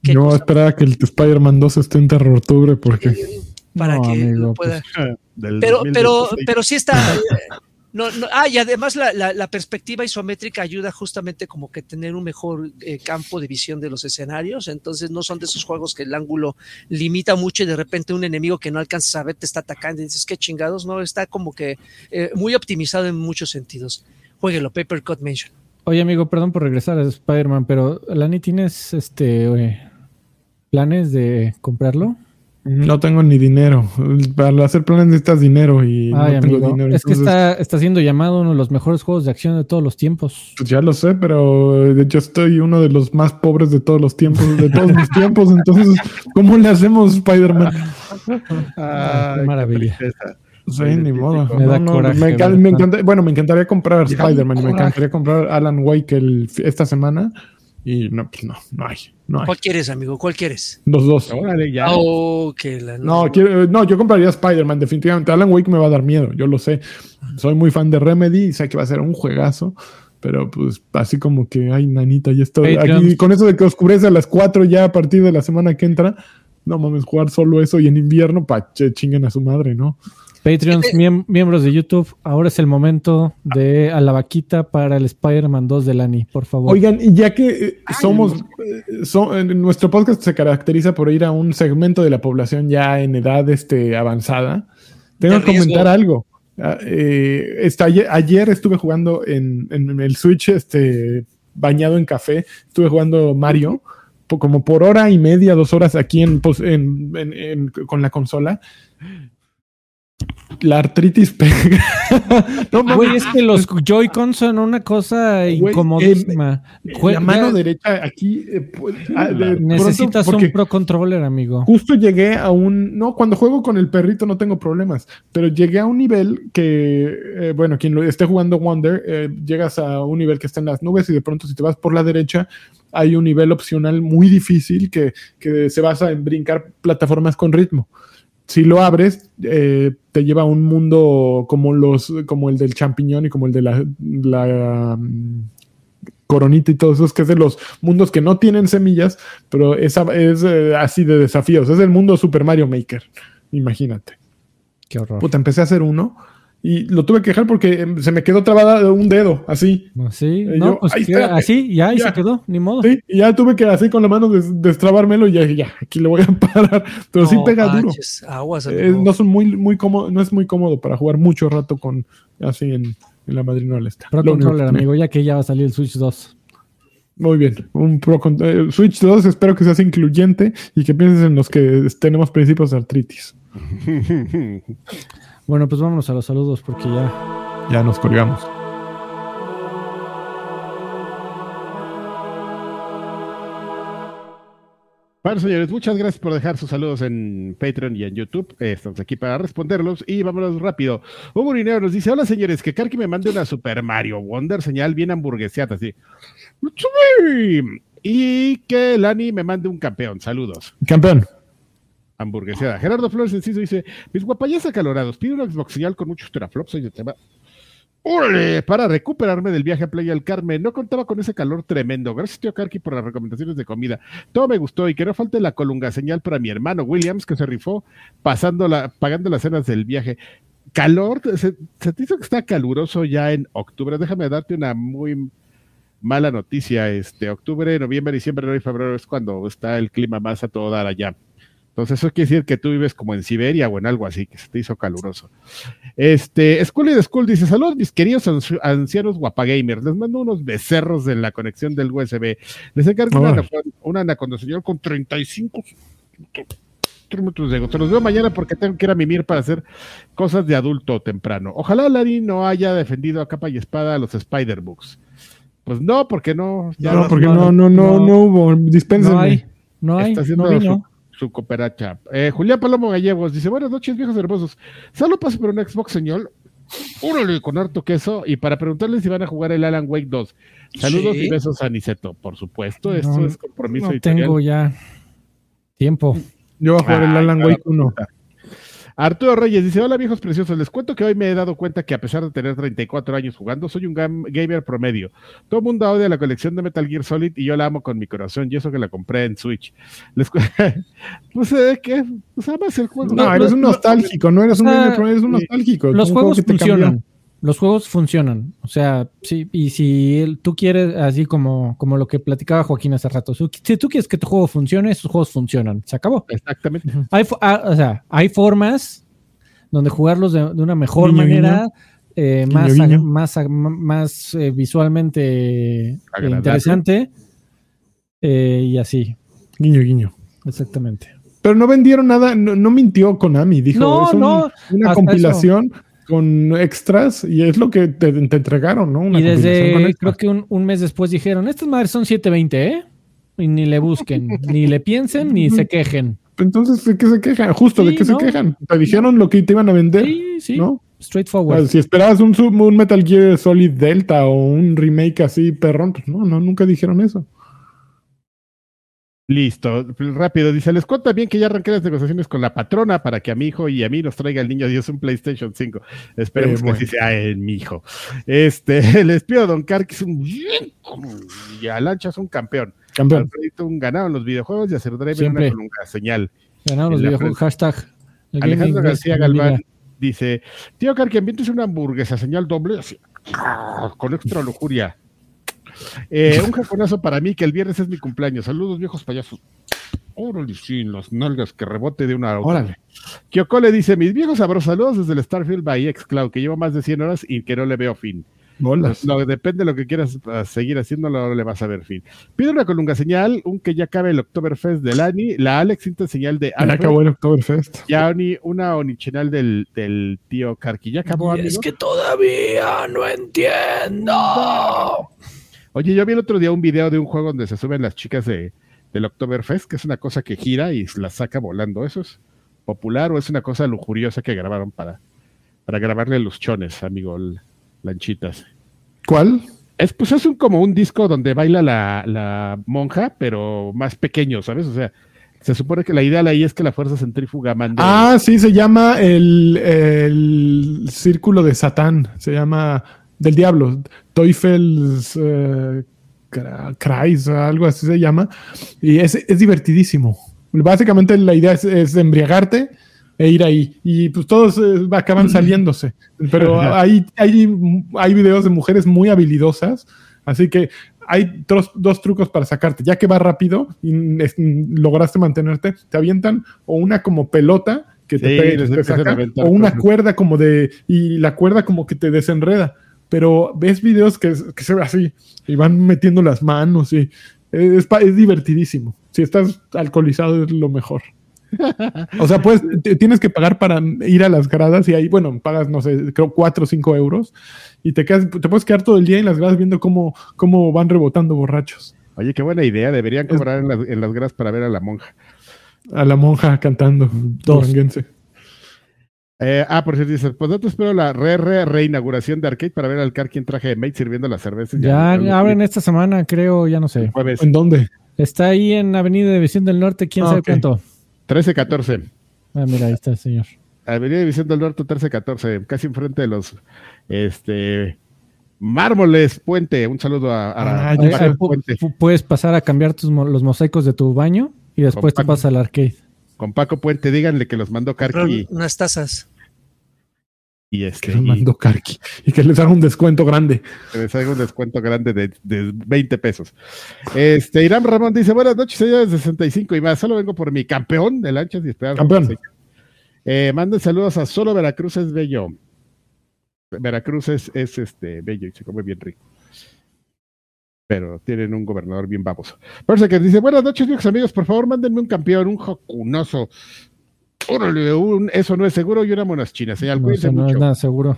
Yo esperaba que el Spider-Man 2 esté en Terror Octubre porque. Para que lo pueda. Pues, pero, pero, pero sí está. No, no, ah, y además la, la, perspectiva isométrica ayuda justamente como que tener un mejor eh, campo de visión de los escenarios, entonces no son de esos juegos que el ángulo limita mucho y de repente un enemigo que no alcanzas a ver te está atacando y dices, qué chingados, no, está como que eh, muy optimizado en muchos sentidos. Jueguelo, Paper Cut Mention. Oye amigo, perdón por regresar a Spider-Man, pero Lani, ¿tienes este planes de comprarlo? No tengo ni dinero. Para hacer planes necesitas dinero y no tengo dinero. Es que está, está siendo llamado uno de los mejores juegos de acción de todos los tiempos. Pues ya lo sé, pero yo estoy uno de los más pobres de todos los tiempos, de todos mis tiempos. Entonces, ¿cómo le hacemos, Spider-Man? Ah, qué maravilla. Sí, ni modo. Me da coraje, bueno, me encantaría comprar Spider-Man y me encantaría comprar Alan Wake el, esta semana y no, pues no, no hay, no ¿Cuál quieres, amigo? ¿Cuál quieres? Los dos. ya. Oh, no, no, yo compraría Spider-Man, definitivamente. Alan Wake me va a dar miedo, yo lo sé. Soy muy fan de Remedy y sé que va a ser un juegazo. Pero pues así como que, ay, nanita, ya estoy aquí. Con eso de que oscurece a las 4 ya a partir de la semana que entra. No mames, jugar solo eso y en invierno, pa, chinguen a su madre, ¿no? Patreons, miembros de YouTube, ahora es el momento de a la vaquita para el Spider-Man 2 de Lani, por favor. Oigan, y ya que eh, somos, eh, nuestro podcast se caracteriza por ir a un segmento de la población ya en edad este, avanzada, tengo que comentar algo. Ah, eh, ayer, estuve jugando en, el Switch, este, bañado en café, estuve jugando Mario como por hora y media, dos horas aquí en, con la consola la artritis pega. no, güey, es que los Joy-Con son una cosa incomodísima. la mano derecha aquí. Eh, pues, ah, necesitas un Pro Controller, amigo. Justo llegué a un. No, cuando juego con el perrito no tengo problemas, pero llegué a un nivel que, eh, bueno, quien lo esté jugando Wonder, eh, llegas a un nivel que está en las nubes y de pronto si te vas por la derecha hay un nivel opcional muy difícil que, que se basa en brincar plataformas con ritmo si lo abres, eh, te lleva a un mundo como los, como el del champiñón y como el de la, mm, coronita y todos esos, que es de los mundos que no tienen semillas, pero es, es eh, así de desafíos. Es el mundo Super Mario Maker. Imagínate. Qué horror. Puta, empecé a hacer uno y lo tuve que dejar porque em, se me quedó trabada un dedo, así. Sí, no, pues así, ya, ahí se quedó, ni modo. Sí, y ya tuve que así con la mano destrabármelo y ya, ya, aquí le voy a parar. Pero sí pega duro. no son muy, muy cómodo, no es muy cómodo para jugar mucho rato con así en, en la madrina está. Pro Controller, amigo, ya que ya va a salir el Switch 2. Muy bien, un Pro eh, Switch 2 espero que sea incluyente y que pienses en los que tenemos principios de artritis. Bueno, pues vámonos a los saludos porque ya. Ya nos colgamos. Bueno, señores, muchas gracias por dejar sus saludos en Patreon y en YouTube. Estamos aquí para responderlos y vámonos rápido. Hugo Rineo nos dice: Hola, señores, que Karki me mande una Super Mario Wonder señal bien hamburgueseada, así. Y que Lani me mande un campeón. Saludos. Campeón hamburguesada. Gerardo Flores Enciso dice: Mis guapayas acalorados, pido una Xbox con muchos teraflops y tema. ¡Órale! Para recuperarme del viaje a Playa del Carmen. No contaba con ese calor tremendo. Gracias, tío Karki, por las recomendaciones de comida. Todo me gustó y que no falte la colunga señal para mi hermano Williams, que se rifó pasando la, pagando las cenas del viaje. Calor, se, se te hizo que está caluroso ya en octubre. Déjame darte una muy mala noticia. Este octubre, noviembre, diciembre, enero y febrero es cuando está el clima más a todo dar allá. Entonces, eso quiere decir que tú vives como en Siberia o en algo así, que se te hizo caluroso. Este, School de School dice: Saludos, mis queridos ancianos guapagamers. Les mando unos becerros en la conexión del USB. Les encargo una, una Anaconda señor con 35 minutos de ego. Se los veo mañana porque tengo que ir a mimir para hacer cosas de adulto temprano. Ojalá Larry no haya defendido a capa y espada a los Spider-Books. Pues no, porque no. no, porque no, no, no, no, hubo. Dispénsenme. No hay, no hay. Está haciendo su cooperacha. Eh, Julián Palomo Gallegos dice: Buenas noches, viejos hermosos. Solo paso por un Xbox, señor. Órale, con harto queso. Y para preguntarles si van a jugar el Alan Wake 2. Saludos y besos a Niceto, por supuesto. Esto es compromiso. No tengo ya tiempo. Yo voy a jugar el Alan Wake 1. Arturo Reyes dice, hola viejos preciosos, les cuento que hoy me he dado cuenta que a pesar de tener 34 años jugando, soy un gam- gamer promedio. Todo el mundo odia la colección de Metal Gear Solid y yo la amo con mi corazón y eso que la compré en Switch. Les pues, eh, ¿qué? Pues amas el juego. No, eres un nostálgico, no eres un gamer promedio, eres un nostálgico. Los juegos que te funcionan. Los juegos funcionan. O sea, sí, y si el- tú quieres, así como, como lo que platicaba Joaquín hace rato, si si tú quieres que tu juego funcione, esos juegos funcionan. Se acabó. Exactamente. Hay, fo- ah, o sea, hay formas donde jugarlos de, de una mejor manera, eh, más, ag- más, ag- más eh, visualmente eh, Agradable. interesante eh, y así, Guiño, guiño. exactamente. Pero no vendieron nada, no, no mintió Konami, dijo, No, es un- no, una compilación con extras y es lo que te, te entregaron, ¿no? Una y desde, creo que un, un mes después dijeron, estas madres son 720, ¿eh? Y ni le busquen, ni le piensen, ni se quejen. Entonces, ¿de qué se quejan? Justo, ¿de qué ¿no? se quejan? Te dijeron lo que te iban a vender, Sí, sí, ¿no? Straightforward. si esperabas un, un Metal Gear Solid Delta o un remake así perrón, pues no, no, nunca dijeron eso. Listo, rápido. Dice, les cuento también que ya arranqué las negociaciones con la patrona para que a mi hijo y a mí nos traiga el niño Dios un PlayStation 5. Esperemos Eh, que así sea en mi hijo. Este, les pido a Don Car que es un y a Lancha es un campeón. Campeón. Alfredito un ganado en los videojuegos y hacer Drive Siempre. una colunga señal. Ganaron los en la videojuegos. Hashtag. el Alejandro García Galván dice, tío Car, que ambientes una hamburguesa señal doble así, con extra lujuria. Eh, un japonazo para mí que el viernes es mi cumpleaños. Saludos viejos payasos. Órale, sí, las nalgas que rebote de una. Órale. Kyoko le dice, mis viejos sabrosos saludos desde el Starfield by Xcloud, que llevo más de 100 horas y que no le veo fin. Bolas. No, depende de lo que quieras uh, seguir haciendo, no le vas a ver fin. Pide una colunga señal, un que ya cabe el Oktoberfest del Ani, la Alex Cinta señal de Ya Alfred, acabó el Oktoberfest. ya Oni- una onichinal del, del tío Karki. ¿Ya acabó, amigo? todavía no entiendo. Oye, yo vi el otro día un video de un juego donde se suben las chicas de, del Oktoberfest, que es una cosa que gira y las saca volando. ¿Eso es popular o es una cosa lujuriosa que grabaron para, para grabarle los chones, amigo Lanchitas? ¿Cuál? Es, pues es un, como un disco donde baila la, la monja, pero más pequeño, ¿sabes? O sea, se supone que la idea ahí es que la fuerza centrífuga mande. Ah, sí, se llama el, el Círculo de Satán. Se llama del Diablo. Teufels Kreis, algo así se llama. Y es, es divertidísimo. Básicamente la idea es, es embriagarte e ir ahí. Y pues todos eh, acaban saliéndose. Pero hay, hay, hay videos de mujeres muy habilidosas. Así que hay tros- dos trucos para sacarte. Ya que va rápido y es- lograste mantenerte, te avientan o una como pelota que te, Sí, pe- les te saca, o una cuerda como de. Y la cuerda como que te desenreda. Pero ves videos que, que se ve así y van metiendo las manos y es, pa- es divertidísimo. Si estás alcoholizado es lo mejor. O sea, pues tienes que pagar para ir a las gradas y ahí, bueno, pagas, no sé, creo 4 o 5 euros y te, quedas, te puedes quedar todo el día en las gradas viendo cómo, cómo van rebotando borrachos. Oye, qué buena idea. Deberían Es- cobrar en las, en las gradas para ver a la monja. A la monja cantando. Dos. duranguense. Eh, ah, por cierto, dice, pues no te espero la re, re, reinauguración de Arcade para ver al Karki en traje de mate sirviendo las cervezas. Ya lo- abren esta semana, creo, ya no sé. jueves ¿En dónde? Está ahí en Avenida División del Norte, quién Ah, sabe cuánto. 13-14. Ah, mira, ahí está el señor. Avenida División del Norte 13-14, casi enfrente de los este mármoles Puente. Un saludo a, a- Ah, a ya Puente pu- puedes pasar a cambiar tus mo- los mosaicos de tu baño y después te Paco. pasas al arcade. con Paco Puente. Díganle que los mandó Karki Unas tazas. Y, Que este nos y mandó Karki y que les haga un descuento grande. que les haga un descuento grande de, de 20 pesos. Este Irán Ramón dice: Buenas noches, señores de 65 y más. Solo vengo por mi campeón de lanchas y esperar. Campeón. Eh, manden saludos a solo Veracruz es bello. Veracruz es, es este bello y se come bien rico. Pero tienen un gobernador bien baboso. Que dice, buenas noches, viejos amigos, por favor, mándenme un campeón, un jocunoso. Órale, un, eso no es seguro y una monas chinas. Señal, No, eso no es mucho. nada seguro.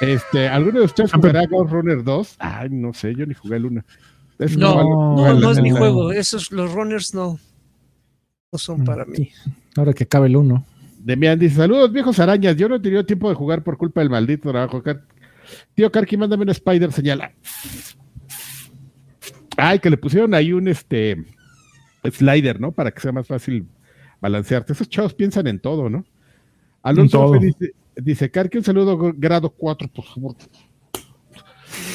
Este, ¿alguno de ustedes Campeón. jugará Ghost Runner 2? Ay, no sé, yo ni jugué el 1. Es No, no, es mi juego. Esos, los runners no, no son Mm, para mí. Ahora que cabe el uno. Demian dice, saludos viejos arañas, yo no he tenido tiempo de jugar por culpa del maldito trabajo. Car- Tío Karki, mándame un Spider, señala. Ay, que le pusieron ahí un este slider, ¿no? Para que sea más fácil balancearte. Esos chavos piensan en todo, ¿no? Alonso dice, dice, Carque, un saludo gr- grado 4, por favor.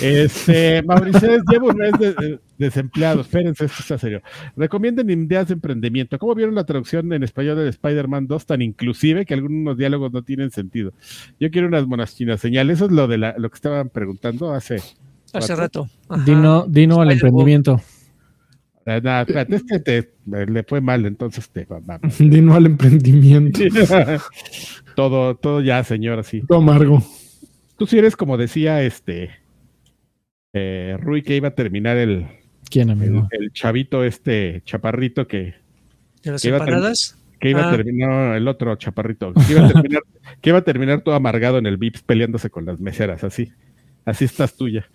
Este, Mauricio, llevo un mes de- de- desempleado. Espérense, esto está serio. Recomienden ideas de emprendimiento. ¿Cómo vieron la traducción en español de Spider-Man 2 tan inclusive que algunos diálogos no tienen sentido? Yo quiero unas monastinas señales. Eso es lo de la- lo que estaban preguntando hace. Hace rato. Ajá. Dino, dino al emprendimiento. Eh, nada, espérate, te- le fue mal, entonces te va- va- Dino al emprendimiento. todo, todo ya, señor, así. Todo amargo. Tú sí eres como decía este eh, Rui que iba a terminar el, ¿Quién, amigo? el chavito, este chaparrito que, ¿De las que iba a tener- empanadas? que iba a Ah. terminar, no, el otro chaparrito, que iba a terminar, que iba a terminar todo amargado en el Vips peleándose con las meseras, así. Así estás tuya,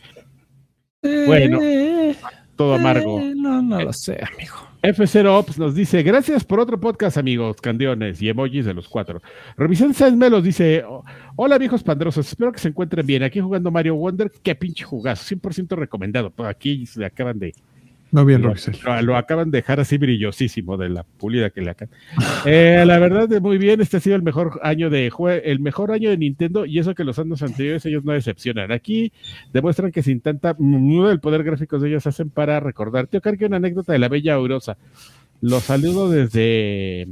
Bueno, Eh, todo amargo. eh, no, no lo sé, amigo. F0 Ops nos dice, gracias por otro podcast, amigos, candiones y emojis de los cuatro. Revisen Sáenz Melos dice, "Oh, hola viejos pandrosos, espero que se encuentren bien. Aquí jugando Mario Wonder, qué pinche jugazo, 100% recomendado. Aquí se acaban de, No bien, lo, lo- lo acaban de dejar así brillosísimo de la pulida que le acaban. Eh, la verdad, de muy bien, este ha sido el mejor año de jue- el mejor año de Nintendo y eso que los años anteriores ellos no decepcionan. Aquí demuestran que sin tanta el poder gráfico de ellos hacen para recordar. Tío Carque, una anécdota de la bella Aurosa. Los saludo desde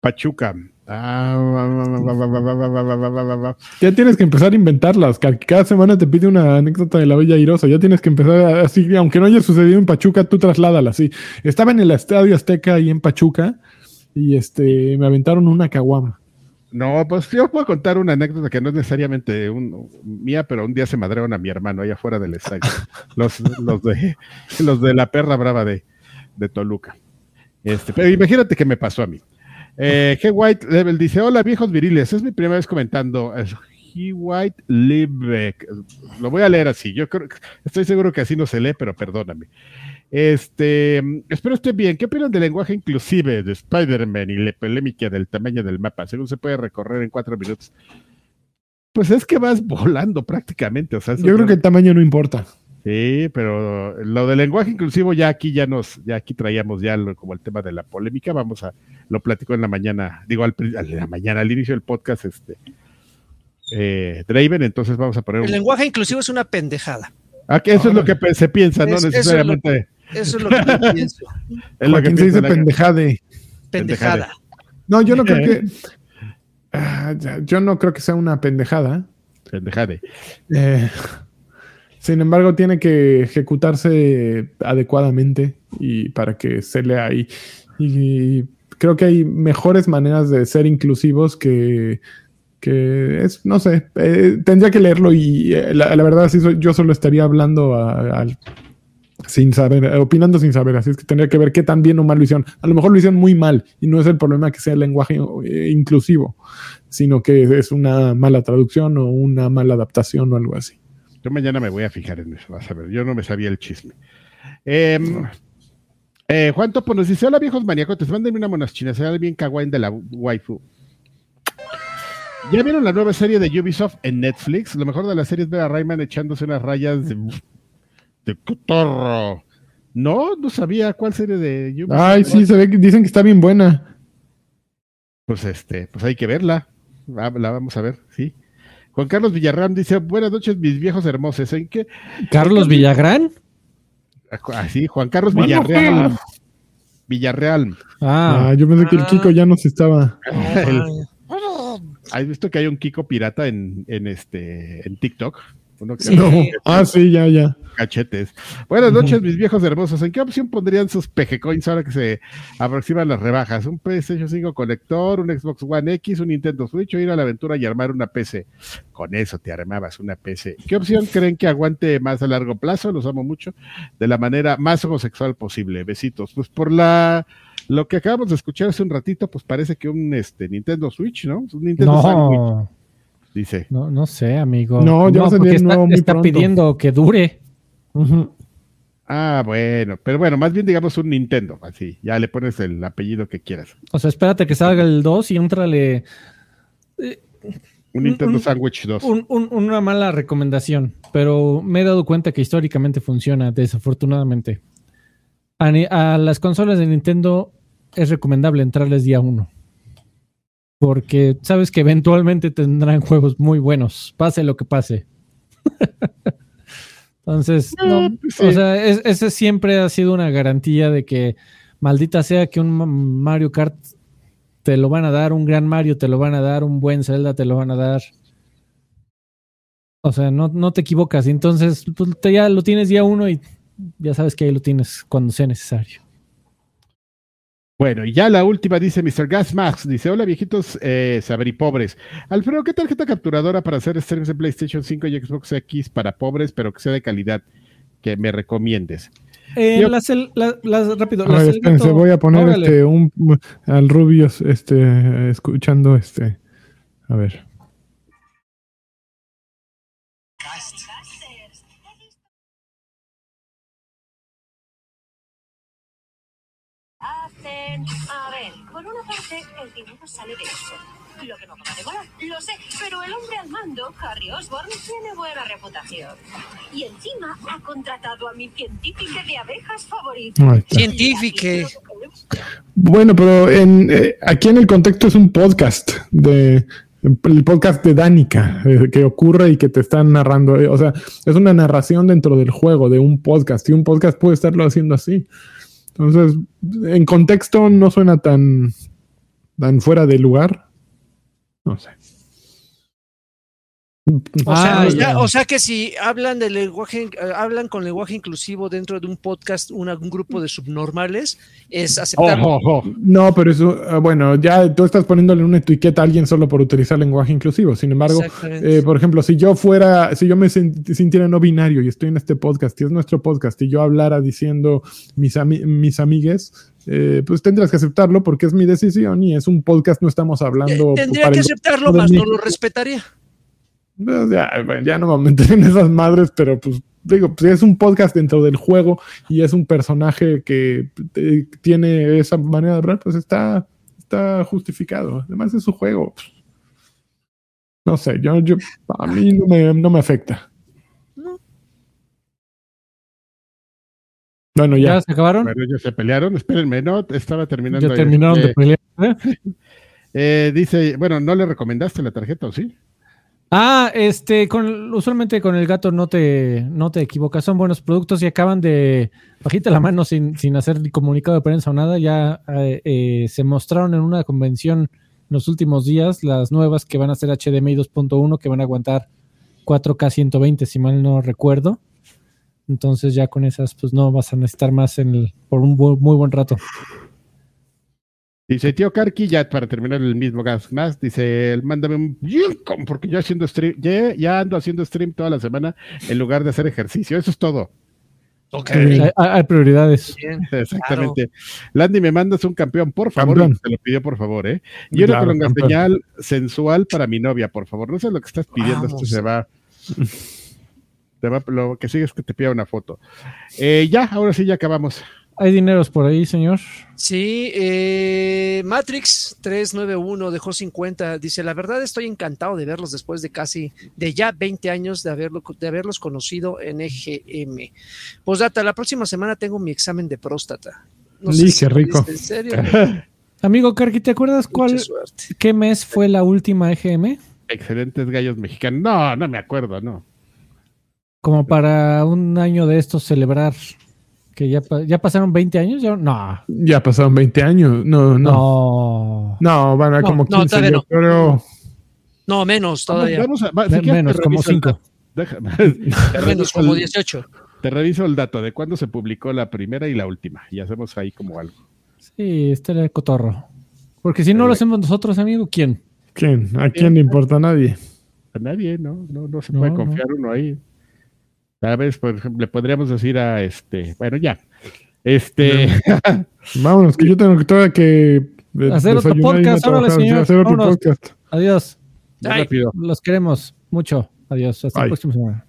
Pachuca. Ah, Ya tienes que empezar a inventarlas. ca- Cada semana te pide una anécdota de la Bella Irosa. Ya tienes que empezar a- así, aunque no haya sucedido en Pachuca, tú trasládala así. Estaba en el Estadio Azteca ahí en Pachuca y este me aventaron una caguama. No, pues yo puedo contar una anécdota que no es necesariamente un- mía, pero un día se madrearon a mi hermano allá afuera del estadio. Los, los, de, los de la perra brava de, de Toluca. Este, pero imagínate que me pasó a mí. Eh, G. White Level dice: Hola viejos viriles, es mi primera vez comentando. Eh, G. White Libeck. Lo voy a leer así. Yo creo, estoy seguro que así no se lee, pero perdóname. Este, espero estén bien. ¿Qué opinan del lenguaje inclusive de Spider-Man y la polémica del tamaño del mapa? Según se puede recorrer en cuatro minutos. Pues es que vas volando prácticamente. O sea, Yo creo que el tamaño no importa. Sí, pero lo del lenguaje inclusivo ya aquí ya nos, ya aquí traíamos ya lo- como el tema de la polémica. Vamos a, lo platico en la mañana, digo al, a la mañana, al inicio del podcast, este, eh, Draven, entonces vamos a poner El un, lenguaje inclusivo es una pendejada. Ah, que eso es lo que se piensa, no Es- eso es lo- necesariamente Eso es lo que yo pienso. es lo que se dice pendejade. Pendejada. No, yo no creo que. Ah, yo no creo que sea una pendejada. pendejade. Eh, sin embargo, tiene que ejecutarse adecuadamente y para que se lea ahí. Y creo que hay mejores maneras de ser inclusivos que, que es, no sé, eh, tendría que leerlo y eh, la, verdad sí, yo solo estaría hablando a- al- sin saber, opinando sin saber, así es que tendría que ver qué tan bien o mal lo hicieron. A lo mejor lo hicieron muy mal y no es el problema que sea el lenguaje eh, inclusivo, sino que es una mala traducción o una mala adaptación o algo así. Yo mañana me voy a fijar en eso, vas a ver. Yo no me sabía el chisme. Em, eh, Juan Topo nos dice: Hola viejos maníacos, mándenme una monaschina, será bien kawaii de la waifu. ¿Ya vieron la nueva serie de Ubisoft en Netflix? Lo mejor de la serie es ver a Rayman echándose unas rayas de, de cotorro. No, no sabía cuál serie de Ubisoft. Ay, sí, se ve que dicen que está bien buena. Pues este, pues hay que verla. Va- La vamos a ver, sí. Juan Carlos Villarram dice: Buenas noches, mis viejos hermosos. ¿En qué? Carlos Villagrán. Así, Juan Carlos Bueno, Villarreal. Villarreal. Ah, Ah, yo pensé que el Ah. Kiko ya nos estaba. El- Ah, ¿Has visto que hay un Kiko pirata en, en este en TikTok? Uno que Sí. No. Ah, sí, ya, ya. cachetes. Buenas noches, mis viejos hermosos. ¿En qué opción pondrían sus PG Coins ahora que se aproximan las rebajas? ¿Un PlayStation 5 conector, un Xbox One X, un Nintendo Switch o ir a la aventura y armar una PC? Con eso te armabas una PC. ¿Qué opción creen que aguante más a largo plazo? Los amo mucho. De la manera más homosexual posible. Besitos. Pues por la lo que acabamos de escuchar hace un ratito, pues parece que un este Nintendo Switch, ¿no? Un Nintendo Sandwich, no, dice. no, no sé, amigo. No, porque el está, muy está pidiendo que dure. Ah, bueno, pero bueno, más bien digamos un Nintendo, así, ya le pones el apellido que quieras. O sea, espérate que salga el 2 y entrale Un Un- Nintendo un- Sandwich 2. un- un- una mala recomendación, pero me he dado cuenta que históricamente funciona, desafortunadamente. A, a las consolas de Nintendo es recomendable entrarles día 1. Porque sabes que eventualmente tendrán juegos muy buenos, pase lo que pase. Entonces, no, pues o sea, es- ese siempre ha sido una garantía de que maldita sea que un Ma- Mario Kart te lo van a dar, un gran Mario te lo van a dar, un buen Zelda te lo van a dar. O sea, no, no te equivocas. Entonces, pues, te- ya lo tienes día uno y ya sabes que ahí lo tienes cuando sea necesario. Bueno, y ya la última dice Mr. Gas Max. Dice: Hola viejitos eh, sabripobres. Alfredo, ¿qué tarjeta capturadora para hacer streams en PlayStation 5 y Xbox X para pobres, pero que sea de calidad que me recomiendes? Eh, Yo- las el- la- las- rápido, las ver, espérense, voy a poner órale. este un al Rubius este escuchando este. A ver. Por una parte, el dinero sale de eso. Lo que no para de volar, lo sé, pero el hombre al mando, Harry Osborn, tiene buena reputación. Y encima ha contratado a mi científico de abejas está. Científique. Bueno, pero en, eh, aquí en el contexto es un podcast de el podcast de Danica eh, que ocurre y que te están narrando. eh, o sea, es una narración dentro del juego de un podcast y un podcast puede estarlo haciendo así. Entonces, en contexto no suena tan tan fuera de lugar. No sé. O sea, Ah, o, sea, ya. o sea que si hablan de lenguaje, eh, hablan con lenguaje inclusivo dentro de un podcast, una- un grupo de subnormales, es aceptable. No, pero eso, ah, bueno, ya tú estás poniéndole una etiqueta a alguien solo por utilizar lenguaje inclusivo. Sin embargo. Eh, por ejemplo, si yo fuera, si yo me sintiera no binario y estoy en este podcast y es nuestro podcast y yo hablara diciendo mis, ami- mis amigues, eh, pues tendrás que aceptarlo porque es mi decisión y es un podcast, no estamos hablando. Eh, Tendría que aceptarlo, más no lo respetaría. Pues ya, bueno, ya no me meter en esas madres, pero pues digo, pues es un podcast dentro del juego y es un personaje que eh, tiene esa manera de hablar, pues está, está justificado. Además es su juego. No sé, yo, yo a mí no me, no me afecta. Bueno, ¿Ya ya. se acabaron? Bueno, ellos se pelearon. Espérenme, no, estaba terminando. Ya terminaron este, de pelear. ¿eh? eh, dice, bueno, ¿no le recomendaste la tarjeta o sí? Ah, este, con, usualmente con el gato no te, no te equivocas, son buenos productos y acaban de, bajita la mano sin, sin hacer ni comunicado de prensa o nada, ya eh, eh, se mostraron en una convención en los últimos días las nuevas que van a ser HDMI 2.1 que van a aguantar 4K 120 si mal no recuerdo. Entonces ya con esas pues no vas a necesitar más en el, por un bu- muy buen rato. Dice, tío Karki, ya para terminar el mismo gas más, dice, él, mándame un porque yo haciendo stream, ya, ya ando haciendo stream toda la semana en lugar de hacer ejercicio. Eso es todo. Ok. Hay, hay prioridades. Bien. Exactamente. Landy, me mandas un campeón, por favor. Campeón. Te lo pidió, por favor, ¿eh? Y una Claro, señal sensual para mi novia, por favor. No sé lo que estás pidiendo, esto se va. Te va, lo que sigue es que te pida una foto. Eh, ya, ahora sí, ya acabamos. Hay dineros por ahí, señor. Sí, eh, Matrix 391 dejó 50. Dice, la verdad estoy encantado de verlos después de casi, de ya 20 años de, haberlo, de haberlos conocido en EGM. Posdata, la próxima semana tengo mi examen de próstata. No Li, si rico. ¿En serio? Amigo Karki, ¿te acuerdas cuál, Mucha suerte. qué mes fue la última EGM? Excelentes gallos mexicanos. No, no me acuerdo, no. Como para un año de estos celebrar que ya, ya pasaron 20 años. Ya, no, Ya pasaron 20 años. No, no. no. No, van a No, como no, 15. todavía yo no. creo. No, menos todavía. Vamos a, va- Me- si quieres, menos, como reviso el 5. dato. Déjame. Te menos como el- 18. Te reviso el dato de cuándo se publicó la primera y la última. Y hacemos ahí como algo. Sí, este era cotorro. Porque si no lo hacemos nosotros, amigo, ¿quién? ¿Quién? ¿A quién le importa a nadie? A nadie, ¿no? No, no se puede no. confiar uno ahí. A ver, por ejemplo, le podríamos decir a este, bueno, ya. Este, Vámonos, que yo tengo que todavía que eh, Hacer otro podcast, órale, señor, hacer otro podcast. Adiós. ya Ay. rápido. Los queremos mucho. Adiós. Hasta la próxima semana.